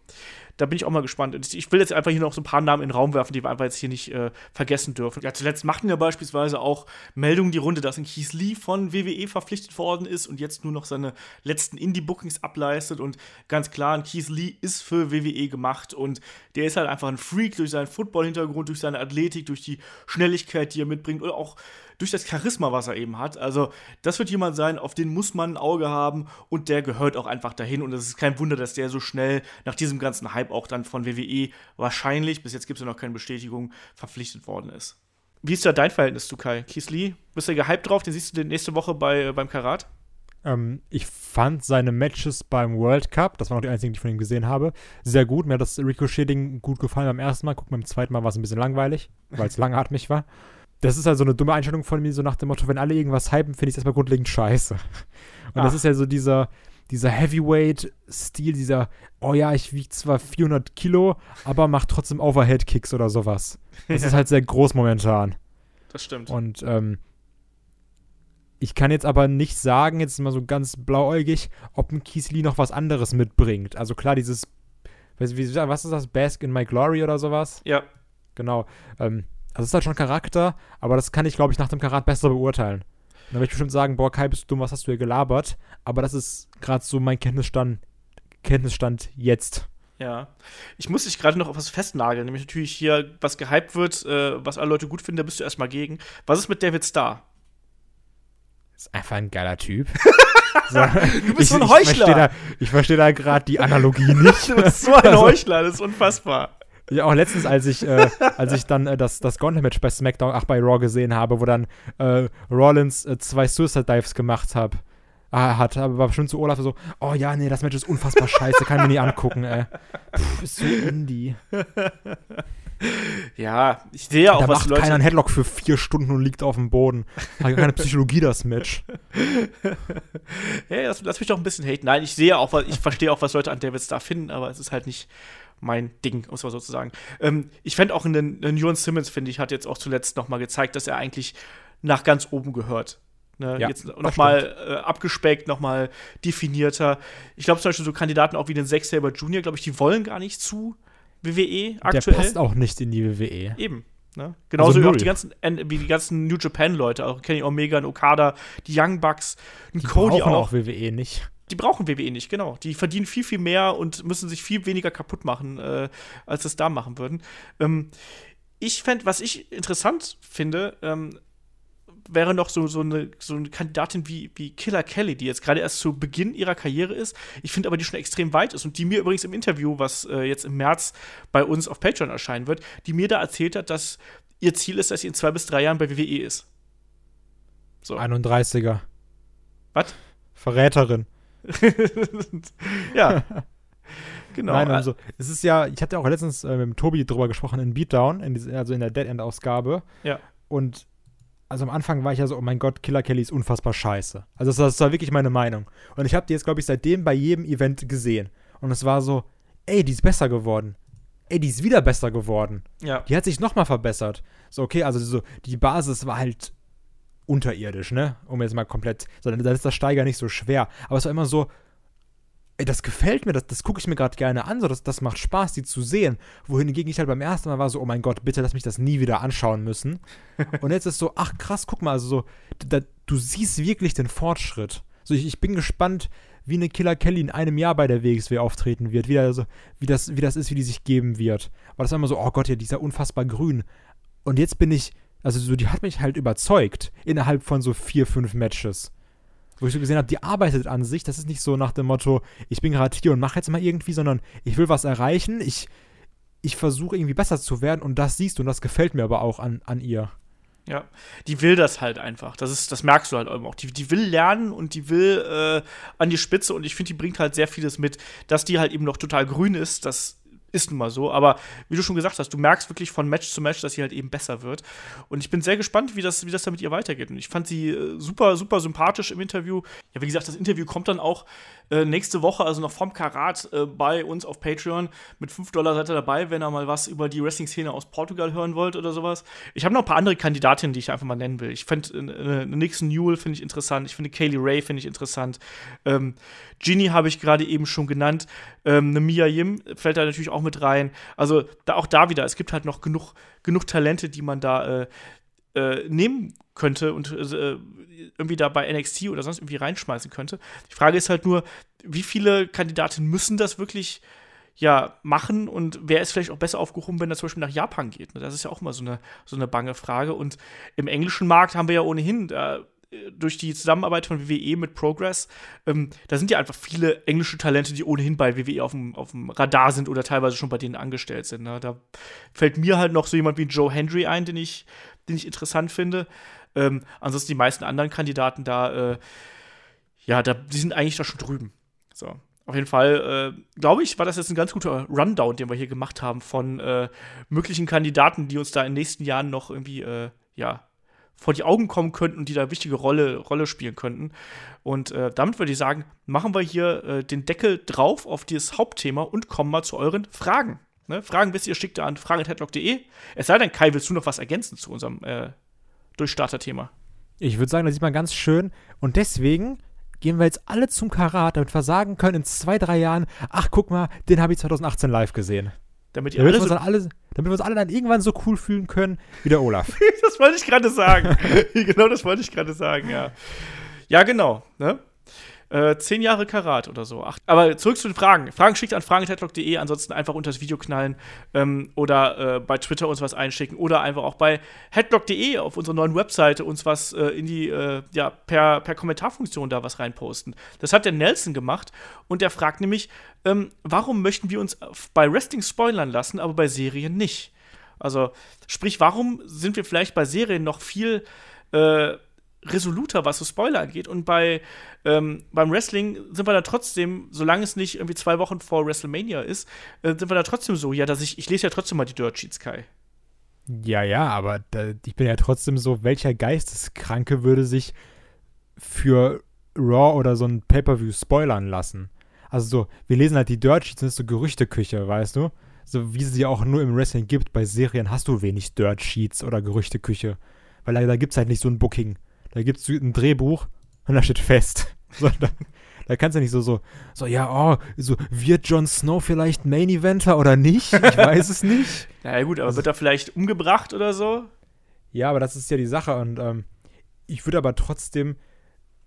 da bin ich auch mal gespannt. Ich will jetzt einfach hier noch so ein paar Namen in den Raum werfen, die wir einfach jetzt hier nicht äh, vergessen dürfen. Ja, zuletzt machten ja beispielsweise auch Meldungen die Runde, dass ein Keith Lee von WWE verpflichtet worden ist und jetzt nur noch seine letzten Indie-Bookings ableistet. Und ganz klar, ein Keith Lee ist für WWE gemacht und der ist halt einfach ein Freak durch seinen Football-Hintergrund, durch seine Athletik, durch die Schnelligkeit, die er mitbringt oder auch durch das Charisma, was er eben hat. Also, das wird jemand sein, auf den muss man ein Auge haben und der gehört auch einfach dahin. Und es ist kein Wunder, dass der so schnell nach diesem ganzen Hype auch dann von WWE wahrscheinlich, bis jetzt gibt es ja noch keine Bestätigung, verpflichtet worden ist. Wie ist da dein Verhältnis zu Kai? Keith Lee, bist du gehypt drauf? Den siehst du nächste Woche bei, beim Karat? Ähm, ich fand seine Matches beim World Cup, das waren auch die einzigen, die ich von ihm gesehen habe, sehr gut. Mir hat das Ricochet-Ding gut gefallen beim ersten Mal. Guck, beim zweiten Mal war es ein bisschen langweilig, weil es langatmig war. Das ist halt so eine dumme Einstellung von mir, so nach dem Motto, wenn alle irgendwas hypen, finde ich es erstmal grundlegend scheiße. Und das Ach. ist ja so dieser, dieser Heavyweight-Stil, dieser, oh ja, ich wiege zwar 400 Kilo, aber mach trotzdem Overhead-Kicks oder sowas. Das ist halt sehr groß momentan. Das stimmt. Und ähm, ich kann jetzt aber nicht sagen, jetzt mal so ganz blauäugig, ob ein Kiesli noch was anderes mitbringt. Also klar, dieses, was ist das, Bask in My Glory oder sowas? ja, Genau. Ähm, also es ist halt schon Charakter, aber das kann ich, glaube ich, nach dem Karat besser beurteilen. Dann werde ich bestimmt sagen, boah, Kai, bist du dumm, was hast du hier gelabert? Aber das ist gerade so mein Kenntnisstand, Kenntnisstand jetzt. Ja. Ich muss dich gerade noch auf was festnageln, nämlich natürlich hier, was gehypt wird, äh, was alle Leute gut finden, da bist du erstmal gegen. Was ist mit David Starr? Ist einfach ein geiler Typ. so, Du bist so ein Ich Heuchler. verstehe da, ich versteh da gerade die Analogie nicht. Du bist so ein Heuchler, das ist unfassbar. Ja, auch letztens, als ich, äh, als ich dann äh, das, das Gauntlet-Match bei SmackDown, ach, bei Raw gesehen habe, wo dann äh, Rollins äh, zwei Suicide-Dives gemacht hab, ah, hat, aber war bestimmt zu Olaf so, oh ja, nee, das Match ist unfassbar scheiße, kann ich mir nie angucken, ey. Puh, ist so Indie. Ja, ich sehe ja auch, da was macht Leute. keiner einen Headlock für vier Stunden und liegt auf dem Boden. Hat gar keine Psychologie, das Match. Hey, lass, lass mich doch ein bisschen haten. Nein, ich sehe auch, was, ich verstehe auch, was Leute an David Starr finden, aber es ist halt nicht mein Ding, muss man sozusagen. Ähm, ich fände auch einen, Ewan Simmons, finde ich, hat jetzt auch zuletzt noch mal gezeigt, dass er eigentlich nach ganz oben gehört. Ne? Ja, jetzt das noch mal äh, abgespeckt, noch mal definierter. Ich glaube zum Beispiel so Kandidaten auch wie den Zack Saber Jr., glaube ich, die wollen gar nicht zu WWE Der aktuell. passt auch nicht in die WWE. Eben. Ne? Genauso Also wie die ganzen, wie die ganzen New Japan-Leute, auch Kenny Omega, ein Okada, die Young Bucks, ein Die Cody auch. auch WWE nicht. Die brauchen WWE nicht, genau. Die verdienen viel, viel mehr und müssen sich viel weniger kaputt machen, äh, als es da machen würden. Ähm, ich fände, was ich interessant finde, ähm, wäre noch so, so, eine, so eine Kandidatin wie, wie Killer Kelly, die jetzt gerade erst zu Beginn ihrer Karriere ist. Ich finde aber, die schon extrem weit ist und die mir übrigens im Interview, was äh, jetzt im März bei uns auf Patreon erscheinen wird, die mir da erzählt hat, dass ihr Ziel ist, dass sie in zwei bis drei Jahren bei WWE ist. So. 31er. Was? Verräterin. ja. genau. Nein, also es ist ja, ich hatte auch letztens äh, mit Tobi drüber gesprochen in Beatdown, in diese, also in der Dead End-Ausgabe. Ja. Und also am Anfang war ich ja so, oh mein Gott, Killer Kelly ist unfassbar scheiße. Also das, das war wirklich meine Meinung. Und ich habe die jetzt, glaube ich, seitdem bei jedem Event gesehen. Und es war so, ey, die ist besser geworden. Ey, die ist wieder besser geworden. ja. Die hat sich nochmal verbessert. So, okay, also so, die Basis war halt unterirdisch, ne? Um jetzt mal komplett, so, dann, ist das Steiger nicht so schwer. Aber es war immer so, ey, das gefällt mir, das, das gucke ich mir gerade gerne an, so, das, das macht Spaß, die zu sehen. Wohingegen ich halt beim ersten Mal war so, oh mein Gott, bitte lass mich das nie wieder anschauen müssen. Und jetzt ist so, ach krass, guck mal, also so, da, du siehst wirklich den Fortschritt. So, ich, ich bin gespannt, wie eine Killer Kelly in einem Jahr bei der WXW auftreten wird, wie, da so, wie, das, wie das ist, wie die sich geben wird. Weil das war immer so, oh Gott, ja, die ist ja unfassbar grün. Und jetzt bin ich, also so, die hat mich halt überzeugt innerhalb von so vier, fünf Matches. Wo ich so gesehen habe, die arbeitet an sich. Das ist nicht so nach dem Motto, ich bin gerade hier und mache jetzt mal irgendwie, sondern ich will was erreichen. Ich, ich versuche irgendwie besser zu werden und das siehst du und das gefällt mir aber auch an, an ihr. Ja, die will das halt einfach. Das ist, das merkst du halt auch. Die, die will lernen und die will äh, an die Spitze und ich finde, die bringt halt sehr vieles mit. Dass die halt eben noch total grün ist, das ist nun mal so. Aber wie du schon gesagt hast, du merkst wirklich von Match zu Match, dass sie halt eben besser wird. Und ich bin sehr gespannt, wie das, wie das da mit ihr weitergeht. Und ich fand sie äh, super, super sympathisch im Interview. Ja, wie gesagt, das Interview kommt dann auch äh, nächste Woche, also noch vom Karat, äh, bei uns auf Patreon. Mit 5 Dollar seid ihr dabei, wenn ihr mal was über die Wrestling-Szene aus Portugal hören wollt oder sowas. Ich habe noch ein paar andere Kandidatinnen, die ich einfach mal nennen will. Ich finde äh, äh, Nixon Newell finde ich interessant. Ich finde Kaylee Ray finde ich interessant. Ähm, Ginny habe ich gerade eben schon genannt. Ähm, eine Mia Yim fällt da natürlich auch mit rein. Also da, auch da wieder, es gibt halt noch genug, genug Talente, die man da äh, äh, nehmen könnte und äh, irgendwie da bei NXT oder sonst irgendwie reinschmeißen könnte. Die Frage ist halt nur, wie viele Kandidaten müssen das wirklich ja machen und wer ist vielleicht auch besser aufgehoben, wenn er zum Beispiel nach Japan geht. ne? Das ist ja auch immer so eine, so eine bange Frage. Und im englischen Markt haben wir ja ohnehin äh, durch die Zusammenarbeit von WWE mit Progress, ähm, da sind ja einfach viele englische Talente, die ohnehin bei WWE auf dem, auf dem Radar sind oder teilweise schon bei denen angestellt sind. Ne? Da fällt mir halt noch so jemand wie Joe Hendry ein, den ich, den ich interessant finde. Ähm, ansonsten die meisten anderen Kandidaten da, äh, ja, da, die sind eigentlich da schon drüben. So. Auf jeden Fall, äh, glaube ich, war das jetzt ein ganz guter Rundown, den wir hier gemacht haben von äh, möglichen Kandidaten, die uns da in den nächsten Jahren noch irgendwie, äh, ja, vor die Augen kommen könnten und die da wichtige Rolle, Rolle spielen könnten. Und äh, damit würde ich sagen, machen wir hier äh, den Deckel drauf auf dieses Hauptthema und kommen mal zu euren Fragen. Ne? Fragen wisst ihr, schickt an fragen.headlock.de. Es sei denn, Kai, willst du noch was ergänzen zu unserem äh, Durchstarter-Thema? Ich würde sagen, das sieht man ganz schön. Und deswegen gehen wir jetzt alle zum Karat, damit wir sagen können, in zwei, drei Jahren, ach guck mal, den habe ich 2018 live gesehen. Damit Damit alle wir, uns so dann alle, damit wir uns alle dann irgendwann so cool fühlen können wie der Olaf. das wollte ich gerade sagen. genau das wollte ich gerade sagen, ja. Ja, genau. Ne? Äh, zehn Jahre Karat oder so. Ach, aber zurück zu den Fragen. Fragen schickt an fragen.headlock.de, ansonsten einfach unter das Video knallen ähm, oder äh, bei Twitter uns was einschicken oder einfach auch bei headlock.de auf unserer neuen Webseite uns was äh, in die, äh, ja, per, per Kommentarfunktion da was reinposten. Das hat der Nelson gemacht und der fragt nämlich, ähm, warum möchten wir uns bei Wrestling spoilern lassen, aber bei Serien nicht? Also, sprich, warum sind wir vielleicht bei Serien noch viel äh, resoluter, was so Spoiler angeht. Und bei ähm, beim Wrestling sind wir da trotzdem, solange es nicht irgendwie zwei Wochen vor WrestleMania ist, äh, sind wir da trotzdem so, ja, dass ich, ich lese ja trotzdem mal die Dirt Sheets, Kai. Ja, ja, aber da, ich bin ja trotzdem so, welcher Geisteskranke würde sich für Raw oder so ein Pay-Per-View spoilern lassen? Also so, wir lesen halt die Dirt Sheets, das ist so Gerüchteküche, weißt du? So wie sie auch nur im Wrestling gibt, bei Serien hast du wenig Dirt Sheets oder Gerüchteküche. Weil da, da gibt es halt nicht so ein Booking. Da gibt es ein Drehbuch und da steht fest. So, da, da kannst du nicht so, so, so, ja, oh, so, wird Jon Snow vielleicht Main Eventer oder nicht? Ich weiß es nicht. Na ja, gut, aber also, wird er vielleicht umgebracht oder so? Ja, aber das ist ja die Sache und ähm, ich würde aber trotzdem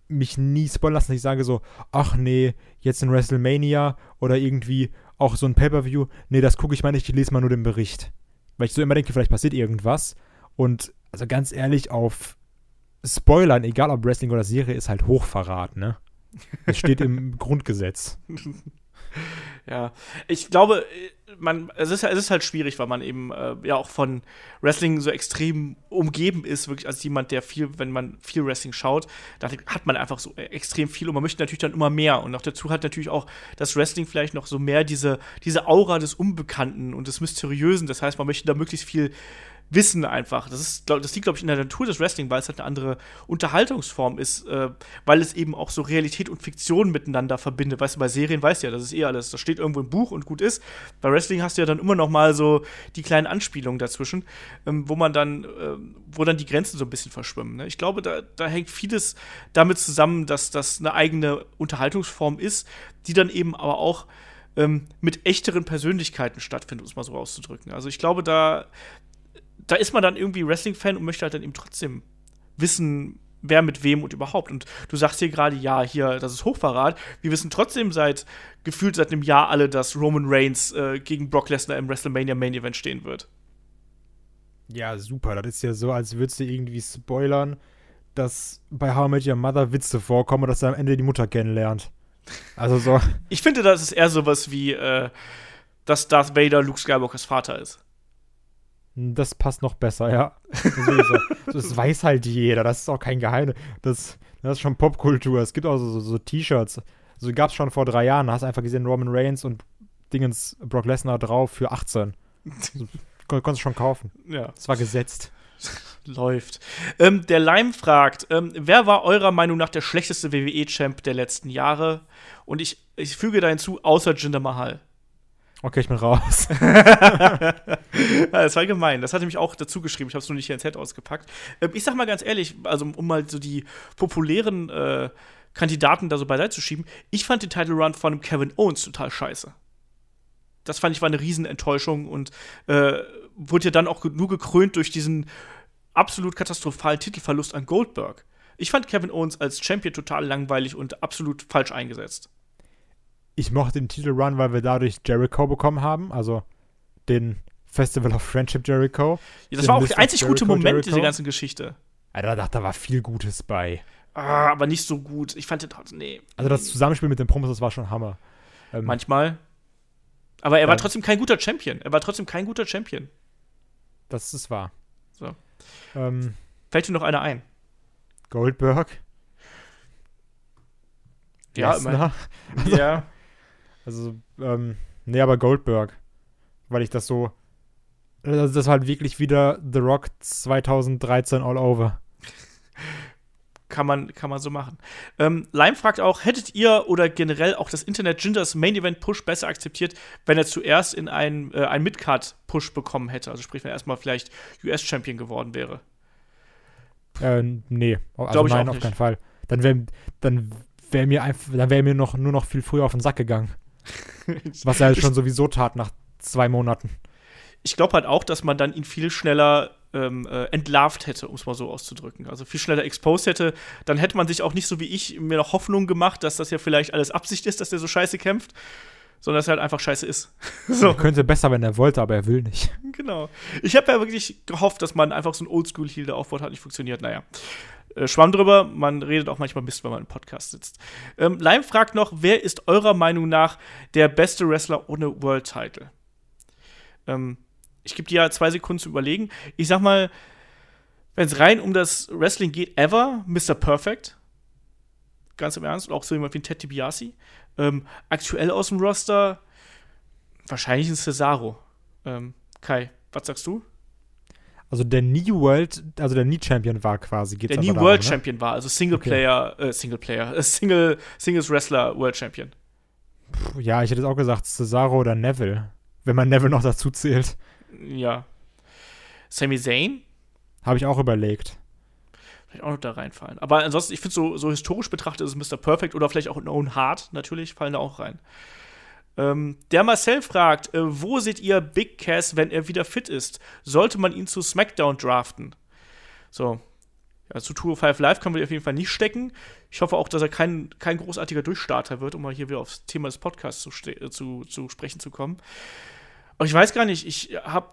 mich nie spoilern lassen, dass ich sage so, ach nee, jetzt in WrestleMania oder irgendwie auch so ein Pay-Per-View, nee, das gucke ich mal nicht, ich lese mal nur den Bericht. Weil ich so immer denke, vielleicht passiert irgendwas und also ganz ehrlich, auf Spoilern, egal ob Wrestling oder Serie, ist halt Hochverrat, ne? Es steht im Grundgesetz. Ja, ich glaube, man, es ist, es ist halt schwierig, weil man eben äh, ja auch von Wrestling so extrem umgeben ist, wirklich als jemand, der viel, wenn man viel Wrestling schaut, da hat man einfach so extrem viel und man möchte natürlich dann immer mehr. Und noch dazu hat natürlich auch das Wrestling vielleicht noch so mehr diese, diese Aura des Unbekannten und des Mysteriösen. Das heißt, man möchte da möglichst viel Wissen einfach. Das, ist, glaub, das liegt, glaube ich, in der Natur des Wrestling, weil es halt eine andere Unterhaltungsform ist, äh, weil es eben auch so Realität und Fiktion miteinander verbindet. Weißt du, bei Serien weißt du ja, das ist eh alles. Das steht irgendwo im Buch und gut ist. Bei Wrestling hast du ja dann immer noch mal so die kleinen Anspielungen dazwischen, ähm, wo man dann, äh, wo dann die Grenzen so ein bisschen verschwimmen. Ne? Ich glaube, da, da hängt vieles damit zusammen, dass das eine eigene Unterhaltungsform ist, die dann eben aber auch ähm, mit echteren Persönlichkeiten stattfindet, um es mal so auszudrücken. Also ich glaube, da da ist man dann irgendwie Wrestling-Fan und möchte halt dann eben trotzdem wissen, wer mit wem und überhaupt. Und du sagst hier gerade, ja, hier, das ist Hochverrat. Wir wissen trotzdem seit gefühlt seit einem Jahr alle, dass Roman Reigns äh, gegen Brock Lesnar im WrestleMania Main Event stehen wird. Ja, super. Das ist ja so, als würdest du irgendwie spoilern, dass bei How I Met Your Mother Witze vorkommen, dass er am Ende die Mutter kennenlernt. Also so. ich finde, das ist eher sowas wie, äh, dass Darth Vader Luke Skywalkers Vater ist. Das passt noch besser, ja. Das, das weiß halt jeder, das ist auch kein Geheimnis. Das, das ist schon Popkultur. Es gibt auch so, so, so T-Shirts. Also gab es schon vor drei Jahren. Da hast du einfach gesehen, Roman Reigns und Dingens Brock Lesnar drauf für 18. Also, konntest du schon kaufen. Ja. Das war gesetzt. Läuft. Ähm, der Lime fragt, ähm, wer war eurer Meinung nach der schlechteste WWE-Champ der letzten Jahre? Und ich, ich füge da hinzu, außer Jinder Mahal. Okay, ich bin raus. das war gemein. Das hatte mich auch dazu geschrieben. Ich habe es nur nicht hier ins Head ausgepackt. Ähm, ich sag mal ganz ehrlich, also um mal so die populären äh, Kandidaten da so beiseite zu schieben, ich fand den Title Run von Kevin Owens total scheiße. Das fand ich war eine Riesenenttäuschung und äh, wurde ja dann auch nur gekrönt durch diesen absolut katastrophalen Titelverlust an Goldberg. Ich fand Kevin Owens als Champion total langweilig und absolut falsch eingesetzt ich mochte den Titelrun, weil wir dadurch Jericho bekommen haben, also den Festival of Friendship Jericho. Ja, das war auch der einzig Jericho, gute Moment Jericho. dieser ganzen Geschichte. Alter, da, da war viel Gutes bei. Ah, aber nicht so gut. Ich fand den trotzdem, nee. Also das Zusammenspiel mit den Promos, das war schon Hammer. Ähm, Manchmal. Aber er war trotzdem kein guter Champion. Er war trotzdem kein guter Champion. Das ist wahr. So. Ähm, Fällt dir noch einer ein? Goldberg. Ja, immer. Also, ja. Also, ähm, nee, aber Goldberg. Weil ich das so. Also das war halt wirklich wieder The Rock 2013 all over. Kann man, kann man so machen. Ähm, Lime fragt auch: Hättet ihr oder generell auch das Internet Ginders Main Event Push besser akzeptiert, wenn er zuerst in einen, äh, einen Midcard Push bekommen hätte? Also, sprich, wenn er erstmal vielleicht US-Champion geworden wäre? Äh, nee. Also Glaube ich nein, auf keinen Fall. Dann wäre dann wär mir, einfach, dann mir noch, nur noch viel früher auf den Sack gegangen. Was er halt schon sowieso tat nach zwei Monaten. Ich glaube halt auch, dass man dann ihn viel schneller ähm, äh, entlarvt hätte, um es mal so auszudrücken. Also viel schneller exposed hätte, dann hätte man sich auch nicht so wie ich mir noch Hoffnung gemacht, dass das ja vielleicht alles Absicht ist, dass der so scheiße kämpft, sondern dass er halt einfach scheiße ist. so. Er könnte besser, wenn er wollte, aber er will nicht. Genau. Ich habe ja wirklich gehofft, dass man einfach so ein Oldschool-Heal der aufbaut, hat nicht funktioniert. Naja. Äh, Schwamm drüber, man redet auch manchmal Mist, wenn man im Podcast sitzt. Ähm, Lime fragt noch, wer ist eurer Meinung nach der beste Wrestler ohne World Title? Ähm, ich gebe dir ja zwei Sekunden zu überlegen. Ich sag mal, wenn es rein um das Wrestling geht, ever, Mr. Perfect. Ganz im Ernst. Auch so jemand wie Ted DiBiase. Ähm, aktuell aus dem Roster, wahrscheinlich ein Cesaro. Ähm, Kai, was sagst du? Also der New World, also der Nie Champion war quasi. Geht's der New World ne? Champion war, also Singleplayer, okay. äh, Singleplayer, äh, Single, Singles Wrestler World Champion. Puh, ja, ich hätte es auch gesagt, Cesaro oder Neville, wenn man Neville noch dazu zählt. Ja. Sami Zayn? Habe ich auch überlegt. Vielleicht auch noch da reinfallen. Aber ansonsten, ich finde, so, so historisch betrachtet ist es Mr. Perfect oder vielleicht auch Owen Hart natürlich, fallen da auch rein. Ähm, der Marcel fragt, äh, wo seht ihr Big Cass, wenn er wieder fit ist? Sollte man ihn zu SmackDown draften? So. Ja, zu 205 Live können wir auf jeden Fall nicht stecken. Ich hoffe auch, dass er kein, kein großartiger Durchstarter wird, um mal hier wieder aufs Thema des Podcasts zu, äh, zu, zu sprechen zu kommen. Aber ich weiß gar nicht, ich habe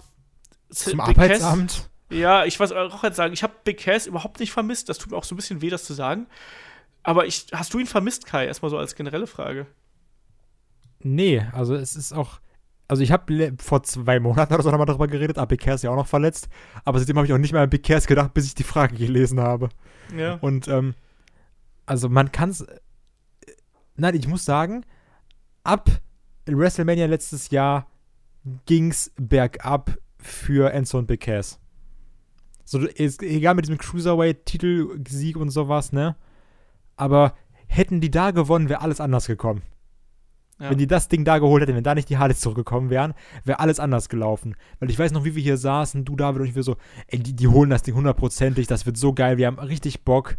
Zum Big Arbeitsamt? Cass, ja, ich weiß auch jetzt sagen, ich habe Big Cass überhaupt nicht vermisst. Das tut mir auch so ein bisschen weh, das zu sagen. Aber ich, hast du ihn vermisst, Kai? Erstmal so als generelle Frage. Nee, also es ist auch. Also ich habe vor zwei Monaten oder so nochmal darüber geredet, aber Big ist ja auch noch verletzt. Aber seitdem habe ich auch nicht mehr an Big Cass gedacht, bis ich die Frage gelesen habe. Ja. Und ähm, also man kann es. Nein, ich muss sagen, ab WrestleMania letztes Jahr ging's bergab für Enzo und Big Cass. So, egal mit diesem Cruiserweight-Titelsieg und sowas, ne? Aber hätten die da gewonnen, wäre alles anders gekommen. Ja. Wenn die das Ding da geholt hätten, wenn da nicht die Hardys zurückgekommen wären, wäre alles anders gelaufen. Weil ich weiß noch, wie wir hier saßen, du, David und ich, wir so, ey, die, die holen das Ding hundertprozentig, das wird so geil, wir haben richtig Bock.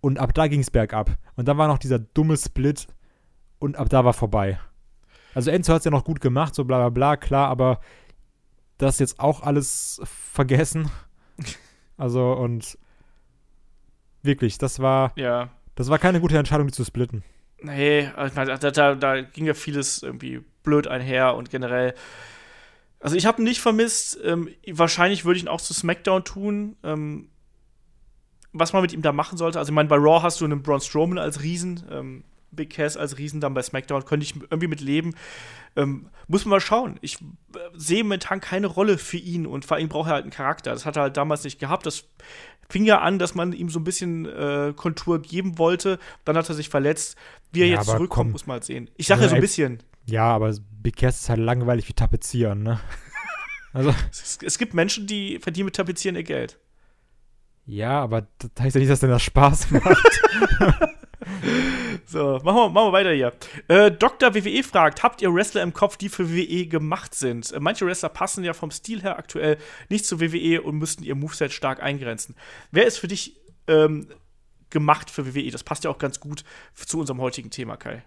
Und ab da ging es bergab. Und dann war noch dieser dumme Split und ab da war vorbei. Also Enzo hat es ja noch gut gemacht, so bla bla bla, klar, aber das jetzt auch alles vergessen. Also und wirklich, das war, ja. das war keine gute Entscheidung, die zu splitten. Nee, da, da, da ging ja vieles irgendwie blöd einher und generell. Also ich habe ihn nicht vermisst. Ähm, wahrscheinlich würde ich ihn auch zu SmackDown tun. Ähm, was man mit ihm da machen sollte. Also ich meine, bei Raw hast du einen Braun Strowman als Riesen, ähm, Big Cass als Riesen, dann bei SmackDown könnte ich irgendwie mit leben. Ähm, muss man mal schauen. Ich äh, sehe momentan keine Rolle für ihn und vor allem braucht er halt einen Charakter. Das hat er halt damals nicht gehabt. Das fing ja an, dass man ihm so ein bisschen äh, Kontur geben wollte. Dann hat er sich verletzt. Wie er ja, jetzt zurückkommt, komm, muss man halt sehen. Ich sage ja so ein bisschen. Ja, aber Big Cass ist halt langweilig wie Tapezieren, ne? Also. Es, es, gibt Menschen, die verdienen mit Tapezieren ihr Geld. Ja, aber das heißt ja nicht, dass denn das Spaß macht. so, machen wir, machen wir weiter hier. Äh, Dr. WWE fragt: Habt ihr Wrestler im Kopf, die für WWE gemacht sind? Äh, manche Wrestler passen ja vom Stil her aktuell nicht zu WWE und müssten ihr Moveset stark eingrenzen. Wer ist für dich ähm, gemacht für WWE? Das passt ja auch ganz gut zu unserem heutigen Thema, Kai.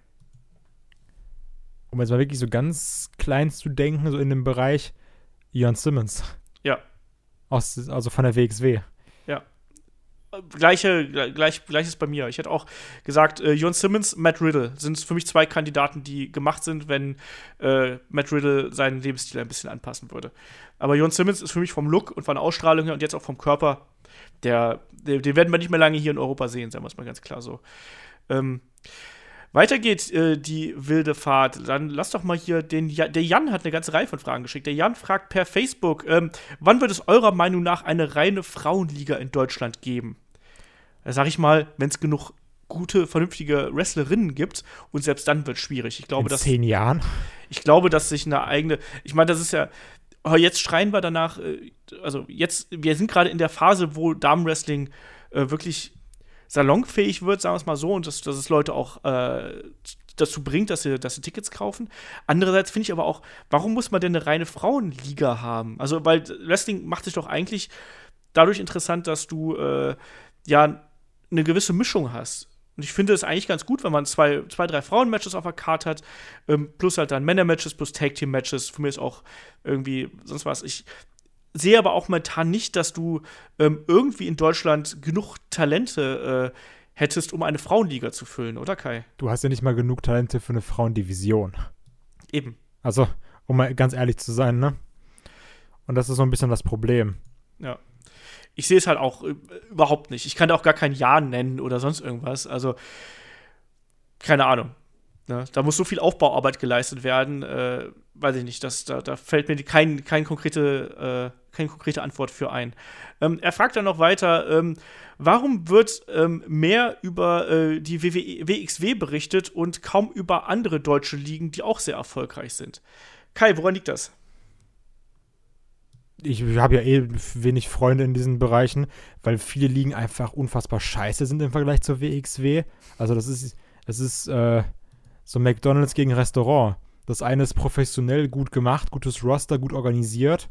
Um jetzt mal wirklich so ganz klein zu denken, so in dem Bereich Ian Simmons. Ja. Aus, also von der WXW gleiche, gleich, gleiches bei mir. Ich hätte auch gesagt, äh, Jon Simmons, Matt Riddle sind für mich zwei Kandidaten, die gemacht sind, wenn äh, Matt Riddle seinen Lebensstil ein bisschen anpassen würde. Aber Jon Simmons ist für mich vom Look und von der Ausstrahlung her und jetzt auch vom Körper, der, den werden wir nicht mehr lange hier in Europa sehen, sagen wir es mal ganz klar so. Ähm, weiter geht äh, die wilde Fahrt. Dann lass doch mal hier den. Ja der Jan hat eine ganze Reihe von Fragen geschickt. Der Jan fragt per Facebook: ähm, Wann wird es eurer Meinung nach eine reine Frauenliga in Deutschland geben? Da sag ich mal, wenn es genug gute, vernünftige Wrestlerinnen gibt und selbst dann wird es schwierig. Ich glaube, in dass, zehn Jahren? Ich glaube, dass sich eine eigene. Ich meine, das ist ja. Jetzt schreien wir danach, äh, also jetzt, wir sind gerade in der Phase, wo Damenwrestling äh, wirklich salonfähig wird, sagen wir es mal so, und dass, dass es Leute auch äh, dazu bringt, dass sie, dass sie Tickets kaufen. Andererseits finde ich aber auch, warum muss man denn eine reine Frauenliga haben? Also, weil Wrestling macht sich doch eigentlich dadurch interessant, dass du äh, ja eine gewisse Mischung hast. Und ich finde es eigentlich ganz gut, wenn man zwei, zwei drei Frauen-Matches auf der Karte hat, ähm, plus halt dann Männer-Matches, plus Tag-Team-Matches. Für mich ist auch irgendwie sonst was. Ich sehe aber auch momentan nicht, dass du ähm, irgendwie in Deutschland genug Talente äh, hättest, um eine Frauenliga zu füllen, oder Kai? Du hast ja nicht mal genug Talente für eine Frauendivision. Eben. Also, um mal ganz ehrlich zu sein, ne? Und das ist so ein bisschen das Problem. Ja. Ich sehe es halt auch äh, überhaupt nicht. Ich kann da auch gar kein Jahr nennen oder sonst irgendwas. Also, keine Ahnung. Ne? Da muss so viel Aufbauarbeit geleistet werden. Äh, weiß ich nicht, das, da, da fällt mir kein, kein konkrete, äh, keine konkrete Antwort für ein. Ähm, er fragt dann noch weiter, ähm, warum wird ähm, mehr über äh, die WWE, WXW berichtet und kaum über andere deutsche Ligen, die auch sehr erfolgreich sind? Kai, woran liegt das? ich habe ja eh wenig Freunde in diesen Bereichen, weil viele Ligen einfach unfassbar scheiße sind im Vergleich zur WXW. Also das ist, das ist äh, so McDonalds gegen Restaurant. Das eine ist professionell gut gemacht, gutes Roster, gut organisiert.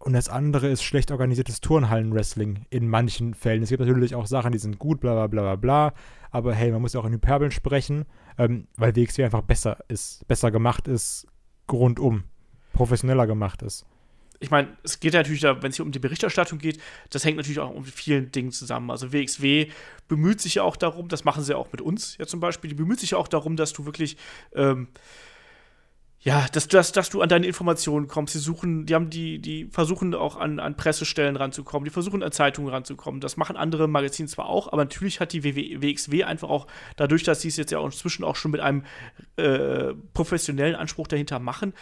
Und das andere ist schlecht organisiertes Turnhallen-Wrestling in manchen Fällen. Es gibt natürlich auch Sachen, die sind gut, bla bla bla bla bla. Aber hey, man muss ja auch in Hyperbeln sprechen, ähm, weil WXW einfach besser ist, besser gemacht ist, rundum, professioneller gemacht ist ich meine, es geht ja natürlich, wenn es hier um die Berichterstattung geht, das hängt natürlich auch mit vielen Dingen zusammen. Also WXW bemüht sich ja auch darum, das machen sie ja auch mit uns ja zum Beispiel, die bemüht sich ja auch darum, dass du wirklich ähm, ja, dass, dass, dass du an deine Informationen kommst. Sie suchen, die haben die, die versuchen auch an, an Pressestellen ranzukommen, die versuchen an Zeitungen ranzukommen. Das machen andere Magazine zwar auch, aber natürlich hat die WXW einfach auch, dadurch, dass sie es jetzt ja inzwischen auch schon mit einem äh, professionellen Anspruch dahinter machen,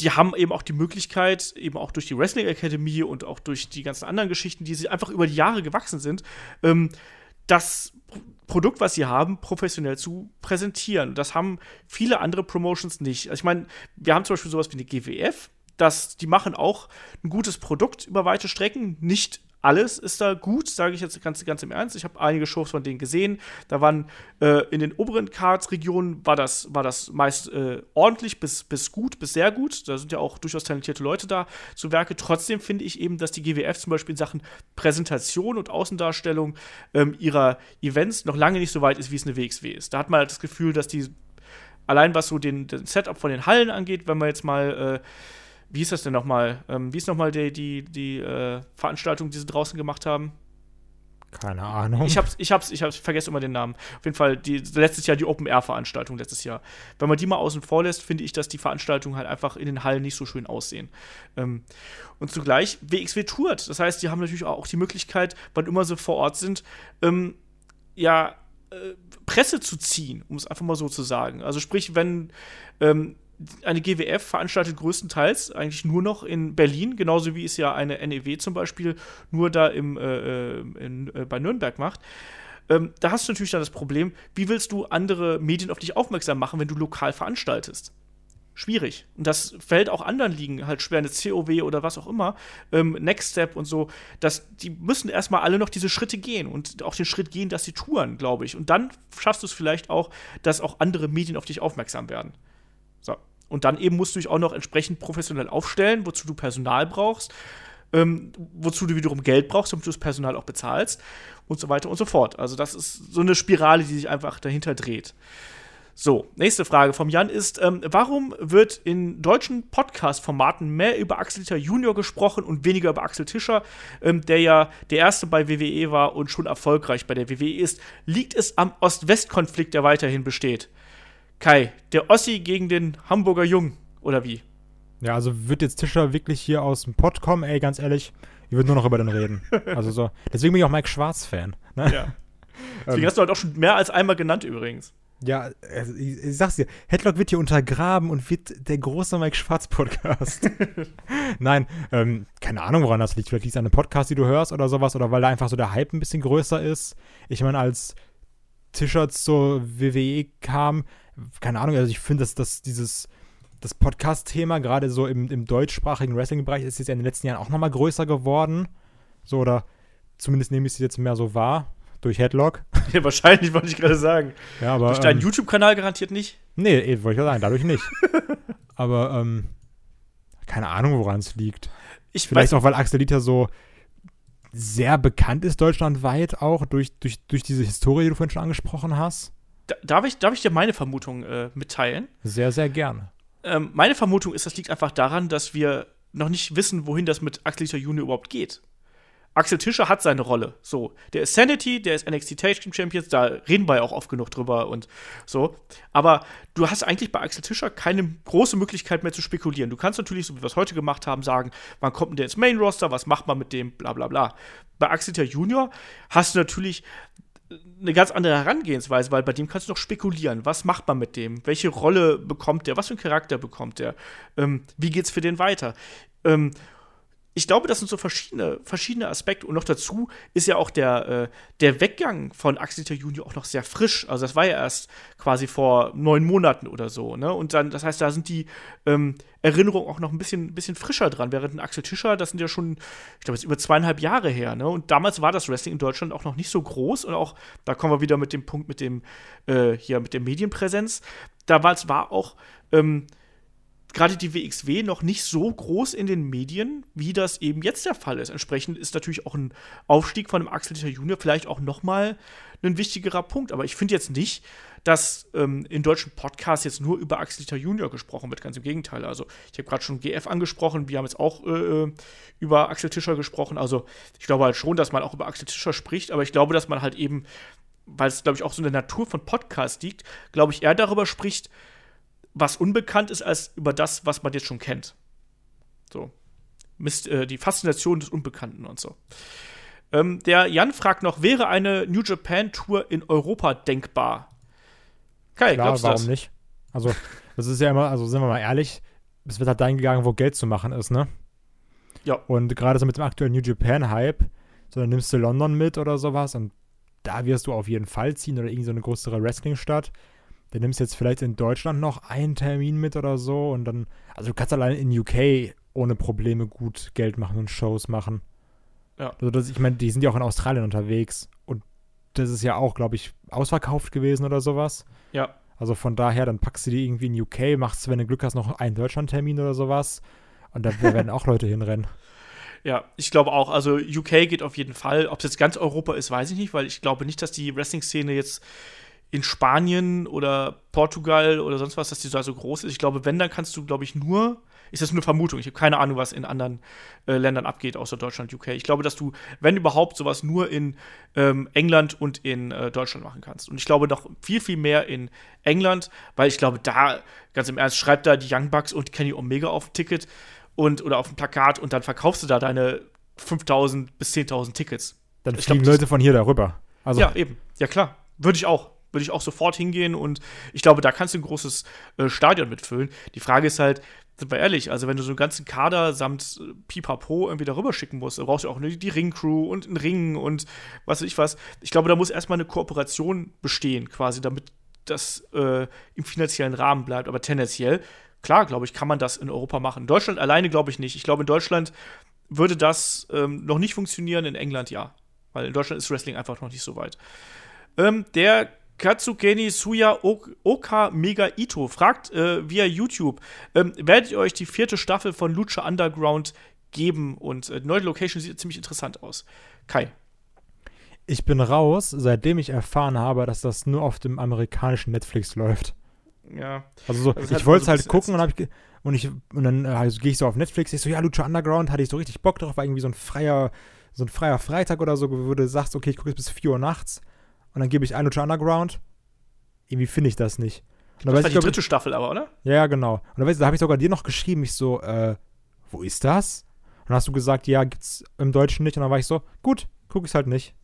die haben eben auch die Möglichkeit, eben auch durch die Wrestling Academy und auch durch die ganzen anderen Geschichten, die sie einfach über die Jahre gewachsen sind, ähm, das Produkt, was sie haben, professionell zu präsentieren. Das haben viele andere Promotions nicht. Also ich meine, wir haben zum Beispiel sowas wie eine GWF, das, die machen auch ein gutes Produkt über weite Strecken, nicht alles ist da gut, sage ich jetzt ganz, ganz im Ernst. Ich habe einige Shows von denen gesehen. Da waren äh, in den oberen Cards-Regionen war das, war das meist äh, ordentlich bis, bis gut, bis sehr gut. Da sind ja auch durchaus talentierte Leute da zu Werke. Trotzdem finde ich eben, dass die GWF zum Beispiel in Sachen Präsentation und Außendarstellung ähm, ihrer Events noch lange nicht so weit ist, wie es eine WXW ist. Da hat man halt das Gefühl, dass die allein was so den, den Setup von den Hallen angeht, wenn man jetzt mal äh, wie ist das denn nochmal? Ähm, wie ist nochmal die, die, die äh, Veranstaltung, die sie draußen gemacht haben? Keine Ahnung. Ich hab's, ich hab's, ich hab's, vergesse immer den Namen. Auf jeden Fall, die, letztes Jahr die Open-Air-Veranstaltung, letztes Jahr. Wenn man die mal außen vor lässt, finde ich, dass die Veranstaltungen halt einfach in den Hallen nicht so schön aussehen. Ähm, und zugleich, WXW tourt. Das heißt, die haben natürlich auch die Möglichkeit, wann immer sie vor Ort sind, ähm, ja, äh, Presse zu ziehen, um es einfach mal so zu sagen. Also sprich, wenn ähm, eine GWF veranstaltet größtenteils eigentlich nur noch in Berlin, genauso wie es ja eine NEW zum Beispiel nur da im, äh, äh, in, äh, bei Nürnberg macht. Ähm, da hast du natürlich dann das Problem, wie willst du andere Medien auf dich aufmerksam machen, wenn du lokal veranstaltest? Schwierig. Und das fällt auch anderen Ligen halt schwer, eine COW oder was auch immer, ähm, Next Step und so, dass die müssen erstmal alle noch diese Schritte gehen und auch den Schritt gehen, dass sie touren, glaube ich. Und dann schaffst du es vielleicht auch, dass auch andere Medien auf dich aufmerksam werden. So. Und dann eben musst du dich auch noch entsprechend professionell aufstellen, wozu du Personal brauchst, ähm, wozu du wiederum Geld brauchst, damit du das Personal auch bezahlst und so weiter und so fort. Also das ist so eine Spirale, die sich einfach dahinter dreht. So, nächste Frage vom Jan ist, ähm, warum wird in deutschen Podcast-Formaten mehr über Axel Tischer Junior gesprochen und weniger über Axel Tischer, ähm, der ja der erste bei WWE war und schon erfolgreich bei der WWE ist? Liegt es am Ost-West-Konflikt, der weiterhin besteht? Kai, der Ossi gegen den Hamburger Jung, oder wie? Ja, also wird jetzt Tischer wirklich hier aus dem Pott kommen, ey, ganz ehrlich, ich würde nur noch über den reden. Also so. Deswegen bin ich auch Mike Schwarz-Fan. Ne? Ja. Deswegen ähm, hast du halt auch schon mehr als einmal genannt übrigens. Ja, also ich, ich, sag's dir, Headlock wird hier untergraben und wird der große Mike Schwarz-Podcast. Nein, ähm, keine Ahnung, woran das liegt. Vielleicht liegt es an einem Podcast, die du hörst oder sowas, oder weil da einfach so der Hype ein bisschen größer ist. Ich meine, als Tischer zur WWE kam, keine Ahnung, also ich finde, dass, dass dieses das Podcast-Thema, gerade so im, im deutschsprachigen Wrestling-Bereich, ist jetzt ja in den letzten Jahren auch nochmal größer geworden. So, oder zumindest nehme ich es jetzt mehr so wahr. Durch Headlock. Ja, wahrscheinlich, wollte ich gerade sagen. Ja, aber, durch deinen ähm, YouTube-Kanal garantiert nicht? Nee, eh, wollte ich sagen, dadurch nicht. aber, ähm, keine Ahnung, woran es liegt. Ich Vielleicht auch, weil Axel Dieter so sehr bekannt ist deutschlandweit auch durch, durch, durch diese Historie, die du vorhin schon angesprochen hast darf, ich, darf ich dir meine Vermutung äh, mitteilen? Sehr, sehr gerne. Ähm, meine Vermutung ist, das liegt einfach daran, dass wir noch nicht wissen, wohin das mit Axel Dieter Junior überhaupt geht. Axel Tischer hat seine Rolle. So, der ist Sanity, der ist NXT Tag Team Champions, da reden wir ja auch oft genug drüber und so. Aber du hast eigentlich bei Axel Tischer keine große Möglichkeit mehr zu spekulieren. Du kannst natürlich, so wie wir es heute gemacht haben, sagen, wann kommt denn der ins Main Roster, was macht man mit dem, bla bla bla. Bei Axel Tischer Junior hast du natürlich eine ganz andere Herangehensweise, weil bei dem kannst du noch spekulieren. Was macht man mit dem? Welche Rolle bekommt der? Was für einen Charakter bekommt der? Ähm, wie geht's für den weiter? Ähm, ich glaube, das sind so verschiedene, verschiedene Aspekte. Und noch dazu ist ja auch der, äh, der Weggang von Axel Junior auch noch sehr frisch. Also das war ja erst quasi vor neun Monaten oder so. Ne? Und dann, das heißt, da sind die ähm, Erinnerungen auch noch ein bisschen, bisschen frischer dran. Während Axel Tischer, das sind ja schon, ich glaube, jetzt über zweieinhalb Jahre her. Ne? Und damals war das Wrestling in Deutschland auch noch nicht so groß. Und auch, da kommen wir wieder mit dem Punkt mit dem, äh, hier, mit der Medienpräsenz. Damals war auch, ähm, gerade die WXW noch nicht so groß in den Medien, wie das eben jetzt der Fall ist. Entsprechend ist natürlich auch ein Aufstieg von einem Axel Dieter Junior vielleicht auch noch mal ein wichtigerer Punkt. Aber ich finde jetzt nicht, dass ähm, in deutschen Podcasts jetzt nur über Axel Dieter Junior gesprochen wird. Ganz im Gegenteil. Also ich habe gerade schon GF angesprochen. Wir haben jetzt auch äh, äh, über Axel Tischer gesprochen. Also ich glaube halt schon, dass man auch über Axel Tischer spricht. Aber ich glaube, dass man halt eben, weil es glaube ich auch so in der Natur von Podcasts liegt, glaube ich eher darüber spricht, was unbekannt ist, als über das, was man jetzt schon kennt. So. Mist, äh, die Faszination des Unbekannten und so. Ähm, der Jan fragt noch, wäre eine New Japan Tour in Europa denkbar? Kai, Klar, glaubst du warum das? nicht? Also, das ist ja immer, also sind wir mal ehrlich, es wird halt dahin gegangen, wo Geld zu machen ist, ne? Ja. Und gerade so mit dem aktuellen New Japan Hype, so dann nimmst du London mit oder sowas und da wirst du auf jeden Fall ziehen oder irgendwie so eine größere Wrestling-Stadt dann nimmst du jetzt vielleicht in Deutschland noch einen Termin mit oder so und dann, also du kannst allein in UK ohne Probleme gut Geld machen und Shows machen. Ja. Also das, ich meine, die sind ja auch in Australien unterwegs und das ist ja auch, glaube ich, ausverkauft gewesen oder sowas. Ja. Also von daher, dann packst du die irgendwie in UK, machst, wenn du Glück hast, noch einen Deutschland-Termin oder sowas und da werden auch Leute hinrennen. Ja, ich glaube auch. Also UK geht auf jeden Fall. Ob es jetzt ganz Europa ist, weiß ich nicht, weil ich glaube nicht, dass die Wrestling-Szene jetzt in Spanien oder Portugal oder sonst was, dass die da so groß ist. Ich glaube, wenn, dann kannst du, glaube ich, nur, ist das nur eine Vermutung, ich habe keine Ahnung, was in anderen äh, Ländern abgeht, außer Deutschland, UK. Ich glaube, dass du, wenn überhaupt, sowas nur in ähm, England und in äh, Deutschland machen kannst. Und ich glaube noch viel, viel mehr in England, weil ich glaube, da, ganz im Ernst, schreibt da die Young Bucks und Kenny Omega auf ein Ticket und, oder auf ein Plakat und dann verkaufst du da deine 5000 bis 10.000 Tickets. Dann fliegen glaub, Leute von hier darüber. Also. Ja, eben. Ja, klar. Würde ich auch würde ich auch sofort hingehen und ich glaube, da kannst du ein großes äh, Stadion mitfüllen. Die Frage ist halt, sind wir ehrlich, also wenn du so einen ganzen Kader samt äh, Pipapo irgendwie darüber schicken musst, dann brauchst du auch die, die Ringcrew und einen Ring und was weiß ich was. Ich glaube, da muss erstmal eine Kooperation bestehen, quasi, damit das äh, im finanziellen Rahmen bleibt. Aber tendenziell, klar, glaube ich, kann man das in Europa machen. In Deutschland alleine glaube ich nicht. Ich glaube, in Deutschland würde das ähm, noch nicht funktionieren, in England ja. Weil in Deutschland ist Wrestling einfach noch nicht so weit. Ähm, der Katsukeni Suya Oka Mega Ito fragt äh, via YouTube: ähm, Werdet ihr euch die vierte Staffel von Lucha Underground geben? Und äh, die neue Location sieht ziemlich interessant aus. Kai. Ich bin raus, seitdem ich erfahren habe, dass das nur auf dem amerikanischen Netflix läuft. Ja. Also so, also ich wollte es halt gucken und, hab ich, und, ich, und dann also gehe ich so auf Netflix, ich so, ja, Lucha Underground, hatte ich so richtig Bock drauf, war irgendwie so ein freier, so ein freier Freitag oder so, wo du sagst, okay, ich gucke jetzt bis 4 Uhr nachts und dann gebe ich ein Lucha Underground. Irgendwie finde ich das nicht. Und das war die ich, dritte Staffel aber, oder? Ja, genau. Und du, da habe ich sogar dir noch geschrieben, ich so, äh, wo ist das? Und dann hast du gesagt, ja, gibt's im Deutschen nicht. Und dann war ich so, gut, gucke ich halt nicht.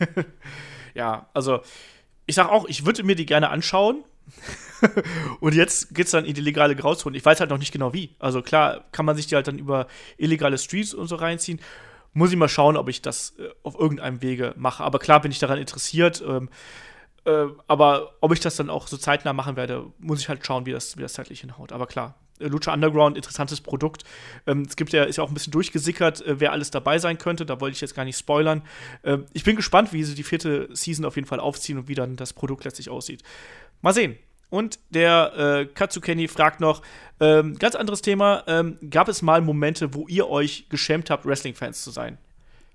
ja, also ich sag auch, ich würde mir die gerne anschauen. und jetzt geht's dann in die legale Grauzone. Ich weiß halt noch nicht genau wie. Also klar, kann man sich die halt dann über illegale Streets und so reinziehen muss ich mal schauen, ob ich das äh, auf irgendeinem Wege mache. Aber klar bin ich daran interessiert. Ähm, äh, aber ob ich das dann auch so zeitnah machen werde, muss ich halt schauen, wie das, wie das zeitlich hinhaut. Aber klar, äh, Lucha Underground, interessantes Produkt. Ähm, es gibt ja, ist ja auch ein bisschen durchgesickert, äh, wer alles dabei sein könnte. Da wollte ich jetzt gar nicht spoilern. Äh, ich bin gespannt, wie sie die vierte Season auf jeden Fall aufziehen und wie dann das Produkt letztlich aussieht. Mal sehen. Und der äh, Katsukeni fragt noch, ähm, ganz anderes Thema, ähm, gab es mal Momente, wo ihr euch geschämt habt, Wrestling-Fans zu sein?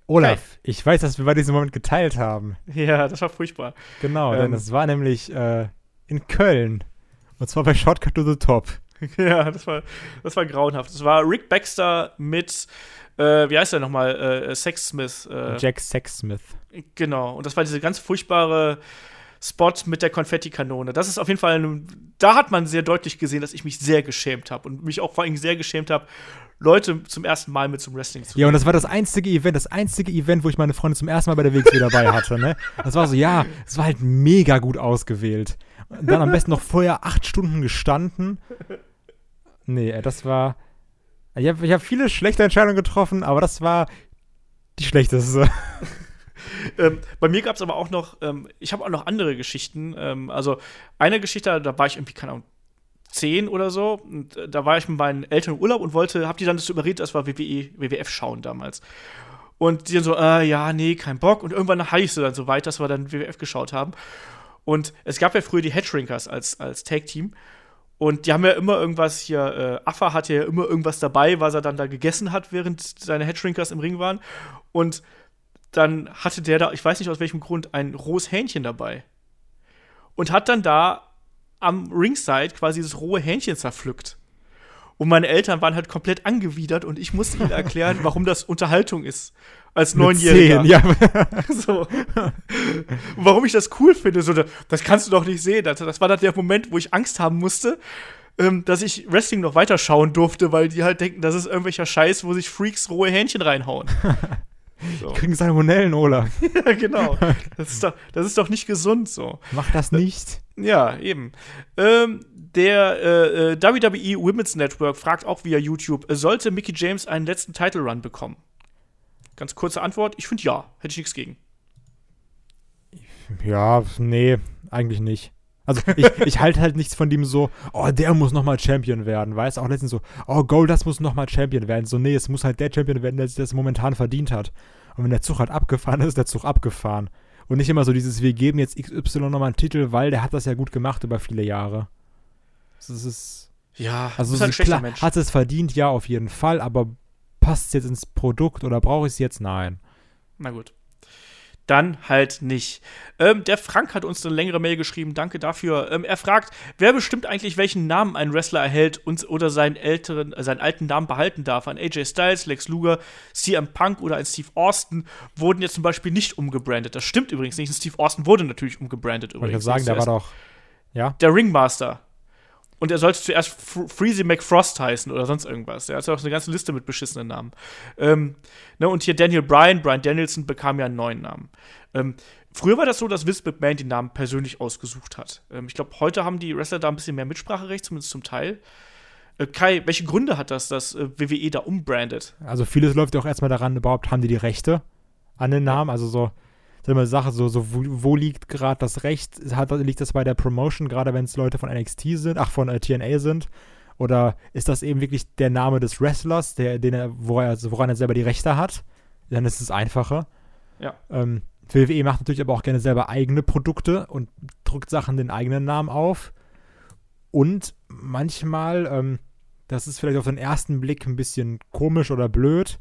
Olaf, okay. ich weiß, dass wir bei diesem Moment geteilt haben. Ja, das war furchtbar. Genau, ähm, denn es war nämlich äh, in Köln. Und zwar bei Shortcut to the Top. ja, das war, das war grauenhaft. Das war Rick Baxter mit, äh, wie heißt der nochmal? Äh, Sexsmith. Äh, Jack Sexsmith. Genau. Und das war diese ganz furchtbare Spot mit der Konfettikanone. Das ist auf jeden Fall, ein, da hat man sehr deutlich gesehen, dass ich mich sehr geschämt habe und mich auch vor allem sehr geschämt habe, Leute zum ersten Mal mit zum Wrestling zu Ja, und das war das einzige Event, das einzige Event, wo ich meine Freunde zum ersten Mal bei der WXW dabei hatte, ne? Das war so, ja, es war halt mega gut ausgewählt. Und dann am besten noch vorher acht Stunden gestanden. Nee, das war. Ich habe ich hab viele schlechte Entscheidungen getroffen, aber das war die schlechteste. Ähm, bei mir gab es aber auch noch, ähm, ich habe auch noch andere Geschichten. Ähm, also eine Geschichte, da war ich irgendwie, keine Ahnung, zehn oder so. Und äh, da war ich mit meinen Eltern im Urlaub und wollte, hab die dann dazu überredet, das war WWE, WWF schauen damals. Und die dann so, äh, ja, nee, kein Bock. Und irgendwann hatte ich sie dann so weit, dass wir dann WWF geschaut haben. Und es gab ja früher die Headshrinkers als, als Tag-Team. Und die haben ja immer irgendwas hier, äh, Affa hatte ja immer irgendwas dabei, was er dann da gegessen hat, während seine Headshrinkers im Ring waren. Und dann hatte der da, ich weiß nicht aus welchem Grund, ein rohes Hähnchen dabei. Und hat dann da am Ringside quasi das rohe Hähnchen zerpflückt. Und meine Eltern waren halt komplett angewidert und ich musste ihnen erklären, warum das Unterhaltung ist. Als Neunjähriger. Ja. So. Und warum ich das cool finde, so, das kannst du doch nicht sehen. Das, das war dann der Moment, wo ich Angst haben musste, ähm, dass ich Wrestling noch weiter schauen durfte, weil die halt denken, das ist irgendwelcher Scheiß, wo sich Freaks rohe Hähnchen reinhauen. So. Die kriegen Salmonellen, Ola. ja, genau. Das ist, doch, das ist doch nicht gesund so. Mach das nicht. Ja, eben. Ähm, der äh, äh WWE Women's Network fragt auch via YouTube, äh, sollte Mickey James einen letzten Title Run bekommen? Ganz kurze Antwort, ich finde ja, hätte ich nichts gegen. Ja, nee, eigentlich nicht. Also ich, ich halte halt nichts von dem so, oh, der muss nochmal Champion werden, weißt Auch letztens so, oh, Gold, das muss nochmal Champion werden. So, nee, es muss halt der Champion werden, der das momentan verdient hat. Und wenn der Zug halt abgefahren ist, ist der Zug abgefahren. Und nicht immer so dieses, wir geben jetzt XY nochmal einen Titel, weil der hat das ja gut gemacht über viele Jahre. Das ist. Ja, also ist halt klar, Mensch. hat es verdient, ja, auf jeden Fall, aber passt es jetzt ins Produkt oder brauche ich es jetzt? Nein. Na gut dann halt nicht. Ähm, der Frank hat uns eine längere Mail geschrieben, danke dafür. Ähm, er fragt, wer bestimmt eigentlich, welchen Namen ein Wrestler erhält und, oder seinen, älteren, seinen alten Namen behalten darf. Ein AJ Styles, Lex Luger, CM Punk oder ein Steve Austin wurden jetzt zum Beispiel nicht umgebrandet. Das stimmt übrigens nicht. Ein Steve Austin wurde natürlich umgebrandet übrigens. Ich sagen, der war doch. Ja? Der Ringmaster. Und er sollte zuerst Freezy McFrost heißen oder sonst irgendwas. Er hat ja auch eine ganze Liste mit beschissenen Namen. Ähm, ne, und hier Daniel Bryan, Bryan Danielson bekam ja einen neuen Namen. Ähm, früher war das so, dass Vince McMahon den Namen persönlich ausgesucht hat. Ähm, ich glaube, heute haben die Wrestler da ein bisschen mehr Mitspracherecht, zumindest zum Teil. Äh, Kai, welche Gründe hat das, dass äh, WWE da umbrandet? Also vieles läuft ja auch erstmal daran, überhaupt haben die die Rechte an den Namen. Also so sag mal, Sache, so, so wo, wo liegt gerade das Recht? Hat, liegt das bei der Promotion, gerade wenn es Leute von NXT sind, ach, von äh, TNA sind? Oder ist das eben wirklich der Name des Wrestlers, der, den er, woran, er, also woran er selber die Rechte hat? Dann ist es einfacher. Ja. Ähm, WWE macht natürlich aber auch gerne selber eigene Produkte und drückt Sachen den eigenen Namen auf. Und manchmal, ähm, das ist vielleicht auf den ersten Blick ein bisschen komisch oder blöd,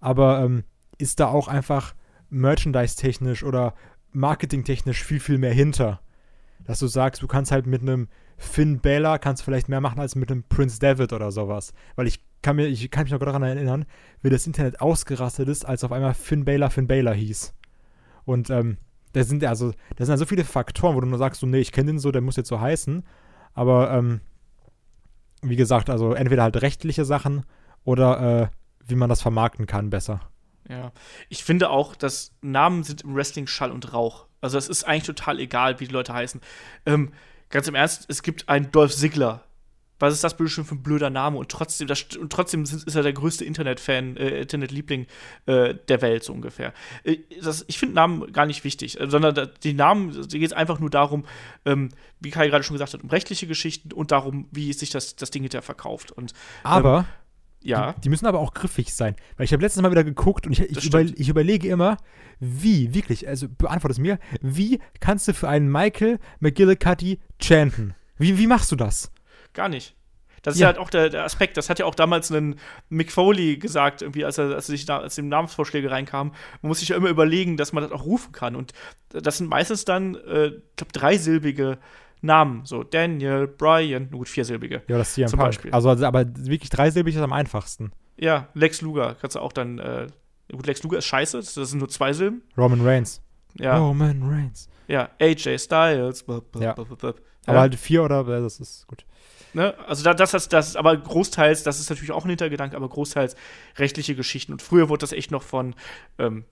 aber ähm, ist da auch einfach merchandise-technisch oder marketingtechnisch viel, viel mehr hinter. Dass du sagst, du kannst halt mit einem Finn Balor kannst vielleicht mehr machen als mit einem Prince David oder sowas. Weil ich kann, mir, ich kann mich noch daran erinnern, wie das Internet ausgerastet ist, als auf einmal Finn Balor Finn Balor hieß. Und ähm, da sind also, da sind ja so viele Faktoren, wo du nur sagst, so, nee, ich kenne den so, der muss jetzt so heißen. Aber ähm, wie gesagt, also entweder halt rechtliche Sachen oder äh, wie man das vermarkten kann besser. Ja. Ich finde auch, dass Namen sind im Wrestling Schall und Rauch. Also es ist eigentlich total egal, wie die Leute heißen. Ähm, ganz im Ernst, es gibt einen Dolph Ziggler. Was ist das bitte schon für ein blöder Name? Und trotzdem, das, und trotzdem ist er der größte Internet-Fan, äh, Internet-Liebling äh, der Welt, so ungefähr. Äh, das, ich finde Namen gar nicht wichtig, sondern die Namen, da geht es einfach nur darum, ähm, wie Kai gerade schon gesagt hat, um rechtliche Geschichten und darum, wie sich das, das Ding hinterher verkauft. Und, ähm, Aber ja. Die, die, müssen aber auch griffig sein. Weil ich habe letztes Mal wieder geguckt und ich, ich, über, ich, überlege immer, wie, wirklich, also beantworte es mir, wie kannst du für einen Michael McGillicuddy chanten? Wie, wie machst du das? Gar nicht. Das ist ja halt auch der, der, Aspekt. Das hat ja auch damals einen Mick Foley gesagt, irgendwie, als er, als er sich da, als die Namensvorschläge reinkamen. Man muss sich ja immer überlegen, dass man das auch rufen kann. Und das sind meistens dann, äh, ich glaube, dreisilbige Namen. So Daniel, Brian, gut, viersilbige. Ja, das CM Zum Punk. Beispiel. Also, also, aber wirklich dreisilbig ist am einfachsten. Ja, Lex Luger kannst du auch dann, äh, gut, Lex Luger ist scheiße, das sind nur zwei Silben. Roman Reigns. Ja, Roman Reigns. ja, AJ Styles. blub, blub, Ja. blub. Aber halt vier oder äh, das ist gut. Ne? Also da, das, das, das ist aber großteils, das ist natürlich auch ein Hintergedanke, aber großteils rechtliche Geschichten. Und früher wurde das echt noch von, ähm,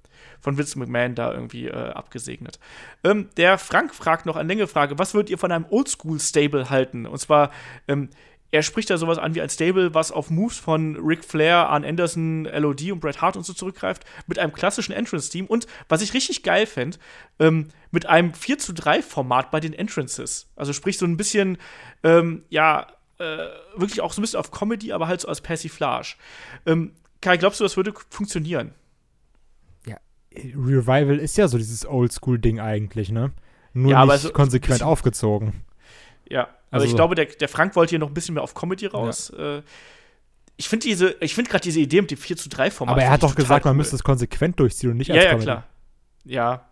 von Vince McMahon da irgendwie äh, abgesegnet. Ähm, der Frank fragt noch eine längere Frage, was würdet ihr von einem Oldschool-Stable halten? Und zwar, ähm, er spricht da sowas an wie ein Stable, was auf Moves von Ric Flair, Arn Anderson, LOD und Bret Hart und so zurückgreift, mit einem klassischen Entrance-Team und, was ich richtig geil fände, ähm, mit einem 4 zu 3 Format bei den Entrances. Also sprich so ein bisschen, ähm, ja, äh, wirklich auch so ein bisschen auf Comedy, aber halt so als Persiflage. Ähm, Kai, glaubst du, das würde funktionieren? Revival ist ja so dieses Oldschool-Ding eigentlich, ne? Nur Ja, nicht konsequent bisschen- aufgezogen. Ja, also, Also- ich glaube, der, der Frank wollte hier noch ein bisschen mehr auf Comedy raus. Äh, ich finde diese, ich finde gerade diese Idee mit dem 4 zu 3 Format. Aber er hat doch gesagt, man cool. müsste es konsequent durchziehen und nicht Ja, als ja, Comedy. klar. Ja,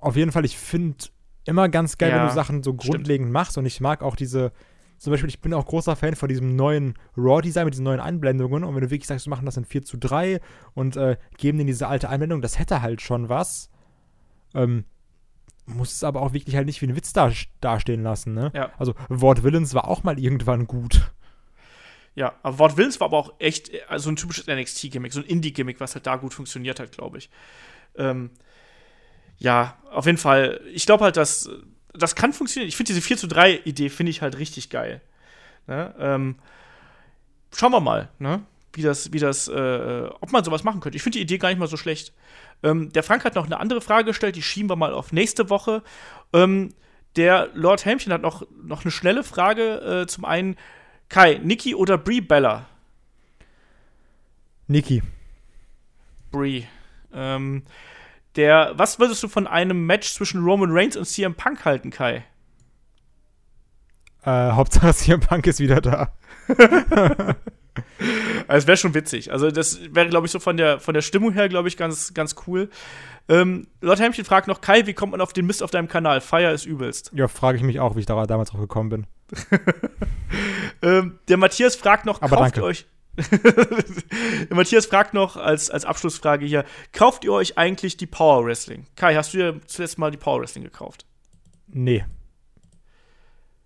Auf jeden Fall, ich finde immer ganz geil, wenn Ja, du Sachen so stimmt. grundlegend machst und ich mag auch diese, zum Beispiel, ich bin auch großer Fan von diesem neuen Raw-Design mit diesen neuen Einblendungen und wenn du wirklich sagst, wir machen das in 4 zu 3 und äh, geben denen diese alte Einblendung, das hätte halt schon was. Ähm, muss es aber auch wirklich halt nicht wie ein Witz da, dastehen lassen, ne? Ja. Also, Wort Villains war auch mal irgendwann gut. ja. Aber Wort Willens war aber auch echt äh, so ein typisches NXT-Gimmick, so ein Indie-Gimmick, was halt da gut funktioniert hat, glaube ich. Ähm, ja, auf jeden Fall. Ich glaube halt, dass das kann funktionieren. Ich finde diese 4 zu 3 Idee finde ich halt richtig geil. Ne? Ähm, schauen wir mal, ne? wie das, wie das, äh, ob man sowas machen könnte. Ich finde die Idee gar nicht mal so schlecht. Ähm, der Frank hat noch eine andere Frage gestellt, die schieben wir mal auf nächste Woche. Ähm, der Lord Helmchen hat noch, noch eine schnelle Frage. Äh, zum einen, Kai, Nikki oder Brie Bella? Niki. Brie. Ähm, der, was würdest du von einem Match zwischen Roman Reigns und CM Punk halten, Kai? Äh, Hauptsache CM Punk ist wieder da. Es wäre schon witzig. Also, das wäre, glaube ich, so von der, von der Stimmung her, glaube ich, ganz, ganz cool. Ähm, Lord Helmchen fragt noch, Kai, wie kommt man auf den Mist auf deinem Kanal? Fire ist übelst. Ja, frage ich mich auch, wie ich da damals drauf gekommen bin. Ähm, der Matthias fragt noch, Aber kauft danke. ihr euch. Matthias fragt noch als, als Abschlussfrage hier: Kauft ihr euch eigentlich die Power Wrestling? Kai, hast du dir zuletzt mal die Power Wrestling gekauft? Nee.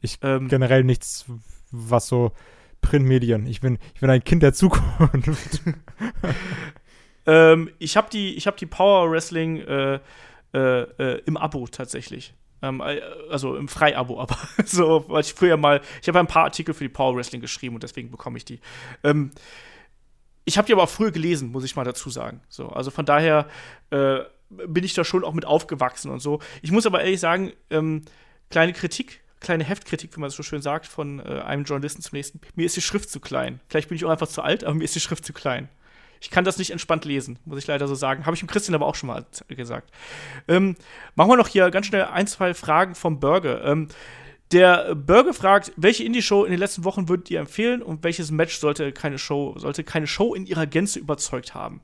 Ich Ähm, generell nichts, was so Printmedien. Ich bin, ich bin ein Kind der Zukunft. Ähm, ich habe die, ich hab die Power Wrestling äh, äh, äh, im Abo tatsächlich. Ähm, äh, also im Freiabo, aber so, weil ich früher mal, ich habe ein paar Artikel für die Power Wrestling geschrieben und deswegen bekomme ich die. Ähm, ich habe die aber auch früher gelesen, muss ich mal dazu sagen. So, also von daher äh, bin ich da schon auch mit aufgewachsen und so. Ich muss aber ehrlich sagen, ähm, kleine Kritik, kleine Heftkritik, wie man es so schön sagt, von äh, einem Journalisten zum nächsten. Mir ist die Schrift zu klein. Vielleicht bin ich auch einfach zu alt, aber mir ist die Schrift zu klein. Ich kann das nicht entspannt lesen, muss ich leider so sagen. Habe ich dem Christian aber auch schon mal gesagt. Ähm, machen wir noch hier ganz schnell ein, zwei Fragen vom Burger. Ähm, der Burger fragt, welche Indie-Show in den letzten Wochen würdet ihr empfehlen und welches Match sollte keine Show, sollte keine Show in ihrer Gänze überzeugt haben?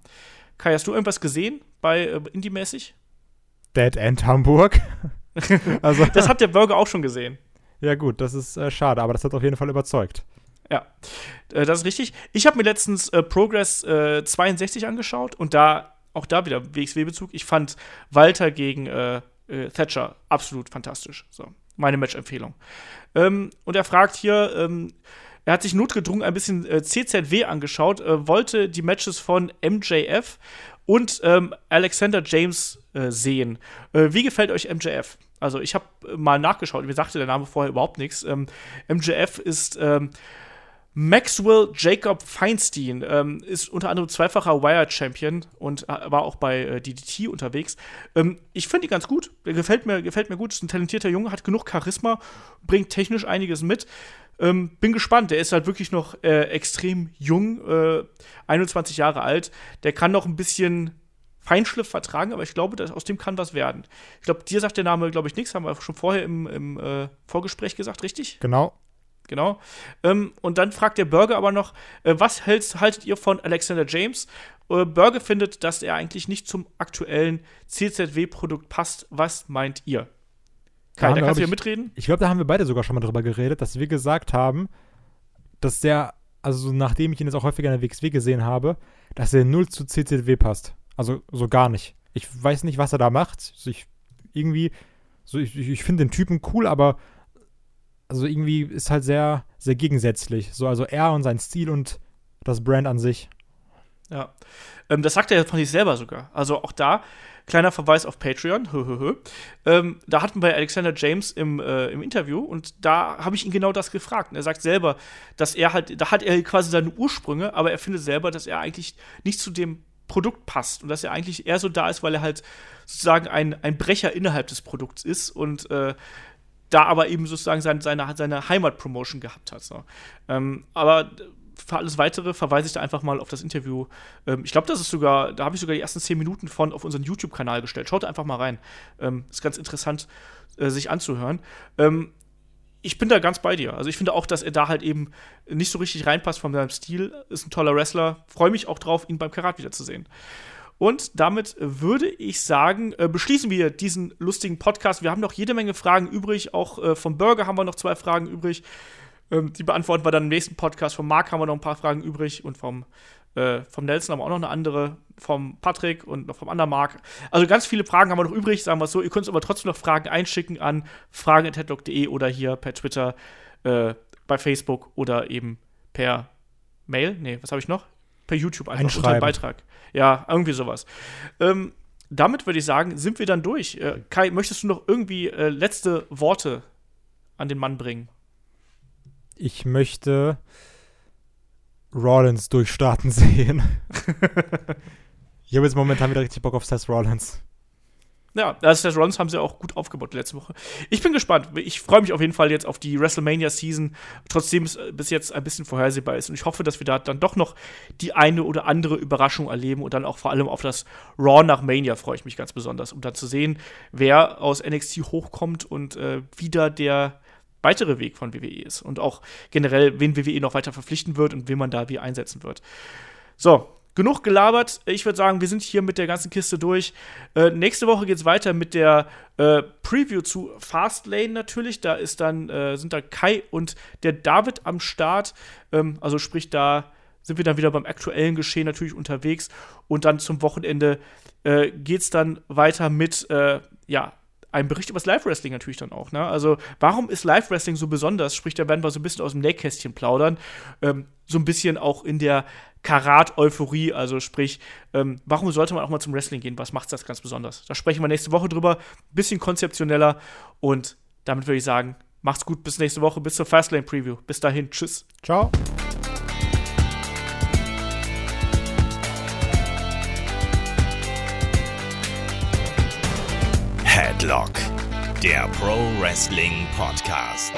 Kai, hast du irgendwas gesehen bei äh, Indie-mäßig? Dead End Hamburg. also, Das hat der Burger auch schon gesehen. ja gut, das ist äh, schade, aber das hat auf jeden Fall überzeugt. Ja, äh, das ist richtig. Ich habe mir letztens äh, Progress äh, 62 angeschaut und da, auch da wieder WXW-Bezug, ich fand Walter gegen äh, äh, Thatcher absolut fantastisch. So, meine Match-Empfehlung. Ähm, und er fragt hier, ähm, er hat sich notgedrungen ein bisschen äh, CZW angeschaut, wollte die Matches von MJF und ähm, Alexander James sehen. Wie gefällt euch MJF? Also, ich habe mal nachgeschaut, mir sagte der Name vorher überhaupt nichts. Ähm, MJF ist ähm, Maxwell Jacob Feinstein ähm, ist unter anderem zweifacher Wire-Champion und äh, war auch bei äh, DDT unterwegs. Ähm, ich finde ihn ganz gut. Der gefällt mir, gefällt mir gut. Ist ein talentierter Junge, hat genug Charisma, bringt technisch einiges mit. Ähm, bin gespannt. Der ist halt wirklich noch äh, extrem jung, äh, 21 Jahre alt. Der kann noch ein bisschen Feinschliff vertragen, aber ich glaube, dass, aus dem kann was werden. Ich glaube, dir sagt der Name, glaube ich, nichts. Haben wir schon vorher im, im äh, Vorgespräch gesagt, richtig? Genau. Genau. Ähm, und dann fragt der Burger aber noch, äh, was hältst, haltet ihr von Alexander James? Äh, Burger findet, dass er eigentlich nicht zum aktuellen CZW-Produkt passt. Was meint ihr? Kai, da wir, kannst du ja mitreden. Ich glaube, da haben wir beide sogar schon mal drüber geredet, dass wir gesagt haben, dass der, also nachdem ich ihn jetzt auch häufiger in der WXW gesehen habe, dass er null zu CCW passt. Also so gar nicht. Ich weiß nicht, was er da macht. Also ich irgendwie, so ich, ich finde den Typen cool, aber also irgendwie ist halt sehr, sehr gegensätzlich. So, also er und sein Stil und das Brand an sich. Ja. Ähm, das sagt er von sich selber sogar. Also auch da, kleiner Verweis auf Patreon. Hö, hö, hö. Ähm, da hatten wir Alexander James im, äh, im Interview und da habe ich ihn genau das gefragt. Und er sagt selber, dass er halt, da hat er quasi seine Ursprünge, aber er findet selber, dass er eigentlich nicht zu dem Produkt passt und dass er eigentlich eher so da ist, weil er halt sozusagen ein, ein Brecher innerhalb des Produkts ist und äh, da aber eben sozusagen seine, seine, seine Heimatpromotion gehabt hat. So. Ähm, aber für alles weitere verweise ich da einfach mal auf das Interview. Ähm, ich glaube, das ist sogar, da habe ich sogar die ersten zehn Minuten von auf unseren YouTube-Kanal gestellt. Schaut einfach mal rein. Ähm, ist ganz interessant, äh, sich anzuhören. Ähm, ich bin da ganz bei dir. Also ich finde auch, dass er da halt eben nicht so richtig reinpasst von seinem Stil. Ist ein toller Wrestler. Freue mich auch drauf, ihn beim Karat wiederzusehen. Und damit würde ich sagen, äh, beschließen wir diesen lustigen Podcast. Wir haben noch jede Menge Fragen übrig. Auch äh, vom Burger haben wir noch zwei Fragen übrig. Ähm, die beantworten wir dann im nächsten Podcast. Vom Marc haben wir noch ein paar Fragen übrig und vom, äh, vom Nelson haben wir auch noch eine andere. Vom Patrick und noch vom anderen Marc. Also ganz viele Fragen haben wir noch übrig, sagen wir es so. Ihr könnt uns aber trotzdem noch Fragen einschicken an fragen.headlock.de oder hier per Twitter, äh, bei Facebook oder eben per Mail. Nee, was habe ich noch? Per YouTube einfach unter dem Beitrag. Ja, irgendwie sowas. Ähm, damit würde ich sagen, sind wir dann durch. Äh, Kai, möchtest du noch irgendwie äh, letzte Worte an den Mann bringen? Ich möchte Rollins durchstarten sehen. ich habe jetzt momentan wieder richtig Bock auf Seth Rollins. Ja, das Seth Rollins haben sie auch gut aufgebaut letzte Woche. Ich bin gespannt. Ich freue mich auf jeden Fall jetzt auf die WrestleMania-Season, trotzdem es äh, bis jetzt ein bisschen vorhersehbar ist. Und ich hoffe, dass wir da dann doch noch die eine oder andere Überraschung erleben und dann auch vor allem auf das Raw nach Mania freue ich mich ganz besonders, um dann zu sehen, wer aus NXT hochkommt und äh, wieder der weitere Weg von WWE ist. Und auch generell, wen WWE noch weiter verpflichten wird und wen man da wie einsetzen wird. So, genug gelabert. Ich würde sagen, wir sind hier mit der ganzen Kiste durch. Äh, nächste Woche geht es weiter mit der äh, Preview zu Fastlane natürlich. Da ist dann, äh, sind da Kai und der David am Start. Ähm, also sprich, da sind wir dann wieder beim aktuellen Geschehen natürlich unterwegs. Und dann zum Wochenende äh, geht es dann weiter mit, äh, ja, ein Bericht über das Live-Wrestling natürlich dann auch. Ne? Also, warum ist Live-Wrestling so besonders? Sprich, da werden wir so ein bisschen aus dem Nähkästchen plaudern. Ähm, so ein bisschen auch in der Karat-Euphorie. Also, sprich, ähm, warum sollte man auch mal zum Wrestling gehen? Was macht das ganz besonders? Da sprechen wir nächste Woche drüber. Bisschen konzeptioneller. Und damit würde ich sagen, macht's gut. Bis nächste Woche. Bis zur Fastlane-Preview. Bis dahin. Tschüss. Ciao. Headlock, der Pro Wrestling Podcast.